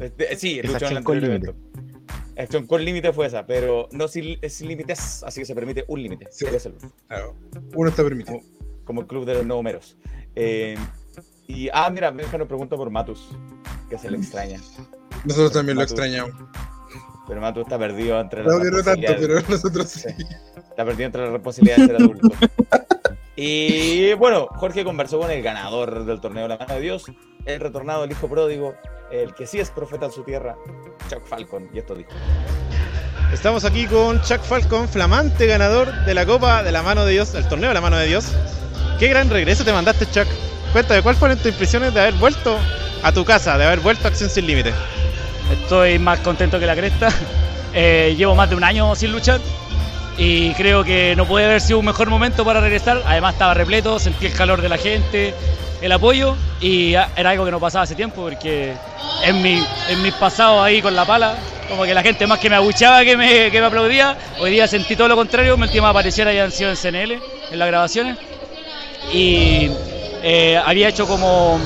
Este, Sí, Es luchó en acción el con anterior límite. evento. Acción con límite fue esa, pero no sin, es sin límites, así que se permite un límite. Sí. Es el- Claro. Uno está permitido. como el club de los números. Eh, y, ah, mira, Benja nos pregunta por Matus, que se le extraña. Nosotros también lo extrañamos. Pero Matus está perdido entre las Claro que no tanto, responsabilidades. pero nosotros sí. Está perdido entre la responsabilidad de ser adulto. [laughs] Y bueno, Jorge conversó con el ganador del torneo de la mano de Dios, el retornado, el hijo pródigo, el que sí es profeta en su tierra, Chuck Falcon. Y esto dijo. Estamos aquí con Chuck Falcon, flamante ganador de la Copa de la Mano de Dios, el torneo de la Mano de Dios. Qué gran regreso te mandaste, Chuck. Cuéntame, ¿cuáles fueron tus impresiones de haber vuelto a tu casa, de haber vuelto a Acción Sin Límite? Estoy más contento que la cresta. [laughs] Eh, llevo más de un año sin luchar y creo que no puede haber sido un mejor momento para regresar. Además estaba repleto, sentí el calor de la gente, el apoyo y ah, era algo que no pasaba hace tiempo porque en, mi, en mis pasados ahí con la pala, como que la gente más que me abuchaba que me, que me aplaudía, hoy día sentí todo lo contrario, mi última aparición habían sido en CNL, en las grabaciones y eh, había hecho como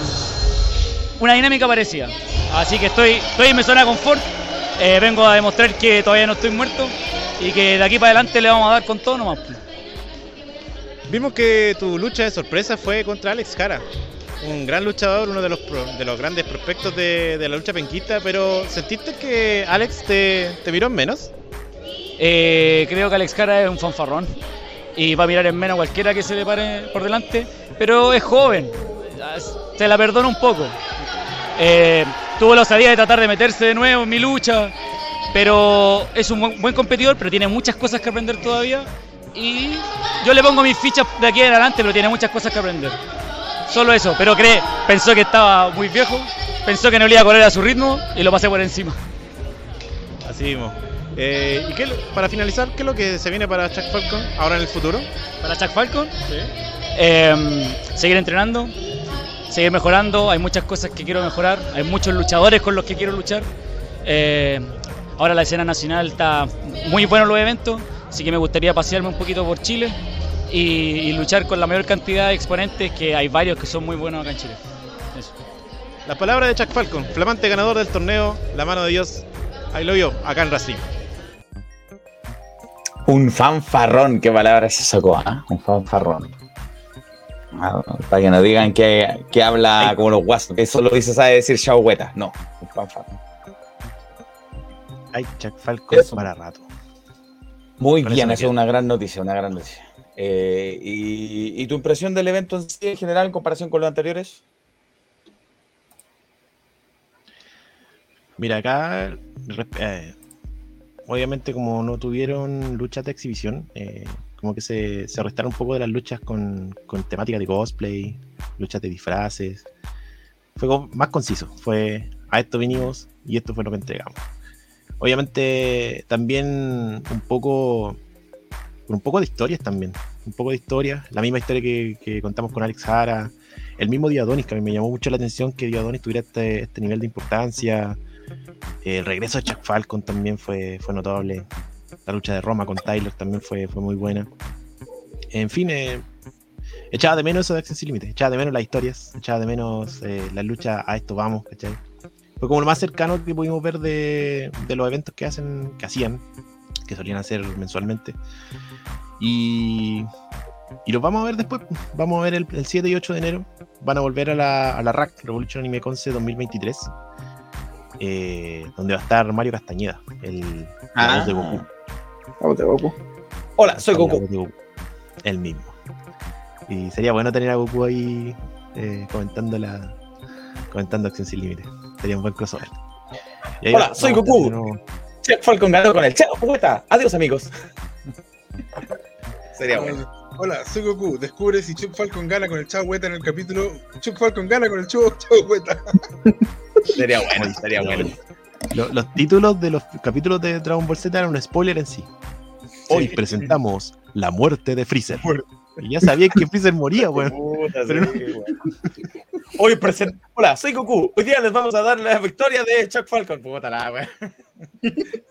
una dinámica parecida. Así que estoy, estoy en mi zona de confort. Eh, vengo a demostrar que todavía no estoy muerto y que de aquí para adelante le vamos a dar con todo nomás. Vimos que tu lucha de sorpresa fue contra Alex Jara, un gran luchador, uno de los, pro- de los grandes prospectos de, de la lucha penquista, pero ¿sentiste que Alex te, te miró en menos? Eh, creo que Alex Cara es un fanfarrón y va a mirar en menos a cualquiera que se le pare por delante, pero es joven, se la perdono un poco. Eh, tuvo la osadía de tratar de meterse de nuevo en mi lucha, pero es un buen competidor, pero tiene muchas cosas que aprender todavía y yo le pongo mis fichas de aquí en adelante, pero tiene muchas cosas que aprender. Solo eso, pero cree, pensó que estaba muy viejo, pensó que no le iba a correr a su ritmo y lo pasé por encima. Así mismo. Eh, y qué, para finalizar, ¿qué es lo que se viene para Chuck Falcon ahora en el futuro? ¿Para Chuck Falcon? Eh, seguir entrenando, seguir mejorando. Hay muchas cosas que quiero mejorar. Hay muchos luchadores con los que quiero luchar. Eh, ahora la escena nacional está muy buena los eventos, así que me gustaría pasearme un poquito por Chile y, y luchar con la mayor cantidad de exponentes, que hay varios que son muy buenos acá en Chile. Eso. Las palabras de Chuck Falcon, flamante ganador del torneo La Mano de Dios. Ahí lo vio, acá en Racing. Un fanfarrón, qué palabra se sacó, ¿ah? Un fanfarrón. Ah, para que no digan que, que habla como los guasos, que solo dice, sabe decir chauhueta. No, un fanfarrón. Ay, Chuck Falcon Eso. para rato. Muy Con bien, eso es una gran noticia, una gran noticia. Eh, y, y tu impresión del evento en sí, en general, en comparación con los anteriores? Mira, acá, eh, obviamente como no tuvieron luchas de exhibición, eh, como que se, se restaron un poco de las luchas con, con temática de cosplay, luchas de disfraces. Fue como más conciso, fue a esto vinimos y esto fue lo que entregamos. Obviamente también un poco, un poco de historias también, un poco de historia, la misma historia que, que contamos con Alex Jara, el mismo Diadonis, que a mí me llamó mucho la atención que Diadonis tuviera este, este nivel de importancia. El regreso de Chuck Falcon también fue, fue notable. La lucha de Roma con Tyler también fue, fue muy buena. En fin, eh, echaba de menos eso de Acción Sin echaba de menos las historias, echaba de menos eh, la lucha a esto vamos, ¿cachai? Fue como lo más cercano que pudimos ver de, de los eventos que hacen, que hacían, que solían hacer mensualmente. Y, y los vamos a ver después. Vamos a ver el, el 7 y 8 de enero. Van a volver a la, a la RAC, Revolution Anime Conce 2023. Eh, donde va a estar Mario Castañeda, el Ah. voz de Goku. La voz de Goku. Hola, soy Goku. El mismo. Y sería bueno tener a Goku ahí eh, comentando la comentando Acción Sin Límites. Sería un buen crossover. Hola, soy Goku. Chuck Falcon ganó con el Chao Poeta. Adiós, amigos. [laughs] Sería bueno. Hola, soy Goku. Descubre si Chuck Falcon gana con el Chao Hueta en el capítulo. Chuck Falcon gana con el Chao Hueta. Sería bueno, sería bueno. Lo- los títulos de los capítulos de Dragon Ball Z eran un spoiler en sí. Hoy presentamos la muerte de Freezer. Y ya sabía que Freezer moría, weón. Sí, weón. Hoy present... Hola, soy Goku. Hoy día les vamos a dar la victoria de Chuck Falcon. Puta la weón. [laughs]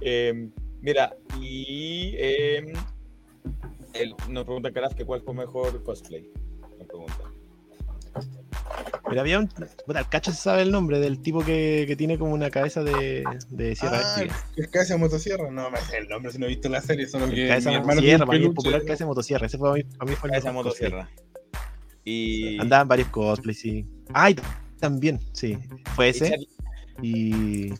Eh, mira, y eh, el- nos pregunta Karaf que cuál fue mejor cosplay. Nos pregunta. Pero había un. Puta, el cacho se sabe el nombre del tipo que, que tiene como una cabeza de, de sierra Ah. ¿Es cabeza de motosierra? No me sé el nombre si no he visto la serie, solo que Cabeza de motosierra, para mí es popular cabeza de motosierra. Ese fue a mí, a mí fue el Cabeza mejor motosierra. Y. Andaban varios cosplays, sí. Ay, también, sí. Fue ese. Y.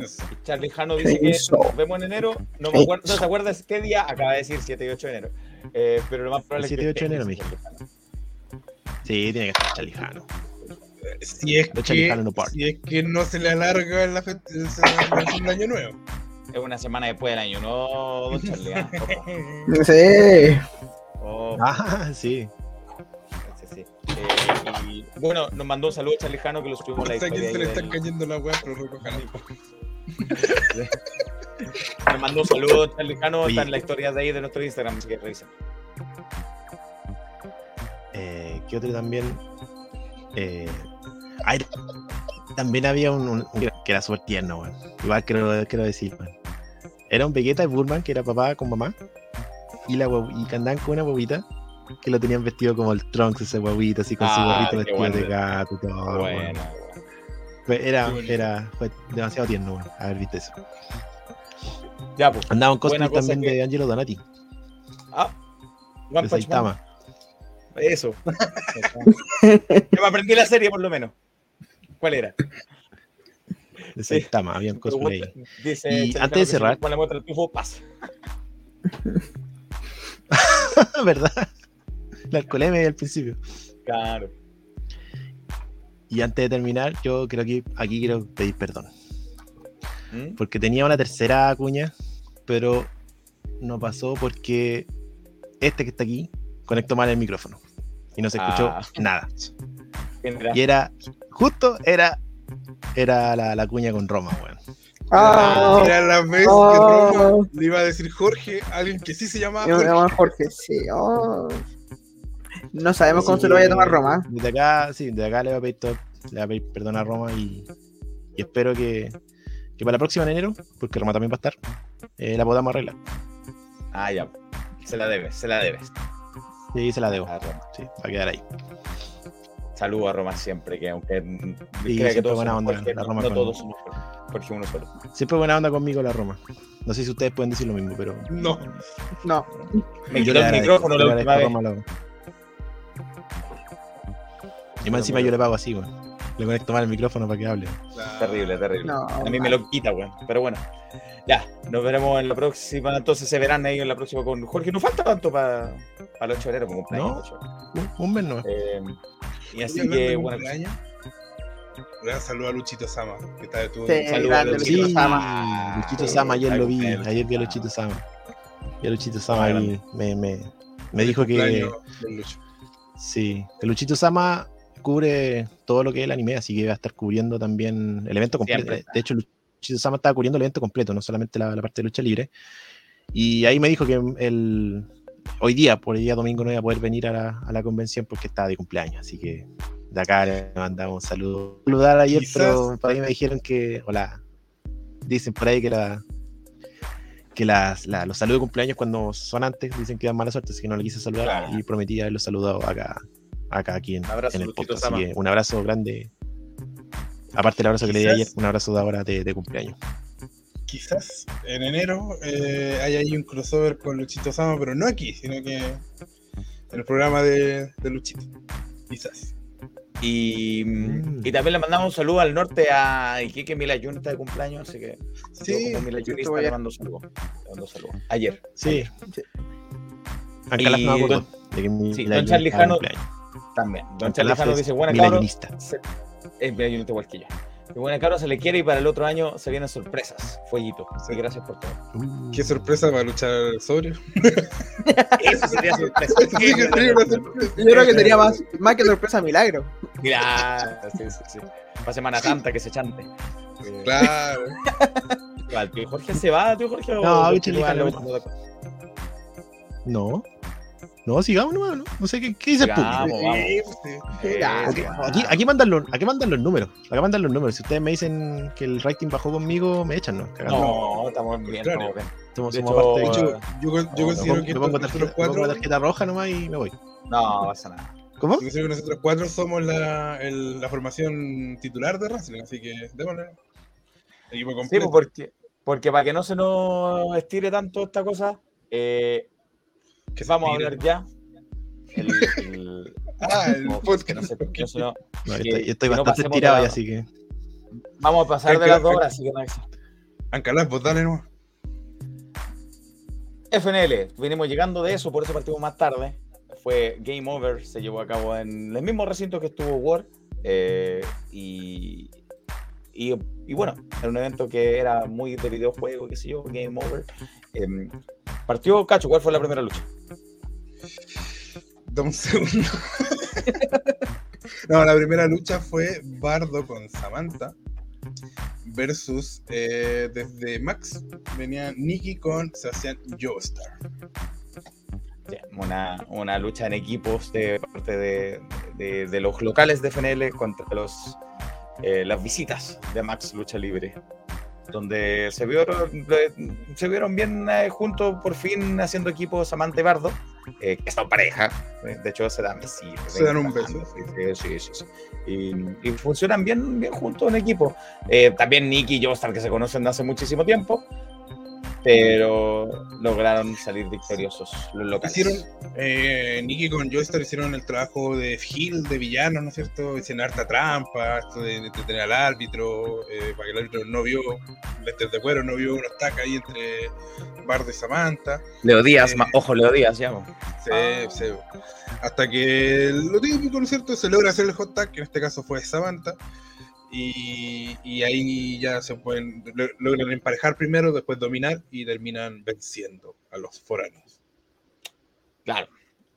Y Charlie Jano dice que nos vemos en enero. No me acuerdo, no se acuerda qué día. Acaba de decir 7 y 8 de enero. Eh, pero lo más probable El es 7 y que 8 de enero, mijo. Sí, tiene que estar Chalijano. Si es, que, Jano no si es que no se le alarga la fe- el, el año nuevo. Es una semana después del año, no, don Charlie. [laughs] ah, Sí. Oh, Ah, sí. Eh, y bueno, nos mandó un saludo Charlie Jano que lo subimos No la a historia. quién se le está del- cayendo la weá, pero recojan. [laughs] Me mandó un saludo Charlie Oye. está en la historia de ahí de nuestro Instagram, así que revisen. Eh, ¿Qué otro también? Eh, también había un, un- un que era súper tierno, weón. Igual quiero, quiero decir, weón. Era un Vegeta de Burman que era papá con mamá. Y, la y que andaban con una guaguita que lo tenían vestido como el Trunks, ese guaguito, así con su Ay, gorrito vestido bueno. de gato y todo. Bueno, Era, era, fue demasiado tierno, weón, haber visto eso. ya, pues. Andaban cosplay Buena cosa también que- de Angelo Donati, Ah, One de Punch Man. Saitama. Eso. [laughs] ya me aprendí la serie por lo menos. ¿Cuál era? De Saitama, había un cosplay. Pregunta- Dice Y antes de cerrar- Juan le muestra el tufo, pasa. ¿Verdad? La alcoholemia al principio. Claro. Y antes de terminar, yo creo que aquí quiero pedir perdón. ¿Mm? Porque tenía una tercera cuña, pero no pasó porque este que está aquí conectó mal el micrófono. Y no se escuchó Ah. nada. Y era, justo era, era la, la cuña con Roma, weón. Ah, Era la vez Ah. que Roma le iba a decir Jorge, alguien que sí se llamaba yo me Jorge. llamo Jorge, sí. oh. No sabemos cómo se lo vaya a tomar Roma. Desde acá, sí, desde acá le voy a pedir, todo- le voy a pedir perdón a Roma y, y espero que, que para la próxima en enero, porque Roma también va a estar, eh, la podamos arreglar. Ah, ya. Se la debes, se la debes. Sí, se la debo. A Roma. Sí, va a quedar ahí. Saludo a Roma siempre, que aunque Sí, crea que siempre todos buena onda, Jorge, la no, Roma no con- todos somos Jorge. Uno solo. Siempre buena onda conmigo la Roma. No sé si ustedes pueden decir lo mismo, pero. No. No. Me yo quitó el micrófono la última vez. a Roma lo- Y más encima yo le pago así, weón. Le conecto mal el micrófono para que hable. Terrible, terrible. No, a mí me lo quita, weón. Pero bueno. Ya, nos veremos en la próxima. Entonces se verán ahí en la próxima con Jorge. No falta tanto para el 8 de enero, como. No. de. Un, un mes no. Eh, y así que, de bueno. gran saludo a Luchito Sama, que está estuvo Sí, Saludos grande, a Luchito Sí, Sama. Luchito Sí, Sama, ayer lo vi, ayer vi a Luchito Sama. Vi a Luchito Sama Ah, y me, me, me dijo que, sí, que Luchito Sama cubre todo lo que es el anime, así que va a estar cubriendo también el evento completo. De hecho, Luchito Sama estaba cubriendo el evento completo, no solamente la, la parte de lucha libre. Y ahí me dijo que el, hoy día, por el día domingo, no iba a poder venir a la, a la convención porque estaba de cumpleaños. Así que de acá le mandamos un saludo. Saludar ayer, Quizás- pero por ahí me dijeron que, hola, dicen por ahí que la que las, la- los saludos de cumpleaños cuando son antes dicen que dan mala suerte, así que no le quise saludar Claro. y prometí haberlos saludado acá, acá aquí en, Un abrazo, en el Luchito podcast. Así Sama. que un abrazo grande. Aparte del abrazo que le di ayer, un abrazo de ahora de, de cumpleaños. Quizás en enero eh, haya ahí un crossover con Luchito Sama, pero no aquí, sino que en el programa de, de Luchito. Quizás. Y, Mm. y también le mandamos un saludo al norte a Iquique Mila Jun está de cumpleaños, así que Sí, yo como le ayer. mando un saludo. Le mando un saludo. Ayer. Sí. Sí. Ancalás Y no me acuerdo don- de que sí, don Charlie Jano-. También. Don Charlie Jano dice, buena milanista. Se- Es Mila Junista igual que yo. Y buena cabros, se le quiere y para el otro año se vienen sorpresas. Fueguito. Sí, gracias por todo. Uh, Qué sorpresa para luchar sobrio. [laughs] Eso sería sorpresa. Sería. Yo creo que tenía más, más que sorpresa milagro. Mira, sí, sí, sí. Para Semana Santa que se chante. Eh, Claro. igual, tío Jorge se va, tío Jorge. No, no. No. Sigamos nomás, ¿no? No sé qué, qué dice el público. Sí, sí. Aquí, aquí, mandan los, aquí mandan los números. Acá mandan los números. Si ustedes me dicen que el rating bajó conmigo, me echan, ¿no? Cagando. No, estamos bien, contrario. estamos bien. Somos, de somos hecho, parte de- yo, yo No, considero que me pongo nosotros tarjeta, pongo tarjeta roja nomás y me voy. No, pasa nada. ¿Cómo? Yo considero que nosotros cuatro somos la, el- la formación titular de Wrestling, así que démosle. Equipo Sí, completo. pues porque, porque para que no se nos estire tanto esta cosa, eh, Que vamos a hablar ya. El, el- Ah, el no, podcast. que no que no que- estoy, yo estoy que no bastante tirado ya, así que. Vamos a pasar de las dos horas, así que no hay- Ancalás, pues dale nomás. FNL, venimos llegando de eso, por eso partimos más tarde. Fue Game Over, se llevó a cabo en el mismo recinto que estuvo War. eh, y, y, y bueno, era un evento que era muy de videojuego, qué sé yo, Game Over. Em, partió Cacho, ¿cuál fue la primera lucha? Da un segundo. [laughs] no, la primera lucha fue Bardo con Samantha versus eh, desde Max venía Nikki con Sebastián Joestar. Una, una lucha en equipos de parte de, de- de los locales de FNL contra los, eh, las visitas de Max Lucha Libre, donde se vieron, eh, se vieron bien eh, juntos por fin haciendo equipos Samantha y Bardo, eh, que son pareja, eh, de hecho se dan besitos. Se dan un beso. Sí, sí, sí. Y, y funcionan bien, bien juntos en equipo. Eh, también Nicky y Joestar, que se conocen de hace muchísimo tiempo, pero lograron salir victoriosos los locales. Hicieron, eh, Nikki con Joestar hicieron el trabajo de Gil, de villano, ¿no es cierto? Hicieron harta trampa, esto de, de tener al árbitro, eh, para que el árbitro no vio, lentes de cuero, no vio unos tacas ahí entre Bardo y Samantha. Leo Díaz, Eh, ma- ojo, Leo Díaz, ya. po. Se- se- hasta que lo típico, ¿no es cierto? Se logra hacer el hot tag, que en este caso fue Samantha. Y, y ahí ya se pueden lo- logran emparejar primero, después dominar y terminan venciendo a los foráneos. Claro.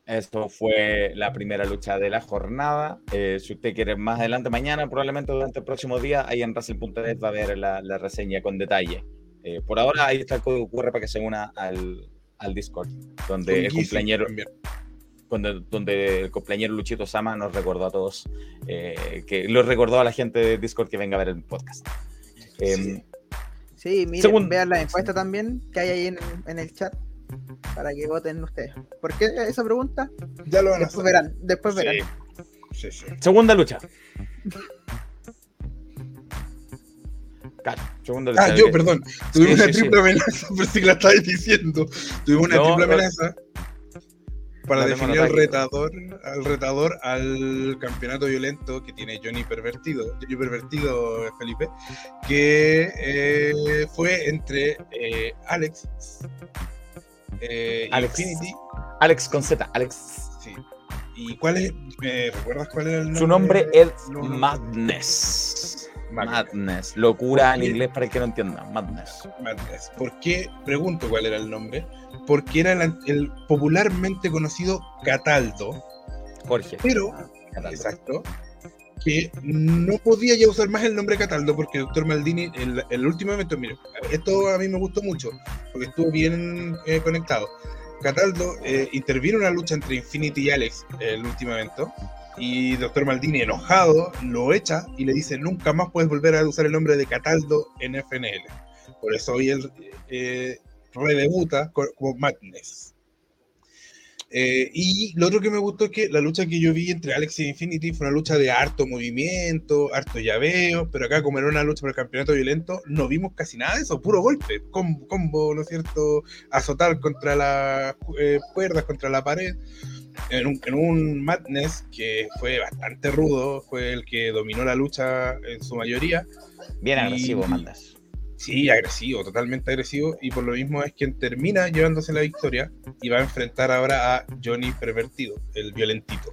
Esto fue la primera lucha de la jornada. Eh, si usted quiere más adelante, mañana, probablemente durante el próximo día, ahí en Wrestling.net va a ver la, la reseña con detalle. Eh, por ahora, ahí está el código QR para que se una al, al Discord, donde Gizu cumpleañero, también. Donde, donde el cumpleañero Luchito Sama nos recordó a todos, eh, que lo recordó a la gente de Discord que venga a ver el podcast. Em, Sí, miren, Según- vean la encuesta también que hay ahí en, en el chat para que voten ustedes. ¿Por qué esa pregunta? Ya lo van a Después hacer. verán, después Sí. verán. Sí, sí. Segunda lucha. Claro, segunda lucha. Ah, yo, perdón. Tuvimos Sí, una sí, sí. triple amenaza, por si la estabais diciendo. Tuvimos una No, triple no. Para definir al retador, al retador al campeonato violento que tiene Johnny Pervertido, Johnny Pervertido Felipe, que eh, fue entre eh, Alex, eh, Alex. Infinity Alex con Z, Alex. sí, ¿Y cuál es? ¿Me recuerdas cuál era el nombre? Su nombre es No, no. Madness. Madness. Madness. Locura en inglés para el que no entienda. Madness. Madness. ¿Por qué? Pregunto cuál era el nombre. Porque era el, el popularmente conocido Cataldo, Jorge. pero, exacto, que no podía ya usar más el nombre Cataldo porque Doctor Maldini, el, el último evento, mire, esto a mí me gustó mucho, porque estuvo bien eh, conectado. Cataldo eh, intervino en una lucha entre Infinity y Alex, el último evento, y Doctor Maldini, enojado, lo echa y le dice: Nunca más puedes volver a usar el nombre de Cataldo en FNL. Por eso hoy él eh, redebuta co- como Madness. Eh, y lo otro que me gustó es que la lucha que yo vi entre Alex y Infinity fue una lucha de harto movimiento, harto llaveo, pero acá como era una lucha por el campeonato violento, no vimos casi nada de eso, puro golpe, com- combo, ¿no es cierto? Azotar contra las eh, cuerdas, contra la pared. En un, en un Madness que fue bastante rudo, fue el que dominó la lucha en su mayoría. Bien Y- agresivo, Madness. Sí, agresivo, totalmente agresivo, y por lo mismo es quien termina llevándose la victoria y va a enfrentar ahora a Johnny Pervertido, el violentito.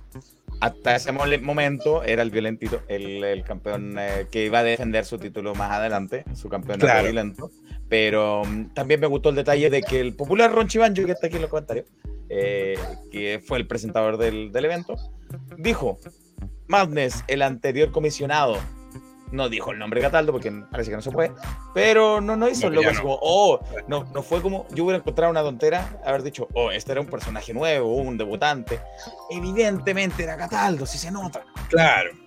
Hasta ese momento era el violentito, el, el campeón eh, que iba a defender su título más adelante, su campeonato Claro. violento. Pero mm, también me gustó el detalle de que el popular Ron Chibanjo, que está aquí en los comentarios, eh, que fue el presentador del, del evento, dijo: Madness, el anterior comisionado, no dijo el nombre Cataldo porque parece que no se puede, pero no, no hizo No, el logo ya así no. como, oh, no, no fue como, yo hubiera encontrado una tontera, haber dicho, oh, este era un personaje nuevo, un debutante. Evidentemente era Cataldo, si se nota. Claro.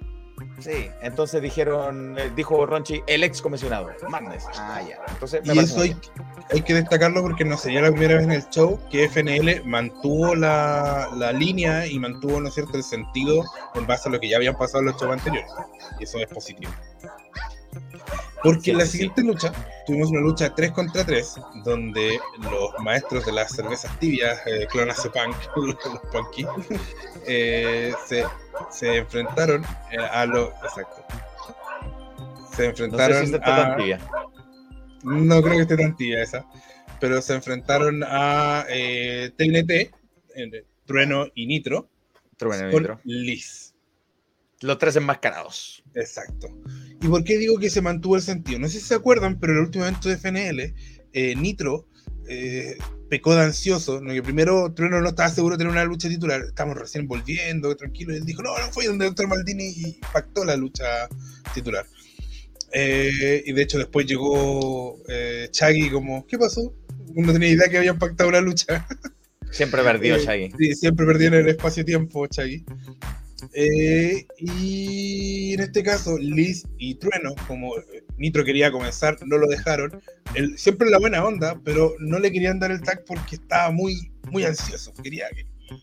Sí, entonces dijeron, eh, dijo Ronchi, el ex comisionado, Madness. Ah, ya. Entonces, me Y eso hay, hay que destacarlo porque no sería la primera vez en el show que FNL mantuvo la, la línea y mantuvo, ¿no es cierto?, el sentido en base a lo que ya habían pasado en los shows anteriores. Y eso es positivo. Porque en la siguiente lucha tuvimos una lucha 3 contra 3, donde los maestros de las cervezas tibias, eh, Clonace Punk, [laughs] los Punky, eh, se, se enfrentaron eh, a los. Exacto. Se No sé enfrentaron si tan a. tibia. No creo que esté tan tibia esa. Pero se enfrentaron a eh, TNT, eh, Trueno y Nitro. Trueno y Nitro. Liz. Los tres enmascarados. Exacto. ¿Y por qué digo que se mantuvo el sentido? No sé si se acuerdan, pero en el último evento de FNL, eh, Nitro eh, pecó de ansioso. ¿no? Que primero Trueno no estaba seguro de tener una lucha titular. Estamos recién volviendo, tranquilo. Y él dijo, no, no fue donde Dr. Maldini y pactó la lucha titular. Eh, y de hecho después llegó eh, Chaggy como, ¿qué pasó? No tenía idea que habían pactado una lucha. Siempre perdió Eh, Shaggy. Sí, siempre perdió en el espacio-tiempo, Chaggy. Eh, y en este caso, Liz y Trueno, como eh, Nitro quería comenzar, no lo dejaron. Él, siempre la buena onda, pero no le querían dar el tag porque estaba muy, muy ansioso. Quería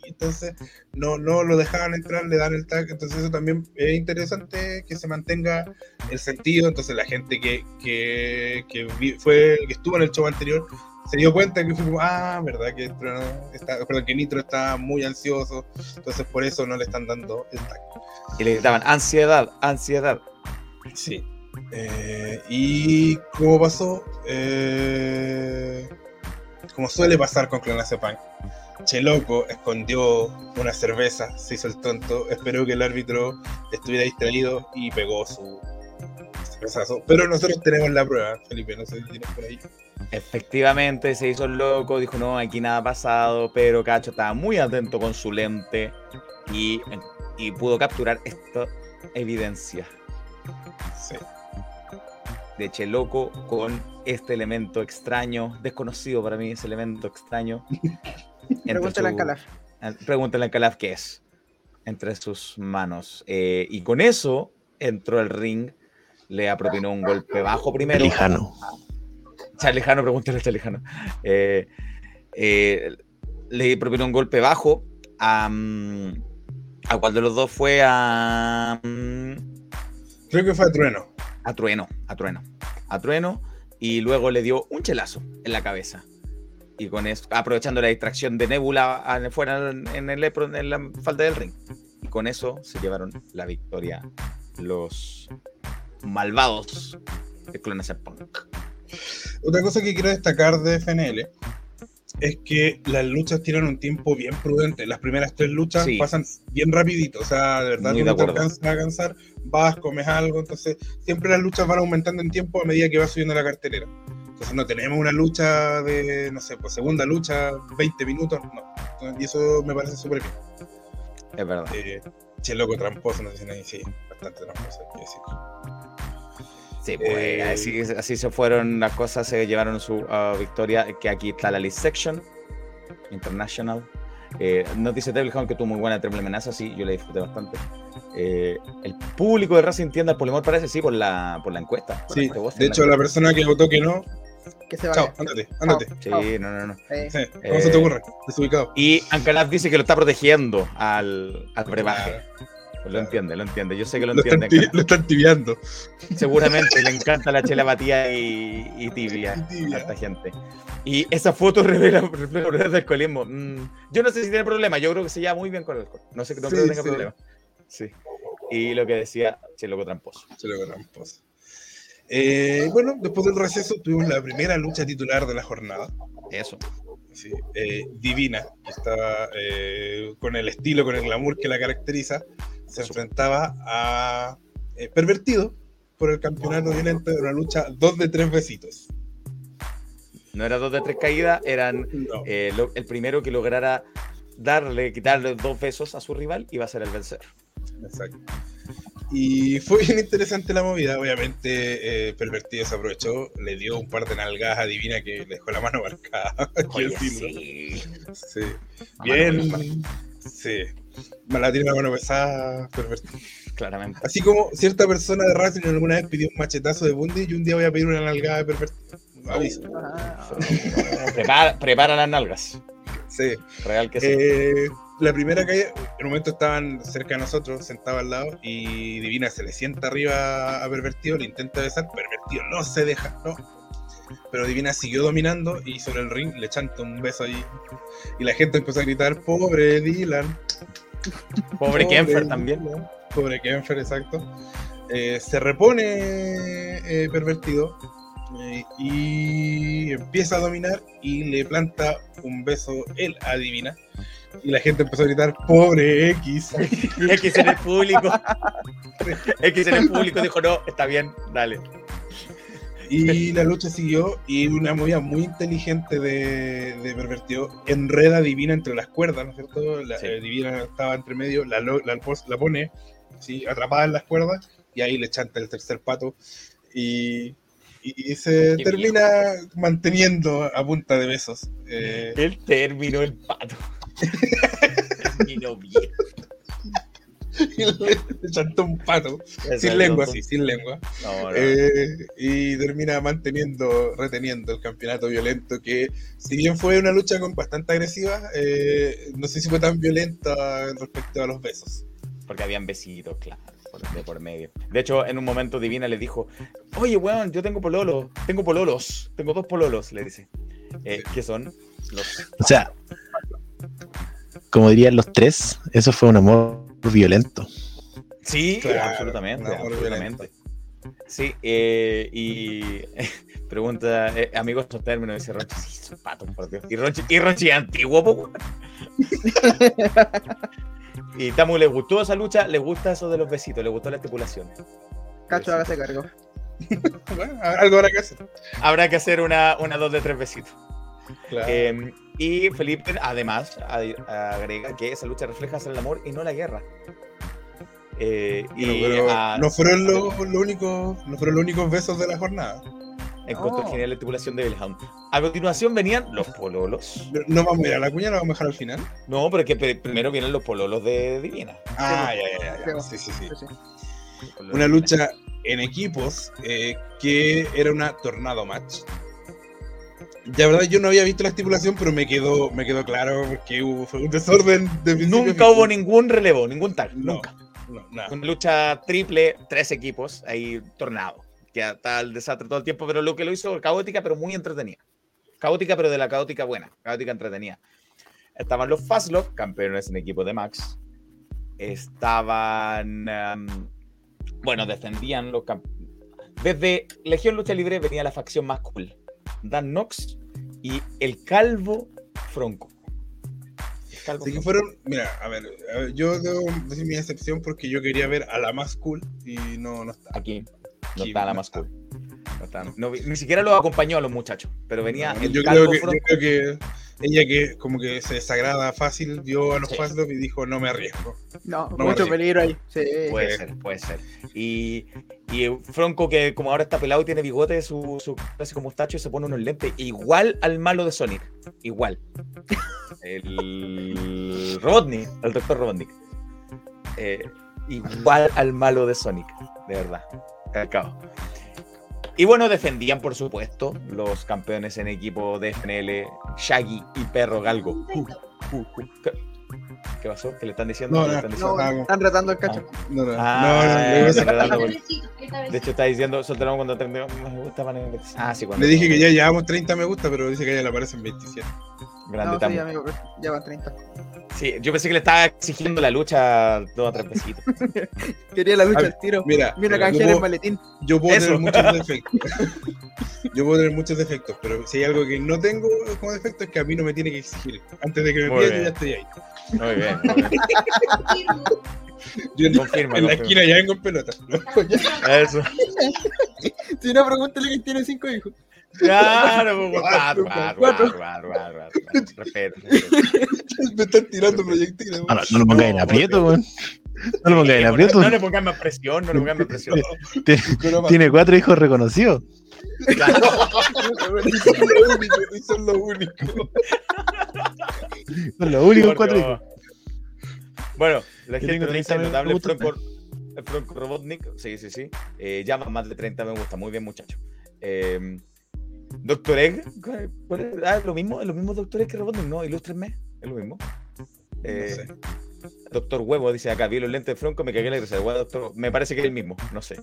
Entonces, no, no lo dejaban entrar, le dan el tag. Entonces, eso también es interesante que se mantenga el sentido. Entonces, la gente que, que, que fue, que estuvo en el show anterior se dio cuenta que fue como, ah, verdad que, Trueno está, perdón, que Nitro está muy ansioso, entonces por eso no le están dando el tag. Y le gritaban, ansiedad, ansiedad. Sí. Eh, y como pasó, eh, como suele pasar con Clonazepam, Cheloco escondió una cerveza, se hizo el tonto, esperó que el árbitro estuviera distraído y pegó su. Pero nosotros tenemos la prueba, Felipe, no sé si tienes por ahí. Efectivamente, se hizo el loco, dijo, no, aquí nada ha pasado, pero Cacho estaba muy atento con su lente y, y pudo capturar esta evidencia Sí. de Cheloco con este elemento extraño, desconocido para mí, ese elemento extraño. [laughs] Pregúntale a Calaf. Pregúntale a Calaf qué es entre sus manos. Eh, y con eso entró al ring, le propinó un golpe bajo primero. Lijano. Charlejano, pregúntale a Charlejano. Eh, eh, le propinó un golpe bajo a. mm, ¿A cuál de los dos fue? A. mm, Creo que fue a Trueno. A Trueno, a Trueno. A Trueno. Y luego le dio un chelazo en la cabeza. Y con eso, aprovechando la distracción de Nebula fuera en, en el, en la falda del ring. Y con eso se llevaron la victoria los malvados de Clonazepam. Otra cosa que quiero destacar de FNL es que las luchas tienen un tiempo bien prudente. Las primeras tres luchas Sí. pasan bien rapidito, o sea, de verdad Muy tú de no te alcanzas a cansar, vas, comes algo, entonces siempre las luchas van aumentando en tiempo a medida que va subiendo la cartelera. Entonces no tenemos una lucha de, no sé, pues segunda lucha, 20 minutos, no. Y eso me parece súper bien. Es verdad. Eh, che, loco, tramposo, no sé si nadie, sí, bastante que decirlo. Sí, pues Eh, así, así se fueron las cosas, se llevaron su ah, victoria, que aquí está la list section, international. Eh, nos dice Devil Hound que tuvo muy buena triple amenaza, sí, yo la disfruté bastante. Eh, el público de Racing tiende al Polimor parece, sí, por la, por la encuesta. Sí, de hecho, la persona que votó que no, Que se chao, ándate, ándate. Sí, no, no, no. Eh, Sí, ¿Cómo se te Eh, ocurre? Desubicado. Y Ancalaf dice que lo está protegiendo al, al brebaje. Claro. Lo entiende, lo entiende. Yo sé que lo entiende. lo están tibiando. Seguramente le [laughs] encanta la chela batida y, y tibia, tibia. a esta gente. Y esa foto [laughs] revela problemas de alcoholismo. Mm, yo no sé si tiene problema, yo creo que se lleva muy bien con el alcohol. No sé, no Sí, creo que tenga sí. problema. Sí. Y lo que decía, che, loco tramposo. Lo tramposo. Eh, bueno, después del receso tuvimos la primera lucha titular de la jornada. Eso. Sí, eh, Divina, que estaba eh, con el estilo, con el glamour que la caracteriza, se enfrentaba a eh, Pervertido por el campeonato violento de una lucha dos de tres besitos. No era dos de tres caídas, eran No. eh, lo- el primero que lograra darle, quitarle dos besos a su rival iba a ser el vencedor. Exacto. Y fue bien interesante la movida. Obviamente, eh, Pervertido se aprovechó, le dio un par de nalgadas a Divina que le dejó la mano marcada. [laughs] Oye, sí. Bien. Sí. La tiene la mano pesada, Pervertido. Claramente. Así como cierta persona de Racing alguna vez pidió un machetazo de Bundy, y un día voy a pedir una nalgada de Pervertido. Aviso. ah, Prepara, prepara las nalgas. Sí. Real que sí. Eh, la primera calle, en un momento estaban cerca de nosotros, sentados al lado, y Divina se le sienta arriba a Pervertido, le intenta besar, Pervertido no se deja, no. Pero Divina siguió dominando y sobre el ring le chanta un beso ahí. Y la gente empezó a gritar, pobre Dylan. Pobre Kenfer también. Pobre Kenfer, exacto. Eh, se repone eh, Pervertido eh, y empieza a dominar y le planta un beso él a Divina. Y la gente empezó a gritar, pobre X. [laughs] X en el público. [laughs] X en el público dijo, no, está bien, dale. Y la lucha siguió y una movida muy inteligente de, de Pervertido enreda a Divina entre las cuerdas, ¿no es cierto? La, Sí. eh, Divina estaba entre medio, la, la, la pone ¿sí? atrapada en las cuerdas y ahí le chanta el tercer pato y, y- y se Qué termina manteniendo a punta de besos. Eh, El término, el pato. [laughs] Terminó bien. [laughs] y le, le chantó un pato, sin lengua, sí, sin lengua. No, no. Eh, y termina manteniendo, reteniendo el campeonato violento que, si bien fue una lucha con bastante agresiva, eh, no sé si fue tan violenta respecto a los besos. Porque habían besitos, claro, por, de por medio. De hecho, en un momento Divina le dijo, oye, weón, yo tengo pololos, tengo pololos, tengo dos pololos, le dice. Eh, ¿Qué son? Los... O sea, como dirían los tres, eso fue un amor violento. Sí, Claro, absolutamente, absolutamente. Sí, eh, y [laughs] pregunta, eh, amigos, estos términos, dice Ronchi, sí, son patos, por Dios. Y Ronchi, y Ronchi es antiguo, po. [laughs] Y Tamu le gustó esa lucha, le gusta eso de los besitos, le gustó la estipulación. Cacho, hágase cargo. [laughs] Bueno, algo habrá que hacer. Habrá que hacer una, una dos de tres besitos. Claro. Eh, y Felipe, además, ade- agrega que esa lucha refleja hacer el amor y no la guerra. Eh, y Pero- pero a- no fueron los únicos, no fueron los únicos besos de la jornada. encontró Oh. genial la estipulación de Bellhound. A continuación venían los pololos. No- No vamos a ir a la cuña, la vamos a dejar al final. No, pero es que primero vienen los pololos de Divina. Ah, ya, ya, ya, ya. Sí, sí, sí. Sí, sí. Una lucha en equipos eh, que era una tornado match. Ya verdad yo no había visto la estipulación, pero me quedó, me quedó claro porque hubo fue un desorden de Nunca hubo ningún relevo, ningún tag, No. nunca. No, nada. Una lucha triple, tres equipos, ahí tornado. Que está el desastre todo el tiempo, pero lo que lo hizo caótica, pero muy entretenida. Caótica, pero de la caótica buena, caótica entretenida. Estaban los Fastlock, campeones en equipo de Max. Estaban. em, bueno, defendían los Desde Legión Lucha Libre venía la facción más cool. Dan Knox y el calvo Fronco. Calvo Así que Fronco. fueron, mira, a ver, a ver, yo debo decir mi excepción porque yo quería ver a la más cool y no, no está. Aquí. No Aquí está la no más está. cool. No está- no ni siquiera los acompañó a los muchachos, pero venía el yo, calvo creo que, yo creo que ella que como que se desagrada fácil vio a los Sí. Y dijo no me arriesgo. No, No, mucho peligro ahí. Sí. Puede Sí. ser, puede ser. Y, y Fronco, que como ahora está pelado y tiene bigote, su, su clásico mostacho, y se pone unos lentes igual al malo de Sonic. Igual. El Robotnik, el doctor Robotnik. Eh, igual al malo de Sonic, de verdad. Calcao. Y bueno, defendían, por supuesto, los campeones en equipo de FNL, Shaggy y Perro Galgo. ¿Qué, qué pasó? ¿Qué le están diciendo? No, ¿Qué le no, están No, diciendo? Ah, están retando el cacho. No, no, Ah, no, no, ya, le, ya, iba a- ya, ya, De hecho, está diciendo, soltaron cuando terminó. Me gusta para Ah, sí, cuando. le dije que ya llevamos 30 me gusta, pero dice que a ella le aparecen 27. Grande No, Tamu. sí, amigo, ya van 30. Sí, yo pensé que le estaba exigiendo la lucha dos o tres besitos. [laughs] Quería la lucha al tiro. Mira, Vino a yo canjear el puedo- maletín. Yo puedo Eso. tener muchos [laughs] defectos. Yo puedo tener muchos defectos, pero si hay algo que no tengo como defecto es que a mí no me tiene que exigir. Antes de que me pida, yo ya estoy ahí. Muy bien, muy bien. [laughs] Yo en, Confirma, en la esquina ya vengo en pelota. ¿no? Eso. Si no, pregúntale quién tiene 5 hijos. Claro, [laughs] [laughs] me están tirando proyectiles. No, no, lo pongáis en aprieto, weón. No lo pongáis en aprieto. No le pongan más presión, no le pongan más presión. Tiene, tiene cuatro hijos reconocidos. Y son lo único, y son lo único. Son los únicos cuatro hijos. Bueno, la Yo gente tengo nos 30 dice me notable gusta. Franco, Robotnik. Sí, sí, sí. Eh, llama más de 30 me gusta. Muy bien, muchacho. Eh, Doctor Egg. ¿cuál- es? Ah, lo mismo, es lo mismo Doctor Egg que Robotnik, ¿no? Ilústrenme. Es lo mismo. Eh, sé. Doctor Huevo dice acá, vi los lentes de Franco, me cagué la risa. Doctor, me parece que es el mismo, no sé.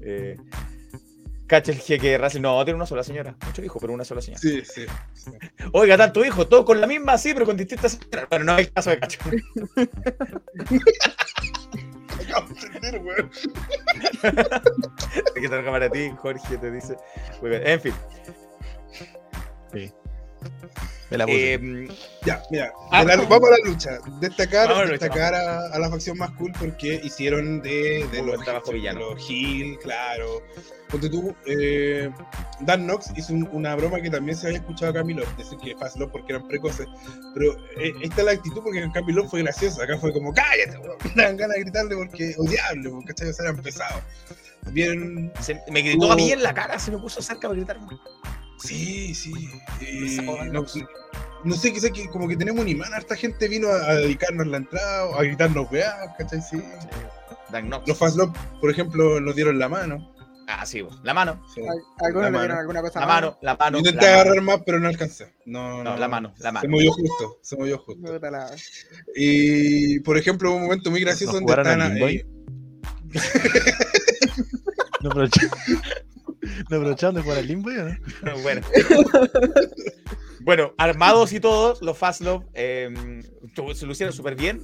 Eh, Cacha el jeque Racing. No, tiene una sola señora. Mucho hijo, pero una sola señora. Sí, sí. sí. Oiga, tanto hijo, todo con la misma, sí, pero con distintas señoras. Bueno, no hay caso de cacho. Acabo de entender, weón. Hay que para ti, Jorge, te dice. Muy bien, En fin. Me la puse. Eh, Ya, mira, Ah, vamos a la lucha. Destacar, a destacar a, a la facción más cool porque hicieron de, de los, los Hill, claro. Ponte tú, eh, Dan Knox hizo un- una broma que también se había escuchado a Camilo, decir que Fast Love porque eran precoces. Pero eh, esta es la actitud porque en Camilo fue gracioso. Acá fue como, cállate. [laughs] Me dan ganas de gritarle porque odiable, porque ¿cachai? O sea, eran pesados. Bien, se- me gritó a mí en la cara, se me puso cerca para gritar. Sí, sí. eh, no, ¿no? no sé, quizás que como que tenemos un imán, harta gente vino a, a dedicarnos la entrada, a gritarnos weá, ¿cachai? Sí. Los Fast Love, por ejemplo, nos dieron la mano. Ah, sí, vos. la mano. Sí. Al- Algunos La le dieron mano. alguna cosa La mano, la mano. Intenté la agarrar mano. más, pero no alcancé. No, No, la mano, la Se mano. movió justo, se movió justo. La- Y, por ejemplo, un momento muy gracioso [laughs] ¿No donde están ahí. No aprovecharon. [laughs] No aprovecharon de jugar al Limbo, ¿no? [laughs] bueno. bueno, armados y todos, los Fast Love eh, tu- se lucieron súper bien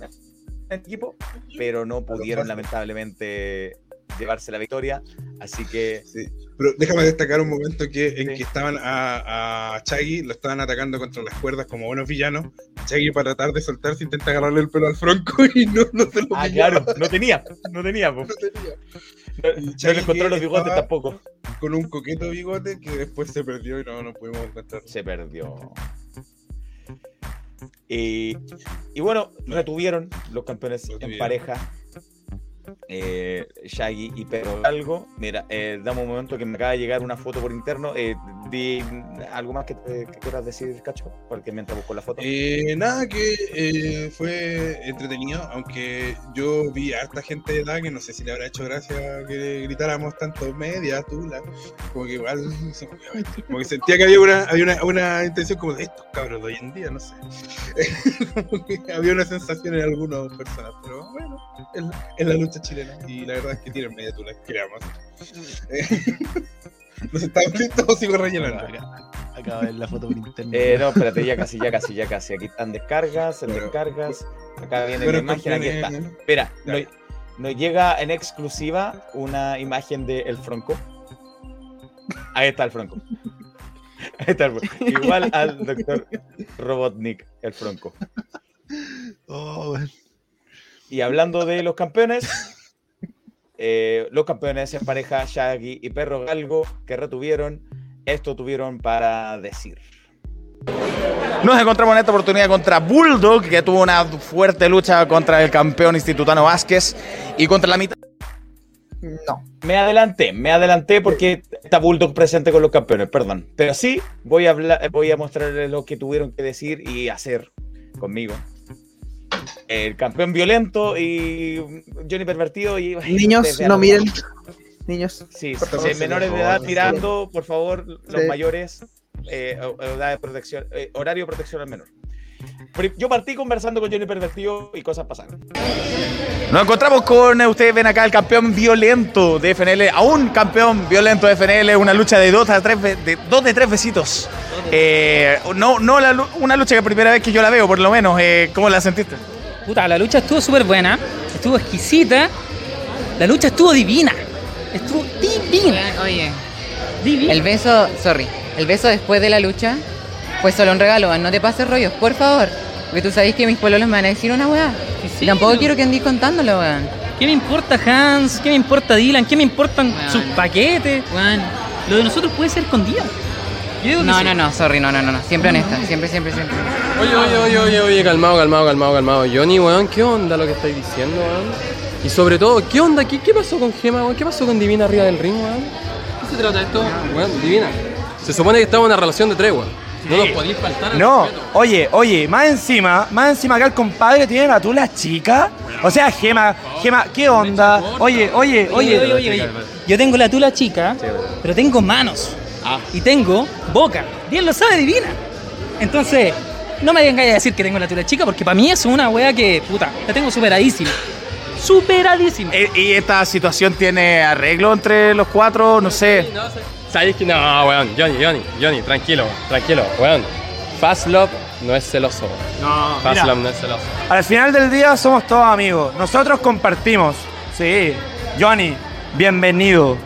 en equipo, pero no pudieron lamentablemente llevarse la victoria. Así que Sí. Pero déjame destacar un momento que, en Sí. que estaban a, a Chaggy, lo estaban atacando contra las cuerdas como buenos villanos. Chaggy para tratar de soltarse intenta agarrarle el pelo al Franco [laughs] y no, no se lo Ah, pillaba. claro, no tenía, no tenía, po. [laughs] No tenía. no, le encontró los bigotes tampoco. Con un coqueto bigote que después se perdió y no, no pudimos encontrar. Se perdió. Y, y bueno, retuvieron los campeones en pareja. Eh, Shaggy y Pedro Galgo. Mira, eh, dame un momento que me acaba de llegar una foto por interno. Eh, di algo más que, te- que quieras decir, Cacho, porque mientras busco la foto. Eh, nada, que eh, fue entretenido, aunque yo vi a harta gente de edad que no sé si le habrá hecho gracia que gritáramos tanto media, tula, como que igual, [laughs] como que sentía que había una, había una, una intención como de estos cabros de hoy en día, no sé. [laughs] Había una sensación en algunas personas, pero bueno, es, la- es chilena y la verdad es que tienen media tula, creamos. [laughs] ¿Nos estamos listos o sigo rellenando? Acá- Acabo de ver la foto por internet. Eh, no, espérate, ya casi, ya casi, ya casi. Aquí están descargas, en Bueno. descargas. Acá viene la imagen, aquí está. Espera, nos, nos llega en exclusiva una imagen de El Franco. Ahí está el Franco. Ahí está el- Igual al doctor Robotnik, el Fronco. Oh, weón. Y hablando de los campeones, eh, los campeones en pareja, Shaggy y Perro Galgo, que retuvieron, esto tuvieron para decir. Nos encontramos en esta oportunidad contra Bulldog, que tuvo una fuerte lucha contra el campeón institutano Vázquez y contra la mitad. No. Me adelanté, me adelanté porque está Bulldog presente con los campeones, perdón. Pero sí, voy a, hablar, voy a mostrarles lo que tuvieron que decir y hacer conmigo. El campeón violento y Johnny Pervertido y... [laughs] Niños, no miren. Niños. Sí, por favor. menores de edad mirando, por favor, los Sí. mayores, eh, edad de protección, eh, horario de protección al menor. Yo partí conversando con Johnny Pervertido y cosas pasaron. Nos encontramos con, eh, ustedes ven acá, el campeón violento de FNL, aún campeón violento de FNL, una lucha de dos, a tres, de, dos de tres besitos. Eh, no, no la una lucha que primera vez que yo la veo, por lo menos. Eh, ¿Cómo la sentiste? Puta, la lucha estuvo súper buena, estuvo exquisita, la lucha estuvo divina, estuvo divina. Oye, Divina. el beso, sorry, el beso después de la lucha fue solo un regalo, no te pases rollos, por favor. Porque tú sabes que mis pololos me van a decir una weá. sí, y tampoco no. quiero que andes contándolo, weón. ¿Qué me importa Hans? ¿Qué me importa Dylan? ¿Qué me importan sus paquetes? Lo de nosotros puede ser escondido. No, no, no, sorry, no, no, no, no. Siempre honesta, siempre, siempre, siempre. Oye, oye, oye, oye, oye, calmado, calmado, calmado, calmado. Johnny, weón, ¿qué onda lo que estáis diciendo, weón? Y sobre todo, ¿qué onda? ¿Qué, qué pasó con Gema, weón? ¿Qué pasó con Divina arriba del ring, weón? ¿Qué se trata esto? Weón, Divina. Se supone que estamos en una relación de tregua. No nos podéis faltar al No, respeto. oye, oye, más encima, más encima acá el compadre tiene la tula chica. O sea, Gema, Gema, ¿qué onda? Oye, oye, Oye, oye, oye, oye. Yo tengo la tula chica, pero tengo manos. Y tengo boca. Bien lo sabe, divina. Entonces, no me vengáis a decir que tengo la tula chica, porque para mí es una wea que, puta, la tengo superadísima. Superadísima. Eh, ¿Y esta situación tiene arreglo entre los cuatro? No sé. ¿Sabéis que no, weón? Johnny, Johnny, Johnny, tranquilo, tranquilo, weón. Fast Love no es celoso. No, Fast mira. Love no es celoso. Al final del día somos todos amigos. Nosotros compartimos. Sí. Johnny, bienvenido.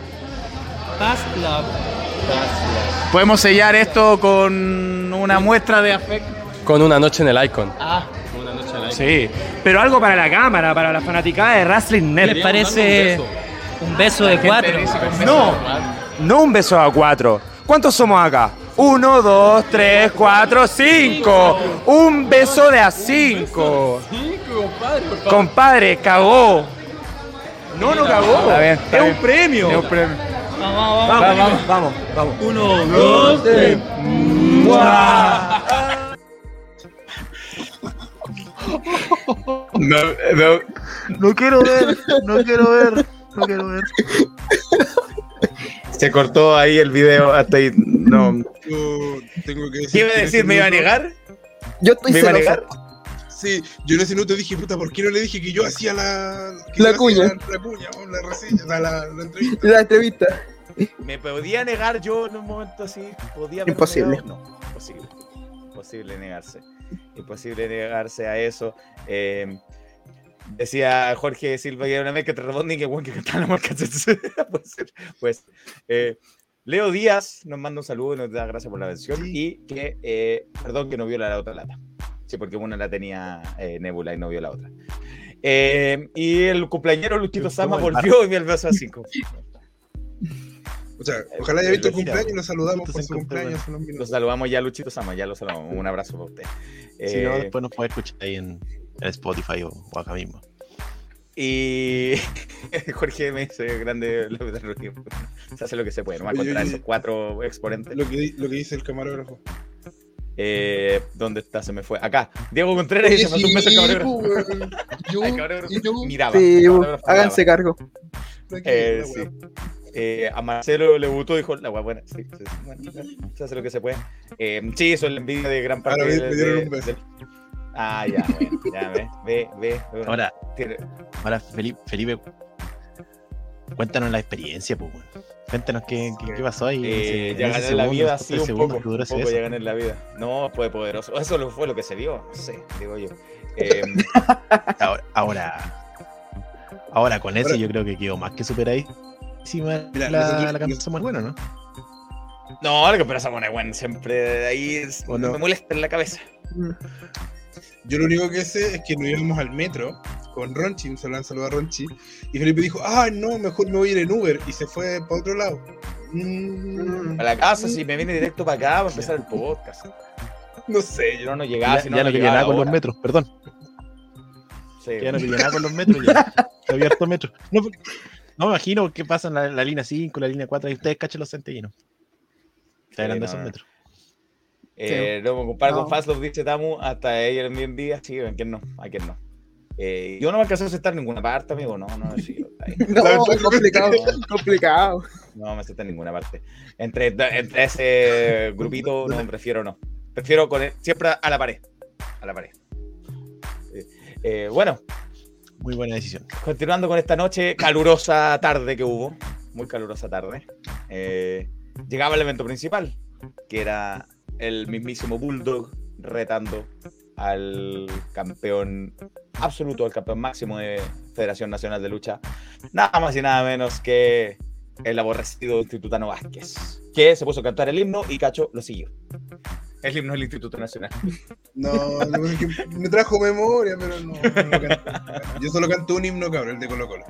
Fast love. Podemos sellar esto con una muestra de afecto. Con una noche en el Icon. Ah. Una noche en el Icon. Sí. Pero algo para la cámara, para la fanaticada de Wrestling Net. ¿Qué les parece un beso de cuatro? No, no un beso a cuatro. ¿Cuántos somos acá? Uno, dos, tres, cuatro, cinco. Un beso de a cinco. Compadre, cagó. No, no cagó. Está bien, está es bien. un premio. Es un premio. Vamos, Vamos, vamos, vamos, vamos. Uno, dos, tres. No, no. No quiero ver, no quiero ver, no quiero ver. Se cortó ahí el video hasta ahí. No. Yo tengo que decir. ¿Qué iba a decir? ¿Me iba a negar? Yo estoy ¿Me iba a negar? Sí, yo en ese minuto dije, puta, ¿por qué no le dije que yo hacía la. La hacía cuña. La, la cuña, o la reseña, la, la, la entrevista. La entrevista. ¿Me podía negar yo en un momento así? ¿Podía Imposible. negado? No, imposible. Imposible negarse. Imposible negarse a eso. Eh, decía Jorge Silva que una vez que te responden que bueno que cantaba la marca. [laughs] Puede ser. Pues, eh, Leo Díaz nos manda un saludo y nos da gracias por la mención. Y que, eh, perdón, que no vio la otra lata. Sí, porque una la tenía eh, Nebula y no vio la otra. Eh, y el cumpleañero Luchito Sama volvió y vio el beso a 5. O sea, ojalá haya visto el cumpleaños y lo saludamos por su cumpleaños. en unos minutos. Lo saludamos ya, Luchito Sama, ya lo saludamos. Un abrazo para usted. Si no, Eh, después nos puede escuchar ahí en, en Spotify o, o acá mismo. Y [laughs] Jorge me dice grande. Se hace lo que se puede, no va a encontrar esos cuatro exponentes. Lo que, di- lo que dice el camarógrafo. Eh, ¿Dónde está? Se me fue. Acá. Diego Contreras se mandó un beso al sí, pues, [laughs] yo- miraba. Sí, háganse miraba. cargo. Eh, sí. Eh, a Marcelo le gustó, dijo la guay buena. Sí, sí, sí, bueno, se hace lo que se puede. Eh, sí, eso es la envidia de gran parte de- me dieron de- un beso. del- Ah, ya, bueno, ya ve, ve, ve. ve. Ahora, Tiene- ahora Felipe, Felipe, cuéntanos la experiencia, pues, weón. Cuéntanos qué, qué, qué pasó ahí. Eh, ya gané la segundo, vida, esos sí, un poco. Un poco ya gané la vida. No, fue poderoso. Eso lo- fue lo que se vio. No sé, digo yo. [laughs] Eh, Ahora, ahora, ahora con eso yo creo que quedó más que superadísima la, nosotros- la canción muy buena, ¿no? No, lo que con Ewan siempre ahí es- ¿O no? me molesta en la cabeza. Yo lo único que sé es que nos íbamos al metro con Ronchi, un saludo saludo a Ronchi, y Felipe dijo, ah, no, mejor me voy a ir en Uber, y se fue para otro lado. Mm, A la casa, si me viene directo para acá para empezar el podcast. no sé, Yo no llegaba, Ya, si ya no, no no quería llegaba nada con los metros, perdón. Sí. Ya no quería nada con los metros, ya. Está abierto metro. No, porque- no me imagino qué pasa en la, la línea 5, la línea 4, y ustedes cachen los centellinos. Está hablando de no, esos no. metros. Eh, no me comparo No. con Fastlow, dice Tamu, hasta ella en bien día. Sí, ¿a quién no? ¿A quién no? Eh, yo no me alcancé a en ninguna parte, amigo. No, no, sí. [laughs] No, complicado, complicado. No me senté en ninguna parte. Entre, entre ese grupito, no, prefiero no. Prefiero con él, siempre a la pared. A la pared. Eh, eh, bueno, Muy buena decisión. continuando con esta noche, calurosa tarde que hubo. Muy calurosa tarde. eh, llegaba el evento principal, que era el mismísimo Bulldog retando al campeón absoluto, al campeón máximo de Federación Nacional de Lucha, nada más y nada menos que el aborrecido Institutano Vázquez, que se puso a cantar el himno y Cacho lo siguió. El himno del Instituto Nacional. No, me trajo memoria, pero no. no. Yo solo canto un himno, cabrón, el de Colo Colo.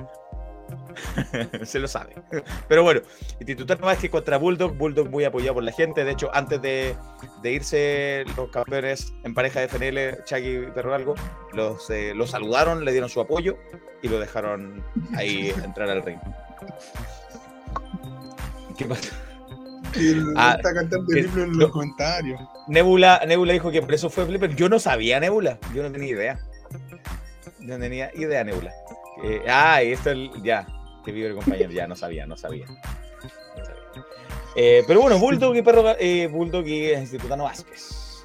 [laughs] se lo sabe. Pero bueno, Institutano Vázquez contra Bulldog, Bulldog muy apoyado por la gente. De hecho, antes de, de irse los campeones en pareja de FNL, Chucky y Perro Algo, los, eh, los saludaron, le dieron su apoyo y lo dejaron ahí entrar al ring. ¿Qué pasa? Ah, está cantando que- el himno en no. los comentarios. Nebula, Nebula dijo que por eso fue Flipper. Yo no sabía Nebula, yo no tenía idea. Yo no tenía idea, Nebula. Eh, ah, esto el- ya, te vive el compañero, ya no sabía, no sabía. No sabía. Eh, pero bueno, Bulldog y Perro, eh, Bulldog y Institutano Vázquez.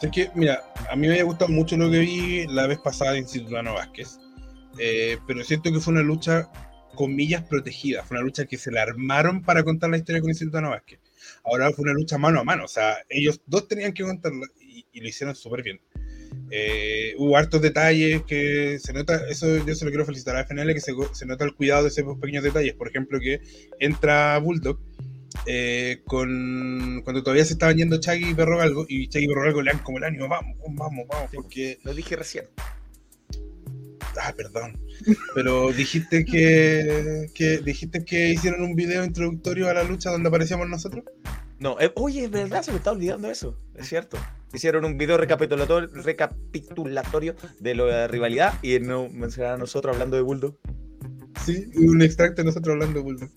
Es que, mira, a mí me gustado mucho lo que vi la vez pasada de Institutano Vázquez, eh, pero siento que fue una lucha, comillas, protegida. Fue una lucha que se la armaron para contar la historia con Institutano Vázquez. Ahora fue una lucha mano a mano, o sea, ellos dos tenían que contarla y, y lo hicieron súper bien. Eh, hubo hartos detalles que se nota, eso yo se lo quiero felicitar a FNL, que se, se nota el cuidado de esos pequeños detalles. Por ejemplo, que entra Bulldog eh, con cuando todavía se estaban yendo Chaggy y Perro Galgo, y Chaggy y Perro Galgo le dan como el ánimo, vamos, vamos, vamos, porque. Lo dije recién. Ah, perdón. Pero dijiste que, que dijiste que hicieron un video introductorio a la lucha donde aparecíamos nosotros. No, eh, oye, es verdad, se me está olvidando eso, es cierto. Hicieron un video recapitulatorio, recapitulatorio de la rivalidad y no mencionaron a nosotros hablando de Bulldog. Sí, un extracto de nosotros hablando de Bulldog.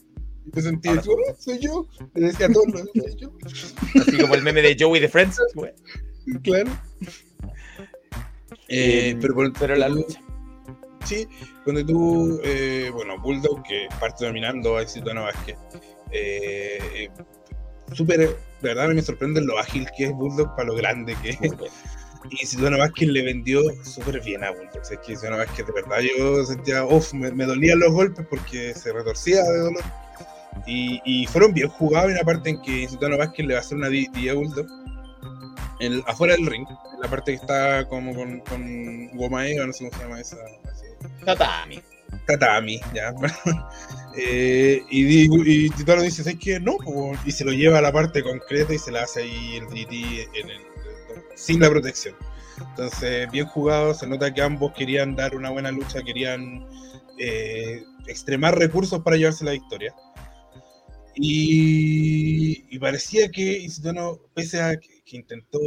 Y me sentí, Ahora yo, "Oh, soy yo. Le decía a todos, "No, soy yo. Así como el meme de Joey de Friends. güey. Claro. Eh, pero, por- pero la lucha. Sí, cuando tú, eh, bueno, Bulldog, que parte dominando a Instituto Vázquez, eh, eh, súper, de verdad me sorprende lo ágil que es Bulldog para lo grande que es. Y Instituto Vázquez le vendió súper bien a Bulldog. Es que Instituto Vázquez, de verdad, yo sentía, uff, me, me dolían los golpes porque se retorcía de dolor. Y, y fueron bien jugados en la parte en que Instituto Vázquez le va a hacer una di a Bulldog afuera del ring, en la parte que está como con, con goma eva, no sé cómo se llama esa. así. Tatami. Tatami, ya. [laughs] Eh, y, y Titano dice, ¿sabes qué? No, po", y se lo lleva a la parte concreta y se la hace ahí el DT sin la protección. Entonces, bien jugado, se nota que ambos querían dar una buena lucha, querían eh, extremar recursos para llevarse la victoria. Y, parecía que pese a que, que intentó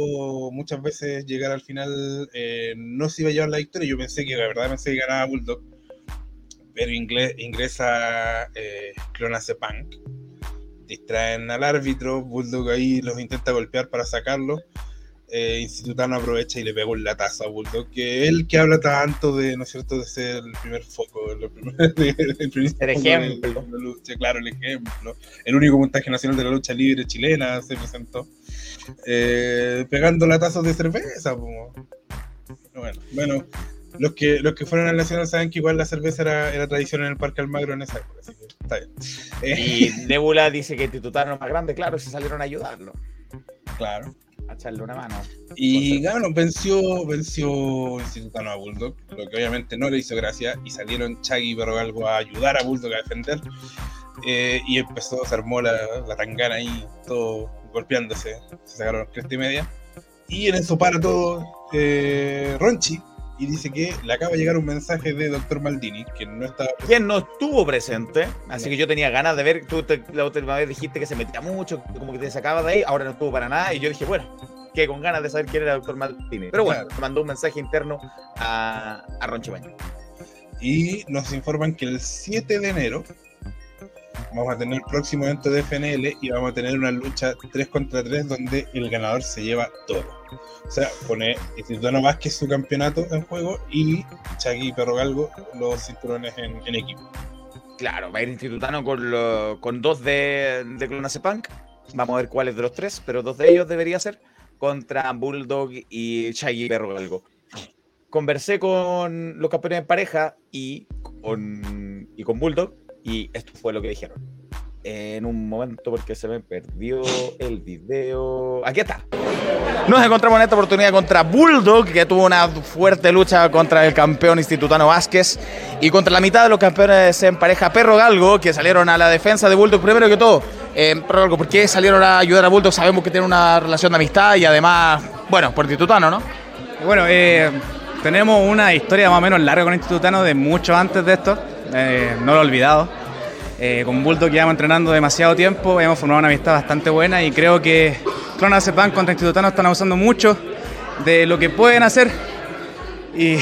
muchas veces llegar al final, eh, no se iba a llevar la victoria. Yo pensé que, la verdad, pensé que ganaba Bulldog. Pero ingle- ingresa eh, Clonase Punk. Distraen al árbitro. Bulldog ahí los intenta golpear para sacarlo. Eh, Institutano aprovecha y le pega un latazo a Bulldog, que el que habla tanto de, ¿no es cierto?, de ser el primer foco, el primer, [laughs] el primer ejemplo. de la lucha, claro, el ejemplo. El único montaje nacional de la lucha libre chilena se presentó. Eh, pegando latazos de cerveza. po. Bueno, bueno los, que, los que fueron al Nacional saben que igual la cerveza era, era tradición en el Parque Almagro en esa época, así que está bien. Eh, Y [laughs] Nebula dice que Titutano es más grande, claro, se salieron a ayudarlo. Claro. A echarle una mano. Y claro, venció, venció Institutano a Bulldog, lo que obviamente no le hizo gracia, y salieron Chaggy y Perro Galgo a ayudar a Bulldog a defender. eh, y empezó, se armó la, la tangana ahí, todo golpeándose, se sacaron cresta y media. Y en eso para todo eh, Ronchi y dice que le acaba de llegar un mensaje de Dr. Maldini, que no estaba Quien no estuvo presente, así que yo tenía ganas de ver, tú te- la última vez dijiste que se metía mucho, como que te sacaba de ahí, ahora no estuvo para nada, y yo dije, bueno, que con ganas de saber quién era el Dr. Martínez. Pero bueno, Claro. mandó un mensaje interno a, a Ronchi Baño. Y nos informan que el 7 de enero vamos a tener el próximo evento de FNL y vamos a tener una lucha 3 contra 3 donde el ganador se lleva todo. O sea, pone Instituto Vázquez su campeonato en juego y Chagui y Perro Galgo los cinturones en, equipo. Claro, va a ir Institutano con, con dos de, de Clonazepam. Vamos a ver cuáles de los tres, pero dos de ellos debería ser contra Bulldog y Shaggy Perro Galgo. Conversé con los campeones en pareja y con, y con Bulldog y esto fue lo que dijeron. En un momento porque se me perdió el video. Aquí está. Nos encontramos en esta oportunidad contra Bulldog, que tuvo una fuerte lucha contra el campeón institutano Vázquez y contra la mitad de los campeones en pareja Perro Galgo, que salieron a la defensa de Bulldog primero que todo. Eh, Perro Galgo, ¿por qué salieron a ayudar a Bulldog? Sabemos que tiene una relación de amistad y además, bueno, por institutano, ¿no? Bueno, eh, tenemos una historia más o menos larga con Institutano de mucho antes de esto, eh, no lo he olvidado. Eh, con Bulldog llevamos entrenando demasiado tiempo, hemos formado una amistad bastante buena y creo que Clonazepam contra Institutano están abusando mucho de lo que pueden hacer y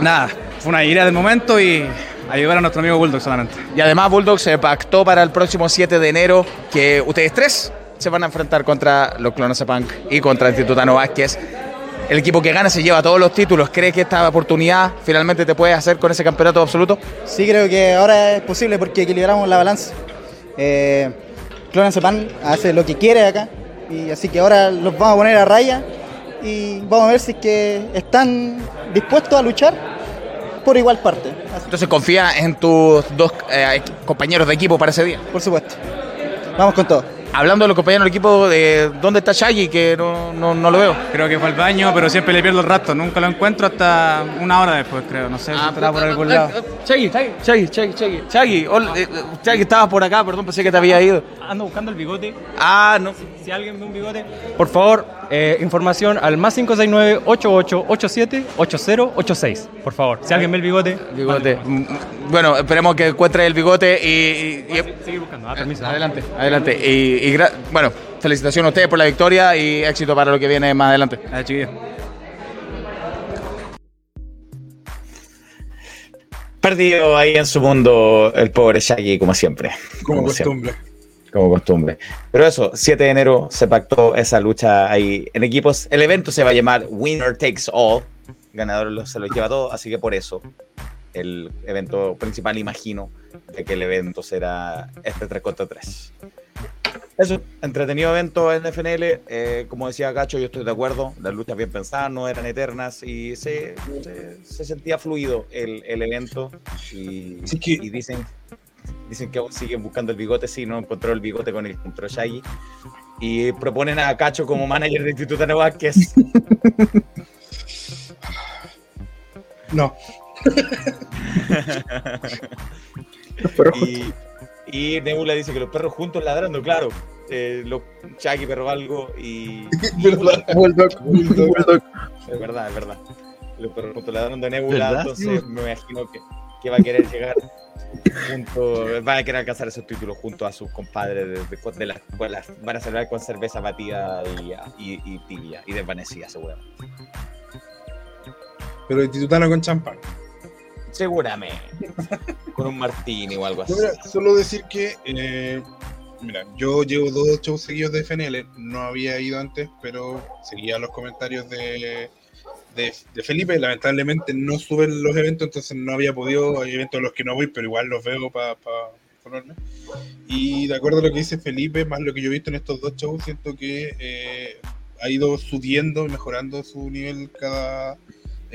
nada, fue una ira del momento y ayudar a nuestro amigo Bulldog solamente. Y además Bulldog se pactó para el próximo 7 de enero que ustedes tres se van a enfrentar contra los Clonazepam y contra Institutano Vázquez. El equipo que gana se lleva todos los títulos. ¿Crees que esta oportunidad finalmente te puedes hacer con ese campeonato absoluto? Sí, creo que ahora es posible porque equilibramos la balanza. Eh, Clonazepam hace lo que quiere acá, y así que ahora los vamos a poner a raya y vamos a ver si es que están dispuestos a luchar por igual parte. Entonces confía en tus dos eh, compañeros de equipo para ese día. Por supuesto. Vamos con todo. Hablando de los compañeros del equipo, de ¿dónde está Shaggy? Que no, no, no lo veo. Creo que fue al baño, pero siempre le pierdo el rastro, nunca lo encuentro hasta una hora después, creo, no sé si estará por algún lado. Shaggy, Shaggy, Shaggy, Shaggy, Shaggy. Shaggy, hola, eh, eh, Shaggy, estabas por acá, perdón, pensé que te había ido. Ando buscando el bigote. Ah, no. Si alguien ve un bigote. Por favor, eh, información al más 569-8887-8086. Por favor, si alguien ve el bigote. Bigote. Mm, mm, Bueno, esperemos que encuentre el bigote y. y- y- Sigue buscando. Ah, permiso. Adelante, adelante. Y, y gra- bueno, felicitaciones a ustedes por la victoria y éxito para lo que viene más adelante. Perdido ahí en su mundo el pobre Shaggy, como siempre. Como siempre. costumbre. Como costumbre. Pero eso, 7 de enero se pactó esa lucha ahí en equipos. El evento se va a llamar Winner Takes All. Ganador se lo lleva todo, así que por eso el evento principal, imagino, de que el evento será este 3 contra 3. Eso, entretenido evento en FNL. eh, como decía Gacho, yo estoy de acuerdo. Las luchas bien pensadas, no eran eternas y se, se, se sentía fluido el, el evento. Y, y dicen, dicen que aún siguen buscando el bigote. Sí, no encontró el bigote con el control Shaggy. Y proponen a Cacho como manager de Instituto Vázquez. [laughs] No. [laughs] [laughs] y, y Nebula dice que los perros juntos ladrando, claro. Eh, los Shaggy, Perro Galgo y. [laughs] [laughs] Bulldog, Bulldog. Es verdad, es verdad. Los perros juntos ladrando de Nebula, ¿Verdad? entonces me imagino que, que va a querer llegar junto. Va a querer alcanzar esos títulos junto a sus compadres de, de- de las. Van a celebrar con cerveza batida y, y, y tibia y desvanecida, seguramente. Pero institutano con champán. Seguramente. Con un martini o algo así. Solo decir que, eh, mira, yo llevo dos shows seguidos de FNL, no había ido antes, pero seguía los comentarios de, de, Felipe. Lamentablemente no suben los eventos, entonces no había podido, hay eventos a los que no voy, pero igual los veo para informarme. Y de acuerdo a lo que dice Felipe, más lo que yo he visto en estos dos shows, siento que eh, ha ido subiendo mejorando su nivel cada,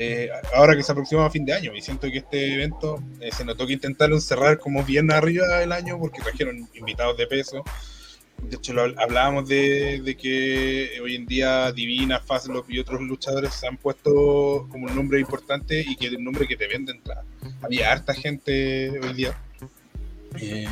eh, ahora que se aproxima a fin de año. Y siento que este evento eh, se notó que intentaron cerrar como bien arriba del año porque trajeron invitados de peso. De hecho, hablábamos de, que hoy en día Divina, Fazlop y otros luchadores se han puesto como un nombre importante y que es un nombre que te vende entrada. Había harta gente hoy día. Eh,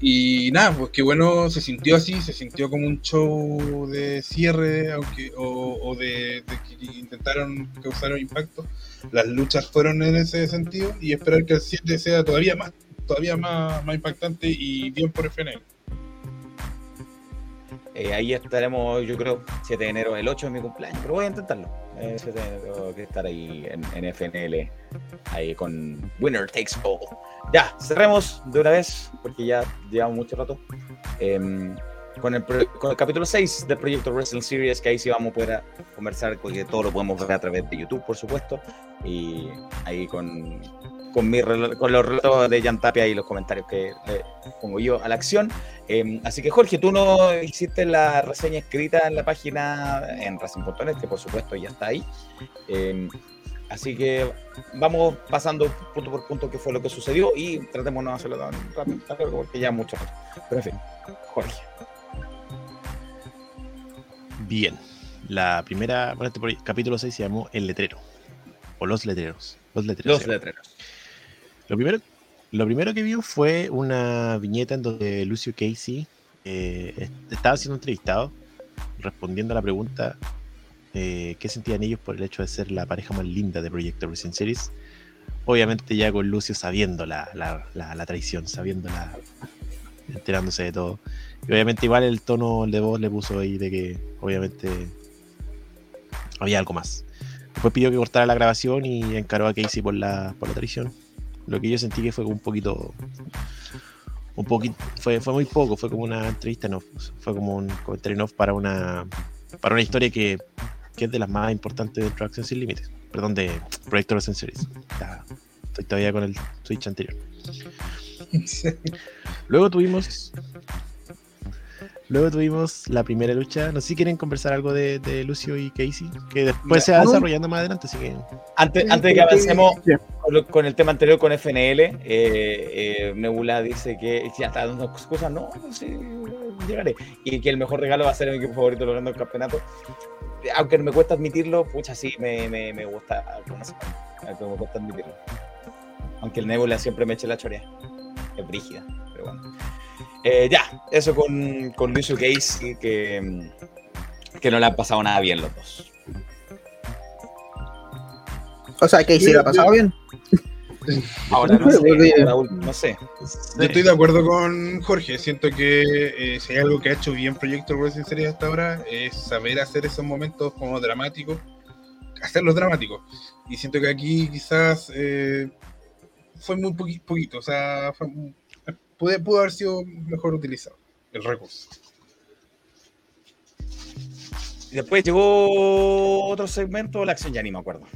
y nada, pues qué bueno, se sintió así, se sintió como un show de cierre, aunque o, o de, de que intentaron causar un impacto. Las luchas fueron en ese sentido y esperar que el 7 sea todavía más, todavía más, más impactante y bien por FNL. Eh, ahí estaremos, yo creo, 7 de enero, el 8 de mi cumpleaños, pero voy a intentarlo. 7 de enero tengo que estar ahí en, en FNL, ahí con Winner Takes All. Ya, cerremos de una vez, porque ya llevamos mucho rato. em, con, el, con el capítulo 6 del proyecto Wrestling Series, que ahí sí vamos a poder conversar, porque todo lo podemos ver a través de YouTube, por supuesto. Y ahí con, con, mi, con los relatos de Jan Tapia y los comentarios que pongo yo a la acción. Em, así que Jorge, tú no hiciste la reseña escrita en la página en Racing.net, que por supuesto ya está ahí. Em, así que vamos pasando punto por punto qué fue lo que sucedió y tratemos de no hacerlo tan rápido, tan largo, porque ya mucho. Pero en fin, Jorge. Bien. La primera, bueno, este capítulo 6 se llamó El Letrero. O Los Letreros. Los Letreros. Los letreros. Lo primero, lo primero que vio fue una viñeta en donde Lucio Casey eh, est- estaba siendo entrevistado, respondiendo a la pregunta eh, qué sentían ellos por el hecho de ser la pareja más linda de Proyecto Wrestling Series. Obviamente ya con Lucio sabiendo la, la, la- la traición, sabiendo la, enterándose de todo. Y obviamente igual el tono de voz le puso ahí de que obviamente había algo más. Después pidió que cortara la grabación y encaró a Casey por la, por la traición. Lo que yo sentí que fue un poquito. Un poquito. Fue, fue muy poco, fue como una entrevista en off. Fue como un comentario en off para una. Para una historia que, que es de las más importantes de Acción Sin Límites. Perdón, de Proyecto Series. Ya, estoy todavía con el Switch anterior. [laughs] Luego tuvimos. Luego tuvimos la primera lucha. No sé si quieren conversar algo de, de Lucio y Casey. Que después se va No. desarrollando más adelante, así que. Antes, antes de que avancemos con, con el tema anterior con FNL, eh, eh, Nebula dice que ya está dando excusas, no, sí, llegaré. Y que el mejor regalo va a ser mi equipo favorito logrando el campeonato. Aunque me cuesta admitirlo, pucha, sí, me, me, me gusta, no aunque me cuesta admitirlo. Aunque el Nebula siempre me eche la chorea. Es brígida, pero bueno. Eh, ya, eso con, con Lucio Casey, que, que no le han pasado nada bien los dos. O sea, sí lo ha pasado bien. [laughs] Ahora no sé, Raúl, no sé. Yo estoy de acuerdo con Jorge. Siento que eh, si hay algo que ha hecho bien Proyecto Wrestling Series hasta ahora es saber hacer esos momentos como dramáticos, hacerlos dramáticos. Y siento que aquí quizás eh, fue muy poqui- poquito, o sea, fue mu- pude- pudo haber sido mejor utilizado el recurso. Y después llegó otro segmento, la acción, ya ni me acuerdo.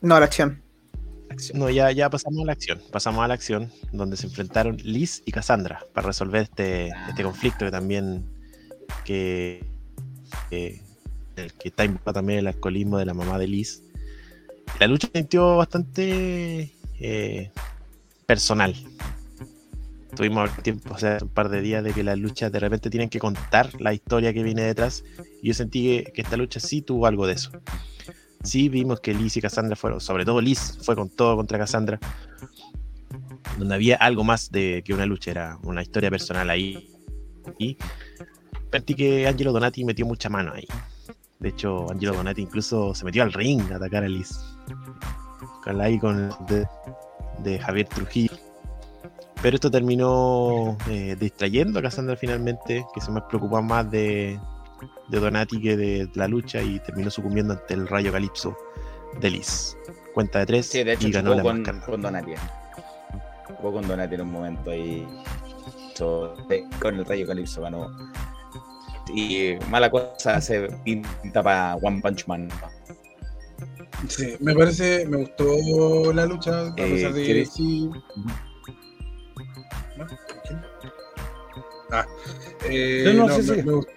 No, la acción. No, ya, ya pasamos a la acción. Pasamos a la acción donde se enfrentaron Liz y Cassandra para resolver este, este conflicto que también que, que, el que está involucrado también el alcoholismo de la mamá de Liz. La lucha se sintió bastante eh, personal. Tuvimos tiempo, o sea, un par de días de que las luchas de repente tienen que contar la historia que viene detrás. Y yo sentí que, que esta lucha sí tuvo algo de eso sí vimos que Liz y Cassandra fueron, sobre todo Liz fue con todo contra Cassandra, donde había algo más de que una lucha, era una historia personal ahí. Y sentí que Angelo Donati metió mucha mano ahí. De hecho, Angelo Donati incluso se metió al ring a atacar a Liz. Con ahí con de, de Javier Trujillo. Pero esto terminó eh, distrayendo a Cassandra finalmente, que se me preocupó más de, de Donati que de la lucha y terminó sucumbiendo ante el rayo calipso de Liz. Cuenta de tres Sí, de hecho, y ganó la con, máscara. con Donati. Jugó con Donati en un momento y so- sí, con el Rayo Calypso ganó. Y mala cosa se pinta para One Punch Man. Sí, me parece, me gustó la lucha, a Eh, pesar de ¿quieres- sí. Ah, eh, No, no, no, sí, me, sí. me gust-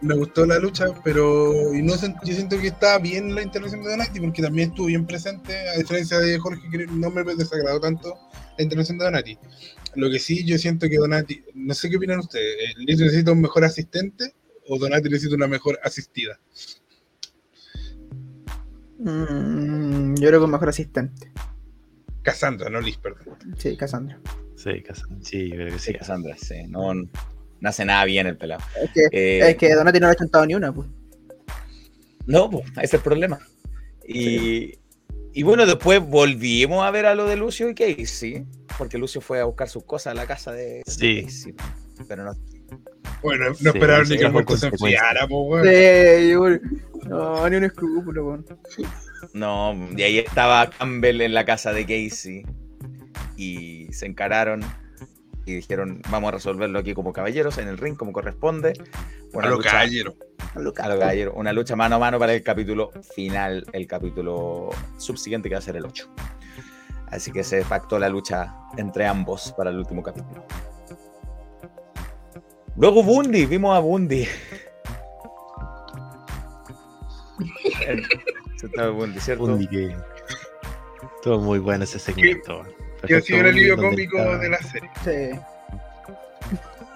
me gustó la lucha, pero y no sen- yo siento que está bien la intervención de Donati, porque también estuvo bien presente, a diferencia de Jorge, que no me desagradó tanto la intervención de Donati. Lo que sí, yo siento que Donati, no sé qué opinan ustedes, eh, ¿Liz necesita un mejor asistente o Donati necesita una mejor asistida? Mm, yo creo que un mejor asistente. Cassandra, no Liz, perdón. Sí, Cassandra. Sí, Cassandra. Sí, yo creo que sí. Sí, Cassandra, sí. No, no hace nada bien el pelado. Es que, Eh, es que Donati no le ha chuntado ni una, pues. No, pues, ese es el problema. Y, y bueno, después volvimos a ver a lo de Lucio y Casey, porque Lucio fue a buscar sus cosas a la casa de, de Sí. Casey. Pero no. Bueno, no Sí, esperaron sí, ni que el bajo muerto se enfriara, po, weón. Sí, yo- no, ni un escrúpulo, weón. No, y ahí estaba Campbell en la casa de Casey y se encararon y dijeron, vamos a resolverlo aquí como caballeros, en el ring, como corresponde. A lo caballero. A lo caballero. Una lucha mano a mano para el capítulo final, el capítulo subsiguiente que va a ser el 8. Así que se pactó la lucha entre ambos para el último capítulo. Luego Bundy, vimos a Bundy. [laughs] Se estaba Bundy, ¿cierto? Bundy que. Estuvo muy bueno ese segmento. Ha sido el alivio cómico de la serie. Sí.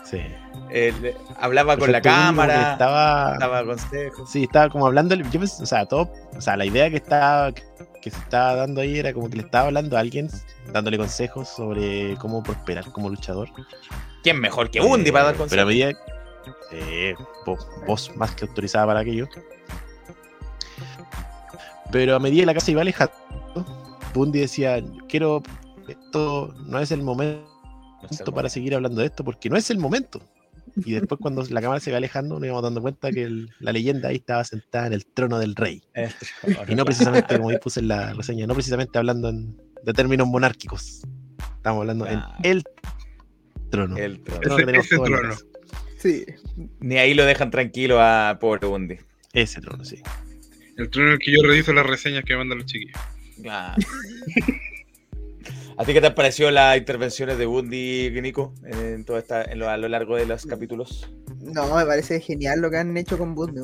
Sí. Él hablaba con la cámara, Estaba, daba consejos. Sí, estaba como hablando. Yo o sea, todo. O sea, la idea que estaba. que se estaba dando ahí era como que le estaba hablando a alguien, dándole consejos sobre cómo prosperar como luchador. ¿Quién mejor que Bundy para dar Eh, consejos? Pero a medida. Eh, vo- voz más que autorizada para aquello. Pero a medida que la casa iba alejando, Bundy decía: "Yo Quiero. Esto no es el momento para seguir hablando de esto, porque no es el momento. Y después, cuando la cámara se va alejando, nos íbamos dando cuenta que el- la leyenda ahí estaba sentada en el trono del rey. Y no precisamente, como ahí puse en la reseña, no precisamente hablando en- de términos monárquicos. Estamos hablando en el trono. El trono. Ese trono. Sí. Ni ahí lo dejan tranquilo a pobre Bundy. Ese trono, sí. El trono en el que yo reviso las reseñas que mandan los chiquillos. Claro. ¿A ti qué te pareció las intervenciones de Bundy, Nico, en toda esta, en lo- a lo largo de los capítulos? No, me parece genial lo que han hecho con Bundy.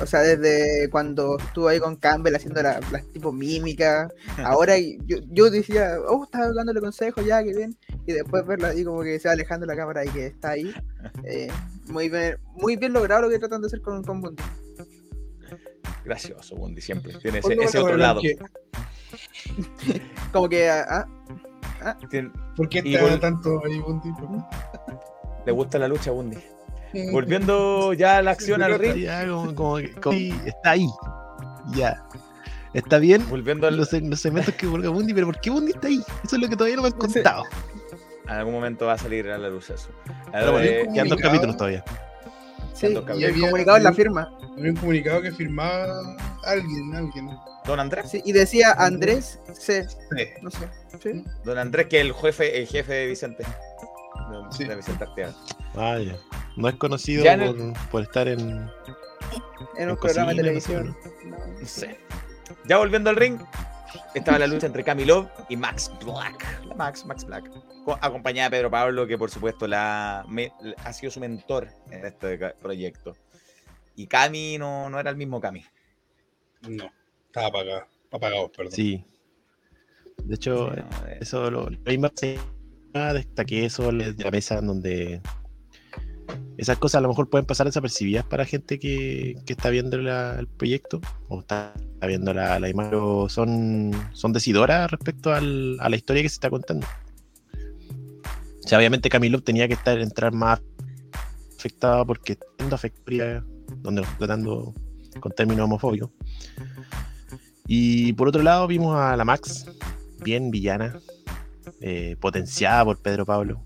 O sea, desde cuando estuvo ahí con Campbell haciendo la- las tipo mímicas, ahora y- yo, yo decía, oh, estaba dándole consejos ya, que bien, y después verlo ahí como que se va alejando la cámara y que está ahí. [laughs] eh, muy, bien, muy bien logrado lo que tratan de hacer con, con Bundy. Gracioso, Bundy, siempre. Tiene ese, ¿Cuándo ese van a otro lado. que- [laughs] Como que, ah, ah, Tiene- ¿Por qué está vol- tanto ahí, Bundy? ¿Le gusta la lucha, Bundy? Volviendo ya a la acción al ring. Ya, como- como está ahí. Ya. Está bien. Volviendo al- los, los segmentos que vuelve Bundy, pero ¿por qué Bundy está ahí? Eso es lo que todavía no me han contado. En algún momento va a salir a la luz eso. Bueno, Eh, quedan dos capítulos todavía. sí, y el comunicado en la firma. Había un comunicado que firmaba alguien, alguien. Don Andrés. Sí, y decía Andrés C. Sí. No sé. Sí. Don Andrés, que es el jefe, el jefe de Vicente. De, Sí. de Vicente Arteaga. Vaya. No es conocido en por, el- por estar en. En En un programa de no televisión. No sé. Ya volviendo al ring, estaba la lucha entre Camilo y Max Black. La Max, Max Black. co- Acompañada de Pedro Pablo, que por supuesto la, me- ha sido su mentor en este proyecto. Y Cami no, no era el mismo Cami. No, estaba apagado. Apagado, perdón. Sí. De hecho, Sí, no, eh. eso lo, lo mismo se- destaqué eso de la mesa en donde esas cosas a lo mejor pueden pasar desapercibidas para gente que, que está viendo la- el proyecto o está, está viendo la, la imagen, pero son, son decidoras respecto al- a la historia que se está contando. O sea, obviamente Camilo tenía que estar entrar más afectada porque siendo afectaría donde lo está tratando con términos homofóbicos. Y por otro lado vimos a la Max, bien villana, eh, potenciada por Pedro Pablo.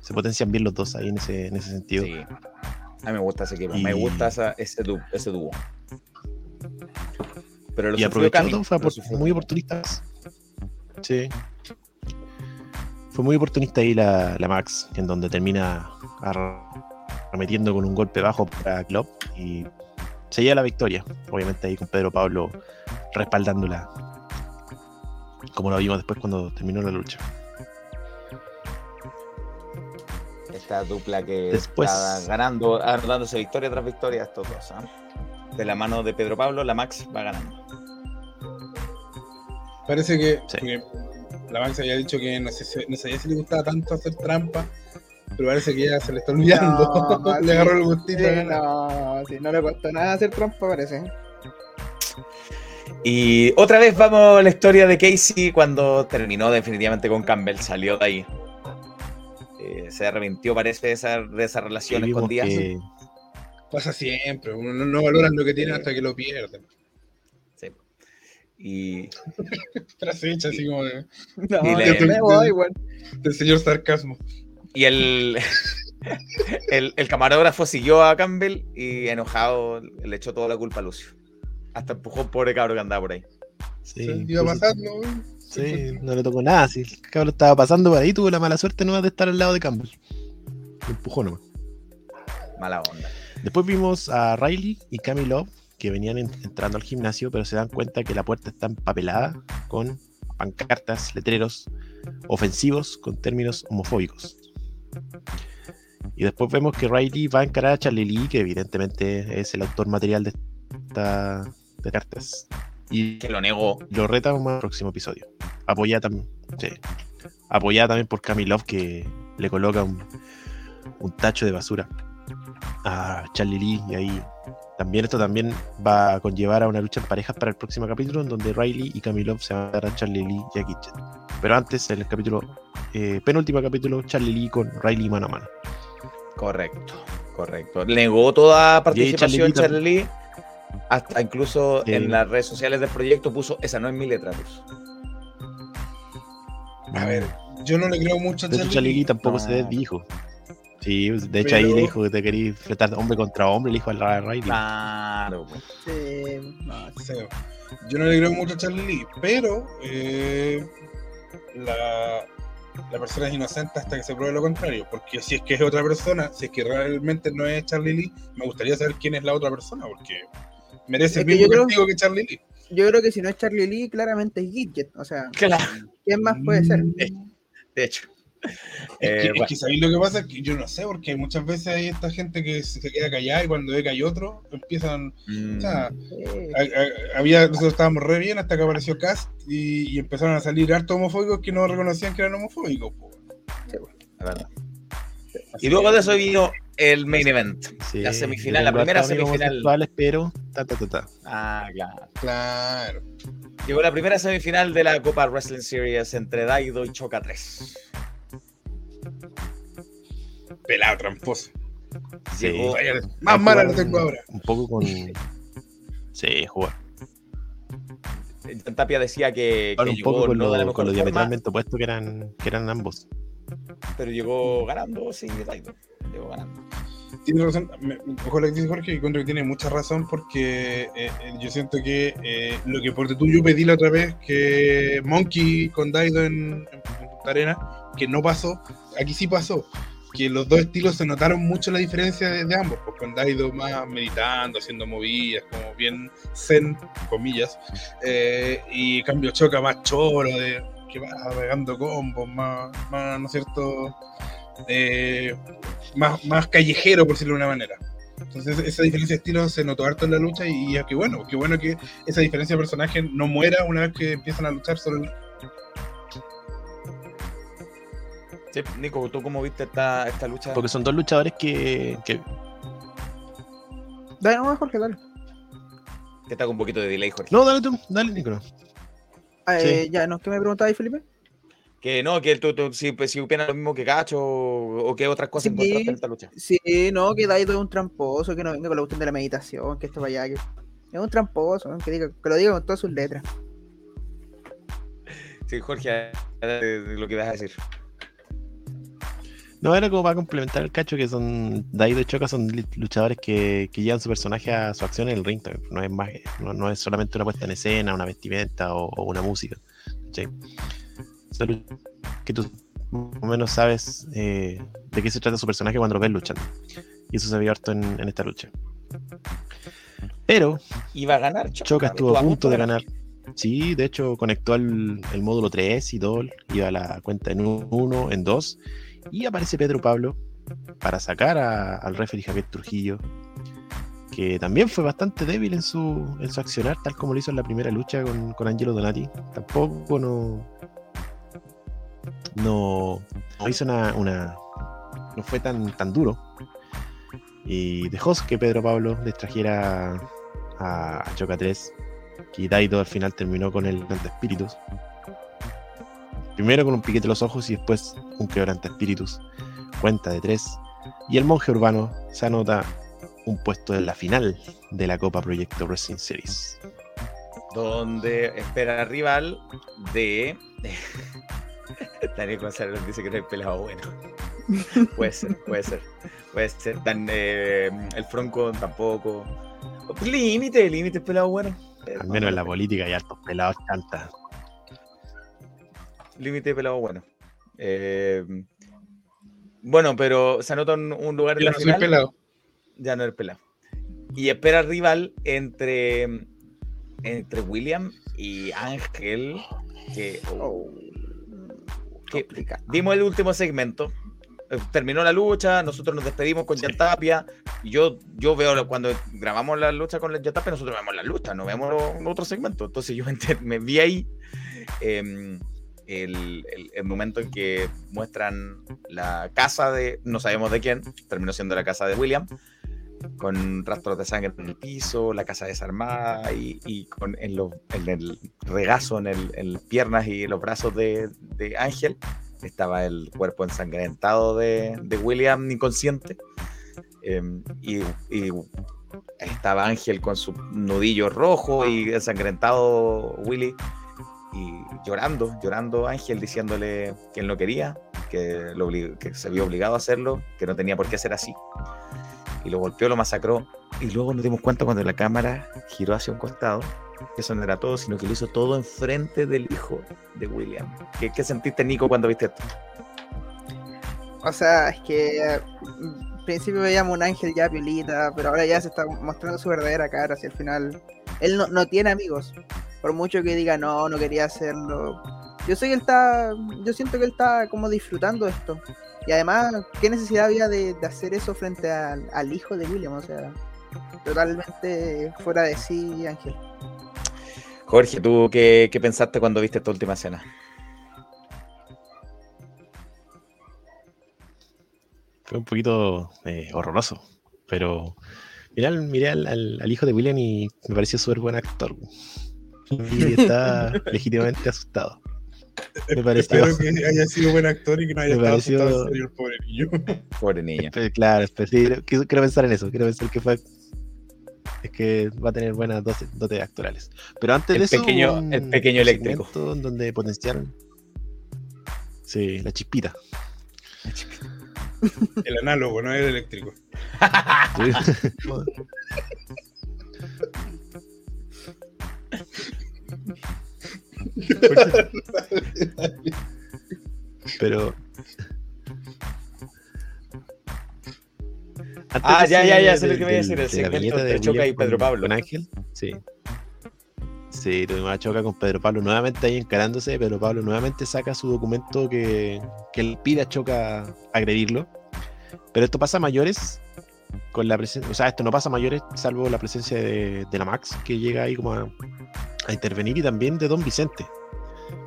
Se potencian bien los dos ahí en ese, en ese sentido. Sí. A mí me gusta ese equipo. Me gusta esa- ese, dúo, ese dúo. Pero lo y todo, fue lo muy oportunista. Sí. Fue muy oportunista ahí la, la Max, en donde termina ar- arremetiendo con un golpe bajo para Club y se lleva la victoria. Obviamente ahí con Pedro Pablo respaldándola. Como lo vimos después cuando terminó la lucha. Esta dupla que Después- está ganando, dándose victoria tras victoria estos dos. ¿ah? De la mano de Pedro Pablo, la Max va ganando. Parece que, Sí. la Max había dicho que no, sé, no sabía si le gustaba tanto hacer trampa, pero parece que ya se le está olvidando. No, [laughs] le sí, agarró el gustito. sí, no, sí, no le costó nada hacer trampa, parece. Y otra vez vamos a la historia de Casey cuando terminó definitivamente con Campbell, salió de ahí. eh, se arrepintió, parece, de esa, de esa relación escondida. que- Pasa siempre, uno no, no valoran lo que tiene hasta que lo pierden. Y. [laughs] Tras hecha, así como de. No, Y le- me voy, weón. Del señor sarcasmo. Y el, [laughs] el, el camarógrafo siguió a Campbell y enojado le echó toda la culpa a Lucio. Hasta empujó un pobre cabro que andaba por ahí. Sí, Iba pues, pasando, güey. Sí, no le tocó nada. Si el cabrón estaba pasando por ahí, tuvo la mala suerte nomás de estar al lado de Campbell. Empujó nomás. Mala onda. Después vimos a Riley y Cami Love que venían en- entrando al gimnasio, pero se dan cuenta que la puerta está empapelada con pancartas, letreros ofensivos con términos homofóbicos. Y después vemos que Riley va a encarar a Charlie Lee, que evidentemente es el autor material de esta de cartas. Y que lo negó. Lo reta en el próximo episodio. Apoyada también. Sí. Apoyada también por Cami Love, que le coloca un, un tacho de basura a Charlie Lee. Y ahí también esto también va a conllevar a una lucha en parejas para el próximo capítulo, en donde Riley y Cami Love se van a dar a Charlie Lee y a Kitchen. Pero antes, en el capítulo, eh, penúltimo capítulo, Charlie Lee con Riley mano a mano. Correcto, correcto. Negó toda participación Charlie Charlie Lee. Hasta incluso Sí. en las redes sociales del proyecto puso, esa no es mi letra. puso". A ver, yo no le creo mucho a Charlie Charlie Lee. Lee tampoco No. se desdijo. Sí, de hecho ahí le dijo que te querías enfrentar hombre contra hombre, le dijo a la Riley. Claro. pues. Sí, No sé. Yo no le creo mucho a Charlie Lee, pero eh, la, la persona es inocente hasta que se pruebe lo contrario. Porque si es que es otra persona, si es que realmente no es Charlie Lee, me gustaría saber quién es la otra persona, porque merece Es el que mismo creo- castigo que Charlie Lee. Yo creo que si no es Charlie Lee, claramente es Gidget. O sea, Claro. ¿quién más puede ser? De hecho. Es Eh, que, es que ¿sabéis lo que pasa? Es que yo no sé, porque muchas veces hay esta gente que se se queda callada y cuando ve que hay otro, empiezan. Mm. O sea, Eh, a- a- había, nosotros estábamos re bien hasta que apareció Cast y, y empezaron a salir hartos homofóbicos que no reconocían que eran homofóbicos. po. la verdad. Y luego de eso vino el main event. Sí, la semifinal, la primera semifinal. homosexuales, pero ta, ta, ta, ta. Ah, claro. Claro. Llegó la primera semifinal de la Copa Wrestling Series entre Daido y Choca 3. Pelado, tramposo. Sí. Llegó- Vaya, más mala Jugaron tengo ahora. Un poco con. Sí, jugar. Tapia decía que, que un llegó poco con no de la lo, con lo forma, diametralmente opuesto que eran, que eran ambos. pero llegó ganando, sí, Daido. Llegó ganando. Tiene razón, me- ojo lo que dice Jorge, que encuentro que tiene mucha razón porque eh, eh, yo siento que eh, lo que por tú yo pedí la otra vez, que Monkey con Daido en, en Punta Arena, que no pasó, aquí sí pasó, que los dos estilos se notaron mucho la diferencia de, de ambos, pues con Daido más meditando, haciendo movidas, como bien zen, comillas, eh, y cambio Choca más choro, de, que va pegando combos, más, más, ¿no es cierto? Eh, más, más callejero, por decirlo de una manera. Entonces, esa diferencia de estilo se notó harto en la lucha y, y qué bueno, qué bueno que esa diferencia de personaje no muera una vez que empiezan a luchar sobre Sí, Nico, ¿tú cómo viste esta, esta lucha? Porque son dos luchadores que, que Dale, no, Jorge, dale. Que está con un poquito de delay, Jorge. No, dale tú, dale, Nicolás. Ah, eh, Sí. Ya, ¿no? ¿Qué me preguntabas, Felipe? Que no, que tú, tú si, pues, si opinas lo mismo que Cacho o, o que otras cosas Sí. encontraste en esta lucha. Sí, no, que Daido es un tramposo, que no venga con la cuestión de la meditación, que esto vaya, que es un tramposo, que, diga, que lo diga con todas sus letras. Sí, Jorge, eh, lo que vas a decir. No, era como para complementar el cacho que son Daido y Choca son luchadores que, que llevan su personaje a su acción en el ring. también. No es más, no, no es solamente una puesta en escena, una vestimenta o, o una música. lu- que tú más o menos sabes eh, de qué se trata su personaje cuando lo ves luchando. Y eso se vio harto en, en esta lucha. Pero Iba a ganar, Choca. Choca estuvo a punto de ganar. Sí, de hecho conectó el, el módulo 3 y todo, iba a la cuenta en 1, en 2, y aparece Pedro Pablo para sacar a- al referee Javier Trujillo, que también fue bastante débil en su, en su accionar, tal como lo hizo en la primera lucha con, con Angelo Donati. Tampoco no, no, hizo una, una- no fue tan, tan duro. Y dejó que Pedro Pablo les trajera a, a Choca 3 que Daido al final terminó con el espíritus. Primero con un piquete en los ojos y después un quebranta espíritus. cuenta de tres. Y el monje urbano se anota un puesto en la final de la Copa Proyecto Wrestling Series. Donde espera rival de. [laughs] Daniel González dice que no hay pelado bueno. puede ser, puede ser. Puede ser. Dan, eh, el Fronco tampoco. Límite, límite, pelado bueno. Al menos en la política hay hartos pelados chantas. Límite pelado bueno. Eh, bueno, pero se anota un, un lugar en Ya la no soy final. pelado. Ya no es pelado. Y espera rival entre, entre William y Ángel. Que, oh, que- dimos el último segmento. eh, Terminó la lucha, nosotros nos despedimos con Yantapia. Y yo, yo veo cuando grabamos la lucha con Yantapia, nosotros vemos la lucha, no vemos otros segmentos. Entonces yo [laughs] me vi ahí em, el, momento en que muestran la casa de, no sabemos de quién, terminó siendo la casa de William, con rastros de sangre en el piso, la casa desarmada y, con en, lo- en el regazo, en el piernas y los brazos de, de Ángel, estaba el cuerpo ensangrentado de, de William inconsciente. em, y, y estaba Ángel con su nudillo rojo y ensangrentado Willy y llorando, llorando Ángel diciéndole que él no quería, que, se vio obligado a hacerlo, que no tenía por qué ser así. Y lo golpeó, lo masacró. Y luego nos dimos cuenta cuando la cámara giró hacia un costado, que eso no era todo, sino que lo hizo todo enfrente del hijo de William. ¿Qué, qué sentiste, Nico, cuando viste esto? O sea, es que al principio veíamos un ángel ya piolita, pero ahora ya se está mostrando su verdadera cara hacia el final. Él no, no tiene amigos. Por mucho que diga no, no quería hacerlo. Yo sé que él está. Yo siento que él está como disfrutando esto. Y además, ¿qué necesidad había de, de hacer eso frente al, al hijo de William? O sea, totalmente fuera de sí, Ángel. Jorge, ¿tú qué, qué pensaste cuando viste esta última escena? Fue un poquito eh, horroroso, pero miré, al, miré al, al- al hijo de William y me pareció súper buen actor. Y está [laughs] legítimamente asustado. Me pareció. Espero que haya sido buen actor y que no haya Me estado pareció- asustado en serio el pobre niño. [laughs] Pobre niño. Claro, quiero, quiero pensar en eso. Quiero pensar que fue. Es que va a tener buenas dotes, dotes actorales. Pero antes El de eso. pequeño- un el pequeño eléctrico. donde potenciaron. Sí, la chispita. El análogo, no el eléctrico. Pero. Antes Ah, de ya, ya, ya, sé lo que voy a decir, el de la segmento viñeta entre de Choca William y Pedro Pablo. Con Ángel, sí. Sí, tuvimos a Choca con Pedro Pablo nuevamente ahí encarándose. Pedro Pablo nuevamente saca su documento que, que él pide a Choca agredirlo. Pero esto pasa a mayores con la presencia, o sea, esto no pasa a mayores salvo la presencia de, la Max que llega ahí como a, a intervenir y también de Don Vicente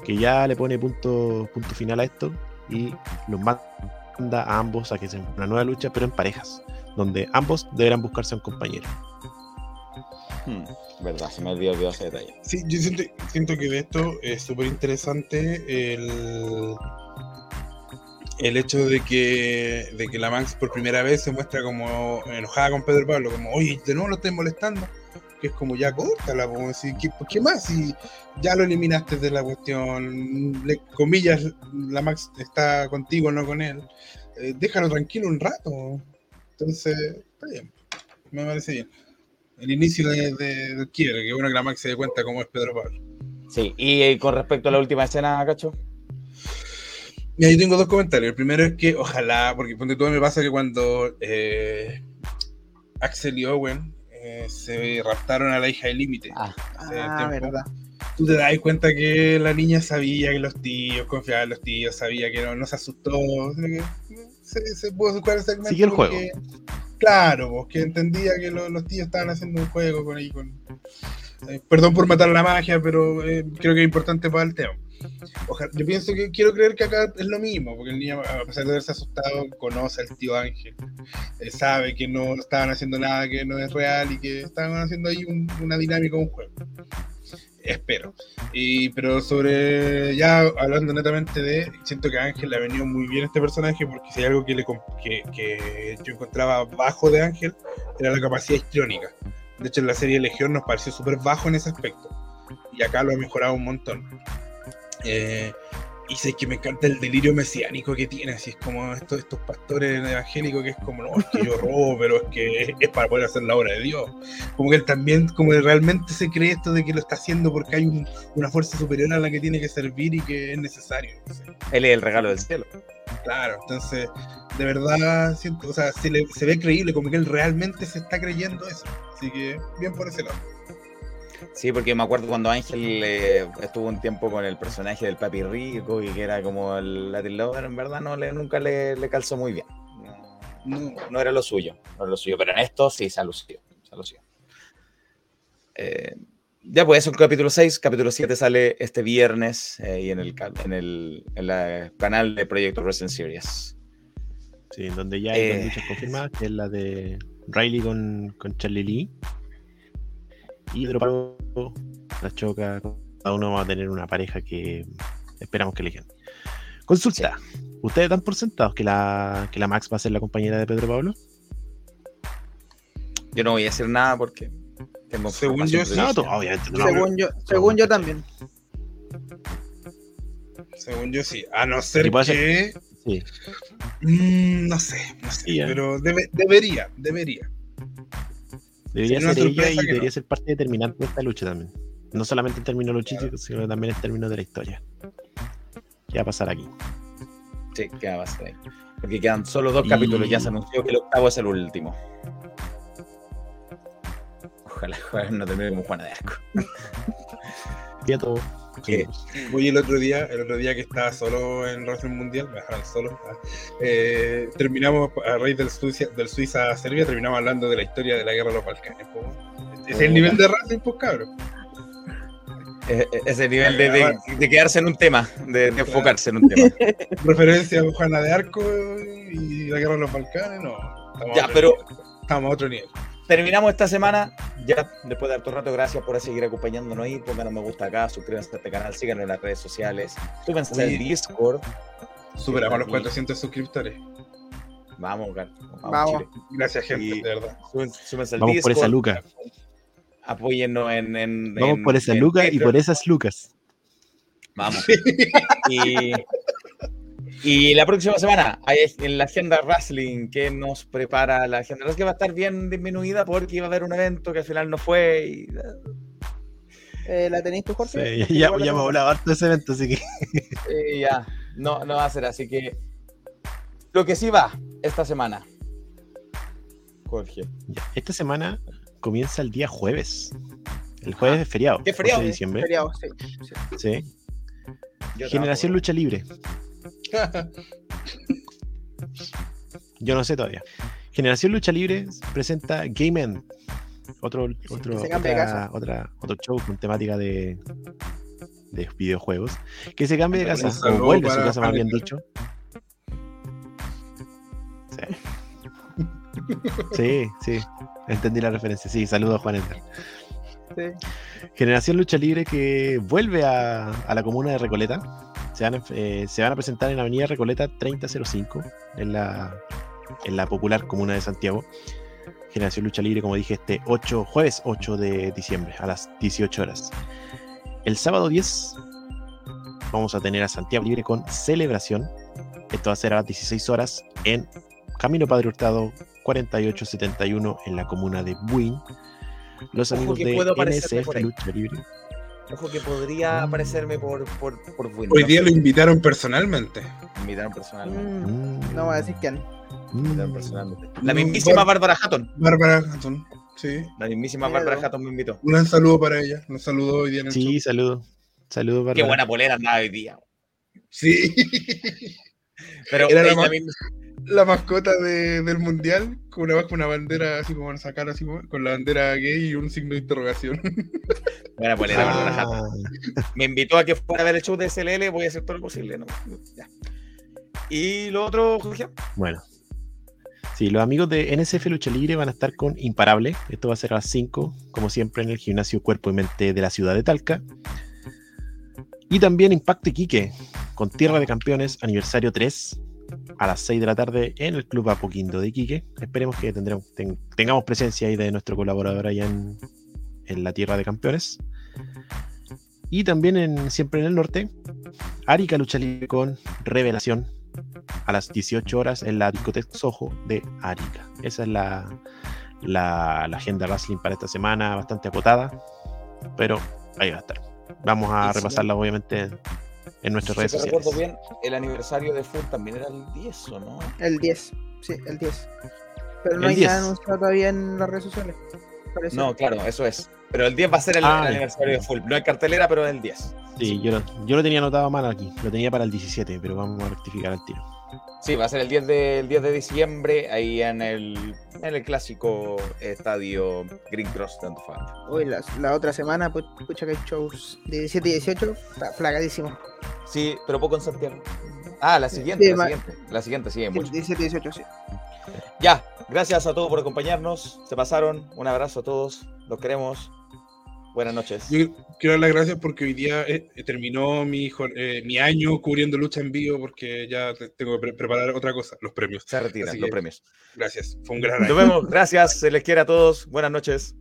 que ya le pone punto, punto final a esto y los manda a ambos a que se una nueva lucha pero en parejas donde ambos deberán buscarse a un compañero. Hmm, verdad, se me olvidó, ese detalle. Sí, yo siento, siento que de esto es súper interesante el, el hecho de que, de que la Max por primera vez se muestra como enojada con Pedro Pablo, como, oye, de nuevo lo estoy molestando, que es como ya córtala, decir, ¿qué, ¿qué más? Si ya lo eliminaste de la cuestión, comillas, la Max está contigo, no con él, eh, déjalo tranquilo un rato. Entonces, está bien, me parece bien. El inicio de, de- del quiebre, que bueno que la Max se dé cuenta cómo es Pedro Pablo. Sí, y eh, con respecto a la última escena, Cacho. Mira, yo tengo dos comentarios. El primero es que ojalá, porque ponte todo me pasa que cuando eh, Axel y Owen eh, se raptaron a la hija del límite. hace Ah, tiempo, verdad. Tú te das cuenta que la niña sabía que los tíos, confiaba en los tíos, sabía que no, no se asustó. que Se, se pudo buscar el segmento. Siguió el juego. Claro, porque entendía que lo- los tíos estaban haciendo un juego con ahí. Con, eh, perdón por matar la magia, pero eh, creo que es importante para el tema. Ojalá, yo pienso que quiero creer que acá es lo mismo, porque el niño, a pesar de haberse asustado, conoce al tío Ángel, eh, sabe que no estaban haciendo nada que no es real y que estaban haciendo ahí un- una dinámica, un juego. Espero. Y, pero sobre, ya hablando netamente de, siento que Ángel le ha venido muy bien este personaje porque si hay algo que, le, que, que yo encontraba bajo de Ángel era la capacidad histriónica. De hecho, en la serie Legión nos pareció súper bajo en ese aspecto. Y acá lo ha mejorado un montón. Eh, y sé que me encanta el delirio mesiánico que tiene, así es como estos, estos pastores evangélicos que es como, no, es que yo robo, [laughs] pero es que es, para poder hacer la obra de Dios. Como que él también, como que realmente se cree esto de que lo está haciendo porque hay un- una fuerza superior a la que tiene que servir y que es necesario. Él es el regalo del cielo. Claro, entonces, de verdad, siento, o sea, se, le- se ve creíble, como que él realmente se está creyendo eso. Así que, bien por ese lado. Sí, porque me acuerdo cuando Ángel eh, estuvo un tiempo con el personaje del papi rico y que era como el Latin Lover, en verdad no le, nunca le, le calzó muy bien. No, no era lo suyo, no era lo suyo, pero en esto sí se ha lucido. se ha lucido. Eh, ya pues, eso en capítulo 6, capítulo 7 sale este viernes eh, y en el, en el en la canal de Proyecto Wrestling Series. Sí, donde ya hay Eh, dos luchas confirmadas, que es la de Riley con, con Charlie Lee. Y Droparo, la choca. Cada uno va a tener una pareja que esperamos que elijan. Consulta. ¿Ustedes dan por sentados que la, que la Max va a ser la compañera de Pedro Pablo? Yo no voy a decir nada porque tengo Según yo, sí. privilegiada. No, tú, obviamente no. según yo, según yo también. Según yo sí, a no ser que... ser- Sí. Mm, no sé, no sé, Sí, pero debe- debería, debería. Debería ser ella y debería ser parte determinante de esta lucha también. No solamente en términos luchísticos, sino también en términos de la historia. ¿Qué va a pasar aquí? Sí, ¿qué va a pasar ahí? Porque quedan solo dos Y- capítulos, ya se anunció que el octavo es el último. Ojalá, [laughs] no termine como Juana de Arco. Quieto. ¿Qué? Oye, el otro día, el otro día que estaba solo en Wrestling Mundial, me dejaron solo. eh, terminamos a raíz del Suiza, del Suiza a Serbia, terminamos hablando de la historia de la guerra de los Balcanes. es el nivel de Wrestling, pues cabrón. E- e- Ese nivel de, de- de quedarse en un tema, de, de enfocarse en un tema. [laughs] Referencia a Juana de Arco y la guerra de los Balcanes, no. Estamos Ya, pero nivel, estamos a otro nivel. Terminamos esta semana. Ya después de harto rato, gracias por seguir acompañándonos ahí. Pongan me gusta acá, suscríbanse a este canal, síganos en las redes sociales. Súbense al Discord. Superamos los Y- 400 suscriptores. Vamos, Gar- vamos. Gracias, gente, Y- de verdad. Súbense al Vamos por esa luca. Apóyennos en. en- Vamos en- por esa en luca y por esas lucas. Vamos. Y, y la próxima semana, hay en la agenda wrestling que nos prepara la agenda wrestling que va a estar bien disminuida porque iba a haber un evento que al final no fue. Y, Eh, ¿La tenéis tú, Jorge? Sí, ya, ya, ya me hablado harto de ese evento, así que. y [laughs] ya, no, no va a ser así que. Lo que sí va esta semana. Jorge. Ya, Esta semana comienza el día jueves. El jueves es feriado. ¿Qué feriado? 11 de diciembre. Feriado, sí, sí. Sí. Yo Generación Lucha Libre. [laughs] Yo no sé todavía. Generación Lucha Libre presenta Game End. Otro, otro, otra- otra- otro show con temática de, de videojuegos. Que se cambie de casa. O vuelve a su casa, más bien dicho. Sí. Sí, sí. Entendí la referencia. Sí, saludos a Juan Ender. Sí. Generación Lucha Libre que vuelve a, a la comuna de Recoleta. Se van, a, eh, se van a presentar en la avenida Recoleta 3005, en la, en la popular comuna de Santiago. Generación Lucha Libre, como dije, este 8, jueves 8 de diciembre a las 18 horas. El sábado 10 vamos a tener a Santiago Libre con celebración. Esto va a ser a las 16 horas en Camino Padre Hurtado 4871 en la comuna de Buin. Los amigos de NSF. Lucha Libre. Ojo que podría aparecerme por, por, por Hoy día lo invitaron personalmente. Me invitaron personalmente. Mm, no voy a decir quién. me invitaron personalmente. La Mm, mismísima Bar- Bárbara Hatton. Bárbara Hatton, sí. La mismísima Bárbara. Hatton me invitó. Un gran saludo para ella. Nos saludó hoy día en el Sí, show. saludo. Saludos, Qué Bárbara. buena polera andaba hoy día. Sí. Pero Era la, misma- la mascota de- del mundial con una, con una bandera así como sacar así como- con la bandera gay y un signo de interrogación. [laughs] Buena polera, Ah. Bárbara Hatton. Me invitó a que fuera a ver el show de SLL, voy a hacer todo lo posible. ¿no? Ya. Y lo otro, Jorge. Bueno. Sí, los amigos de NSF Lucha Libre van a estar con Imparable. Esto va a ser a las 5, como siempre, en el gimnasio Cuerpo y Mente de la ciudad de Talca. Y también Impacto Iquique, con Tierra de Campeones, aniversario 3, a las 6 de la tarde en el Club Apoquindo de Iquique. Esperemos que tendremos, ten- tengamos presencia ahí de nuestro colaborador allá en, en la Tierra de Campeones. Y también en, siempre en el norte, Arica Lucha Libre con Revelación a las 18 horas en la discoteca Soho de Arica. Esa es la, la, la agenda wrestling para esta semana, bastante acotada, pero ahí va a estar. Vamos a si- repasarla obviamente en nuestras redes Si te sociales. recuerdo bien, el aniversario de Full también era el 10, ¿o no? El 10, sí, el 10. Pero no El hay 10. nada anunciado todavía en las redes sociales. parece. No, claro, eso es. Pero el 10 va a ser el, Ah, el aniversario de Full. No hay cartelera, pero es el 10. Sí, yo lo, yo lo tenía anotado mal aquí, lo tenía para el 17, pero vamos a rectificar al tiro. Sí, va a ser el 10 de, el 10 de diciembre, ahí en el, en el clásico estadio Green Cross de Antofagasta. Hoy la, la otra semana, pu- pucha que hay shows de 17 y 18, está flagadísimo. Sí, pero poco en Santiago. Ah, la siguiente, Sí, la siguiente. La siguiente, sí, mucho. 17 y 18, sí. Ya, gracias a todos por acompañarnos. Se pasaron. Un abrazo a todos. Los queremos. Buenas noches. Yo quiero dar las gracias porque hoy día eh, terminó mi, jor- eh, mi año cubriendo lucha en vivo porque ya te- tengo que pre- preparar otra cosa, los premios. Se retiran Así los que, premios. Gracias, fue un gran Nos año. vemos. Gracias. Se les quiere a todos. Buenas noches.